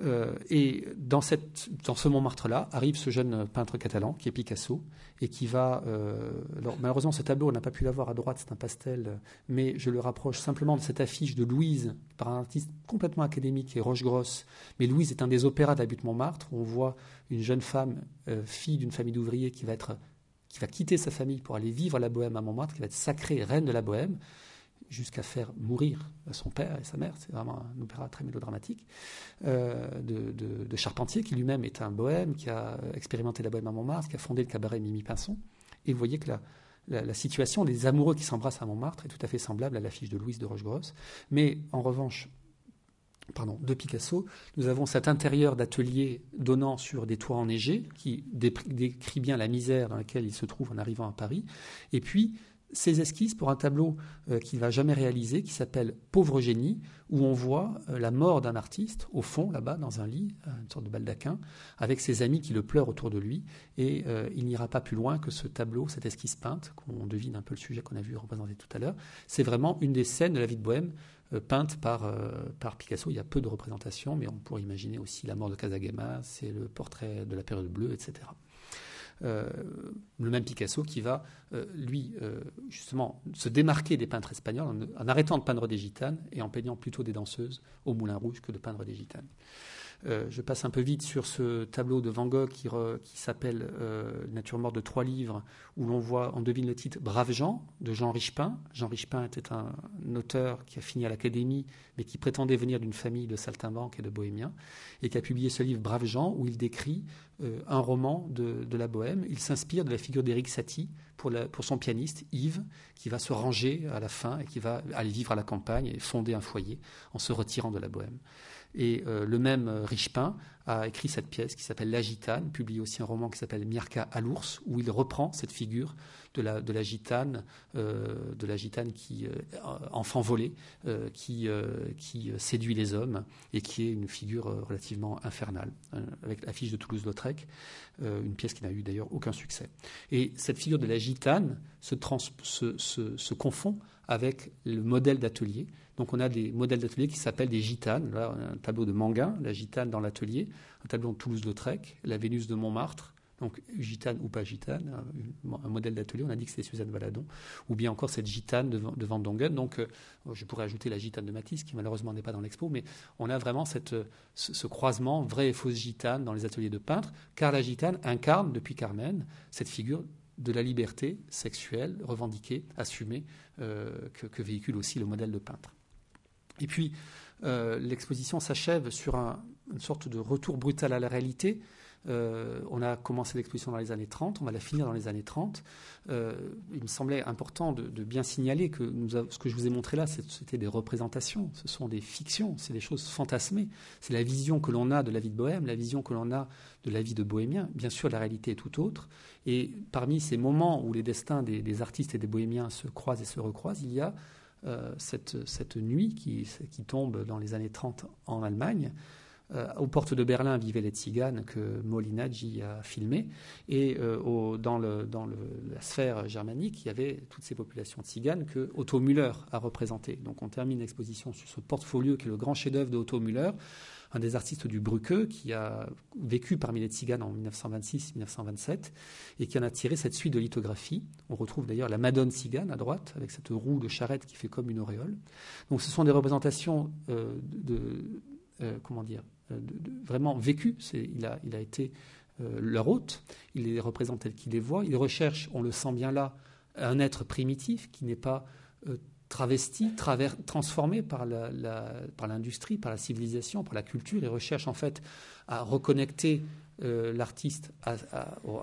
Euh, et dans, ce Montmartre-là arrive ce jeune peintre catalan qui est Picasso et qui va. Euh, alors, malheureusement, ce tableau, on n'a pas pu l'avoir à droite, c'est un pastel, mais je le rapproche simplement de cette affiche de Louise par un artiste complètement académique et roche-grosse. Mais Louise est un des opéras de la butte Montmartre où on voit une jeune femme, euh, fille d'une famille d'ouvriers, qui va être qui va quitter sa famille pour aller vivre la bohème à Montmartre, qui va être sacrée reine de la bohème jusqu'à faire mourir son père et sa mère. C'est vraiment un opéra très mélodramatique euh, de, Charpentier, qui lui-même est un bohème, qui a expérimenté la bohème à Montmartre, qui a fondé le cabaret Mimi Pinson. Et vous voyez que la, situation des amoureux qui s'embrassent à Montmartre est tout à fait semblable à l'affiche de Louise de Rochegrosse. Mais en revanche, pardon, de Picasso, nous avons cet intérieur d'atelier donnant sur des toits enneigés qui décrit bien la misère dans laquelle il se trouve en arrivant à Paris. Et puis, ces esquisses pour un tableau euh, qu'il va jamais réaliser, qui s'appelle Pauvre génie, où on voit euh, la mort d'un artiste au fond, là-bas, dans un lit, euh, une sorte de baldaquin, avec ses amis qui le pleurent autour de lui. Et il n'ira pas plus loin que ce tableau, cette esquisse peinte, qu'on devine un peu le sujet qu'on a vu représenté tout à l'heure. C'est vraiment une des scènes de la vie de Bohème peinte par, par Picasso. Il y a peu de représentations, mais on pourrait imaginer aussi la mort de Casagema, c'est le portrait de la période bleue, etc. Euh, le même Picasso qui va, euh, lui, euh, justement, se démarquer des peintres espagnols en, arrêtant de peindre des gitanes et en peignant plutôt des danseuses au Moulin Rouge que de peindre des gitanes. Euh, je passe un peu vite sur ce tableau de Van Gogh qui, s'appelle euh, Nature morte de trois livres, où l'on voit, on devine le titre Brave Jean de Jean Richepin. Jean Richepin était un, auteur qui a fini à l'Académie, mais qui prétendait venir d'une famille de saltimbanques et de bohémiens, et qui a publié ce livre Brave Jean, où il décrit euh, un roman de, la bohème. Il s'inspire de la figure d'Éric Satie pour, pour, son pianiste Yves, qui va se ranger à la fin et qui va aller vivre à la campagne et fonder un foyer en se retirant de la bohème. Et euh, le même euh, Richepin a écrit cette pièce qui s'appelle La Gitane, publie aussi un roman qui s'appelle Mirka à l'ours, où il reprend cette figure de la, de la gitane, euh, de la gitane qui, enfant volé, qui, qui séduit les hommes et qui est une figure relativement infernale, avec l'affiche de Toulouse-Lautrec, une pièce qui n'a eu d'ailleurs aucun succès. Et cette figure de la gitane se confond avec le modèle d'atelier donc on a des modèles d'atelier qui s'appellent des gitanes. Un tableau de Manguin, la gitane dans l'atelier, un tableau de Toulouse-Lautrec, la Vénus de Montmartre, donc gitane ou pas gitane, un, modèle d'atelier, on a dit que c'était Suzanne Valadon, ou bien encore cette gitane de, Van Dongen. Donc euh, je pourrais ajouter la gitane de Matisse, qui malheureusement n'est pas dans l'expo, mais on a vraiment cette, ce, croisement vraie et fausse gitane dans les ateliers de peintres, car la gitane incarne depuis Carmen cette figure de la liberté sexuelle revendiquée, assumée, euh, que véhicule aussi le modèle de peintre. Et puis, euh, l'exposition s'achève sur une sorte de retour brutal à la réalité. Euh, on a commencé l'exposition dans les années 30, on va la finir dans les années 30. Euh, il me semblait important de, bien signaler que ce que je vous ai montré là, c'était des représentations, ce sont des fictions, c'est des choses fantasmées. C'est la vision que l'on a de la vie de Bohème, la vision que l'on a de la vie de Bohémien. Bien sûr, la réalité est tout autre. Et parmi ces moments où les destins des artistes et des Bohémiens se croisent et se recroisent, il y a euh, cette, nuit qui, tombe dans les années 30 en Allemagne. Euh, aux portes de Berlin vivaient les tziganes que Molinaggi a filmé, et euh, dans, la sphère germanique, il y avait toutes ces populations tziganes que Otto Müller a représentées. Donc on termine l'exposition sur ce portfolio qui est le grand chef-d'œuvre de Otto Müller, un des artistes du Brücke qui a vécu parmi les Tziganes en 1926-1927 et qui en a tiré cette suite de lithographies. On retrouve d'ailleurs la Madone tzigane à droite avec cette roue de charrette qui fait comme une auréole. Donc ce sont des représentations euh, de, euh, comment dire, euh, vraiment vécues. Il a, il a été leur hôte, il les représente tels qu'il les voit. Il recherche, on le sent bien là, un être primitif qui n'est pas travesti, transformé par l'industrie, par, la civilisation, par la culture, et recherche en fait à reconnecter euh, l'artiste aux,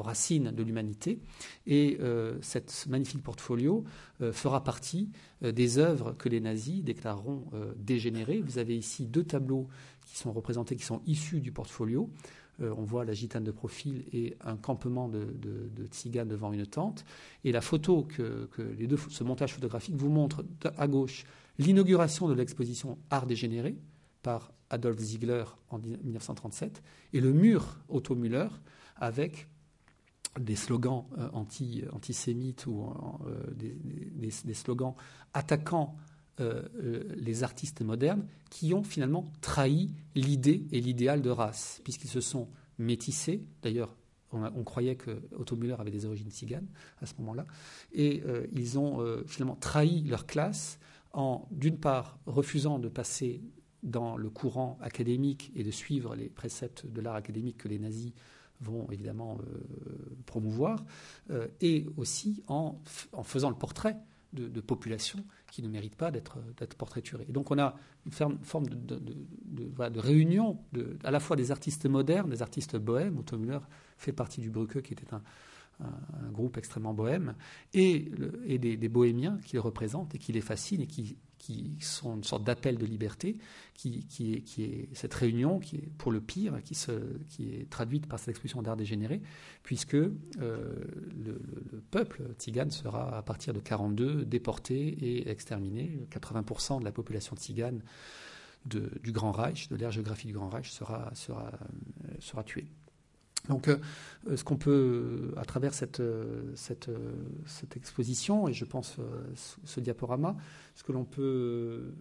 racines de l'humanité. Et euh, cette magnifique portfolio euh, fera partie des œuvres que les nazis déclareront dégénérées. Vous avez ici deux tableaux qui sont représentés, qui sont issus du portfolio. On voit la gitane de profil et un campement de, de, tziganes devant une tente. Et la photo que, ce montage photographique vous montre à gauche l'inauguration de l'exposition Art dégénéré par Adolf Ziegler en 1937 et le mur Otto Müller avec des slogans euh, anti, antisémites ou euh, des, slogans attaquant euh, les artistes modernes qui ont finalement trahi l'idée et l'idéal de race, puisqu'ils se sont métissés. D'ailleurs, on, croyait que Otto Müller avait des origines tziganes à ce moment-là. Et ils ont finalement trahi leur classe en, d'une part, refusant de passer dans le courant académique et de suivre les préceptes de l'art académique que les nazis vont évidemment euh, promouvoir, euh, et aussi en, faisant le portrait de, de populations qui ne méritent pas d'être portraiturées. Et donc on a une forme de, de, réunion à la fois des artistes modernes, des artistes bohèmes. Otto Müller fait partie du Brücke, qui était un, un, groupe extrêmement bohème, et, des, bohémiens qui les représentent et qui les fascinent et qui qui sont une sorte d'appel de liberté, qui, est, cette réunion, qui est pour le pire, qui, est traduite par cette expression d'art dégénéré, puisque euh, le, peuple tzigane sera à partir de 42 déporté et exterminé. 80% de la population tzigane du Grand Reich, de l'ère géographique du Grand Reich, sera, sera, sera tuée. Donc, euh, ce qu'on peut, à travers cette, exposition, et je pense ce diaporama, ce que l'on peut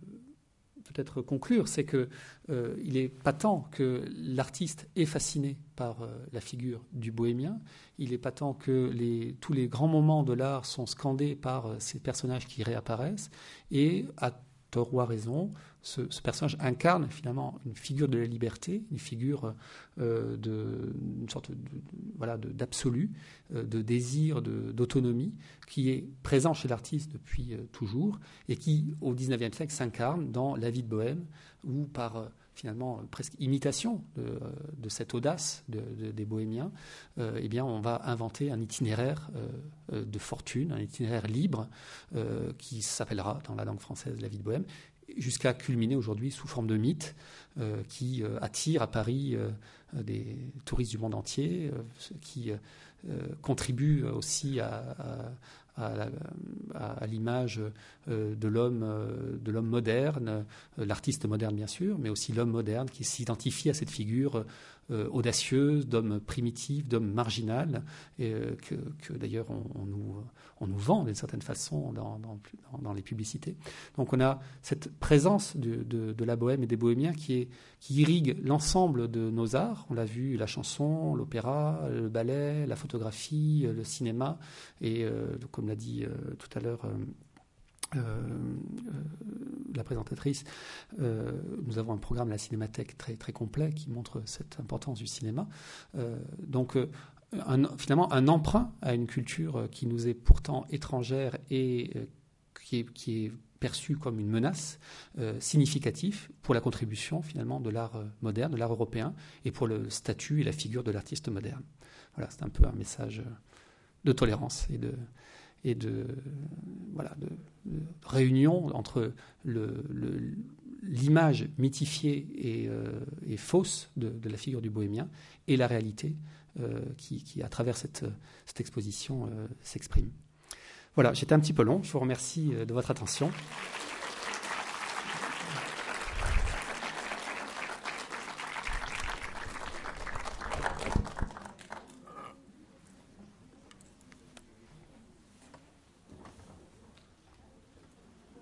peut-être conclure, c'est qu'il euh, est patent que l'artiste est fasciné par euh, la figure du bohémien. Il est patent que les, tous les grands moments de l'art sont scandés par ces personnages qui réapparaissent. Et à tort ou à raison, ce, personnage incarne finalement une figure de la liberté, une figure euh, sorte voilà, d'absolu, euh, de désir d'autonomie, qui est présent chez l'artiste depuis euh, toujours et qui, au XIXe siècle, s'incarne dans La vie de Bohème, ou par finalement presque imitation de, cette audace des bohémiens, eh bien, on va inventer un itinéraire de fortune, un itinéraire libre qui s'appellera dans la langue française La vie de Bohème jusqu'à culminer aujourd'hui sous forme de mythe euh, qui euh, attire à Paris euh, des touristes du monde entier, qui contribue aussi à, l'image de l'homme moderne, l'artiste moderne bien sûr, mais aussi l'homme moderne qui s'identifie à cette figure audacieuse, d'homme primitif, d'homme marginal, et, que, d'ailleurs on, nous, on nous vend d'une certaine façon dans, dans, les publicités. Donc on a cette présence de, de, la bohème et des bohémiens qui, irrigue l'ensemble de nos arts. On l'a vu, la chanson, l'opéra, le ballet, la photographie, le cinéma. Et euh, comme l'a dit euh, tout à l'heure euh, la présentatrice, nous avons un programme la Cinémathèque très, très complet qui montre cette importance du cinéma. donc finalement un emprunt à une culture qui nous est pourtant étrangère et euh, qui est, qui est perçue comme une menace euh, significative pour la contribution finalement de l'art euh, moderne, de l'art européen, et pour le statut et la figure de l'artiste moderne. Voilà, c'est un peu un message de tolérance et de, et de, voilà, de, réunion entre l'image mythifiée et, et fausse de, la figure du bohémien et la réalité euh, qui, à travers cette, exposition, euh, s'exprime. Voilà, j'étais un petit peu long. Je vous remercie euh, de votre attention.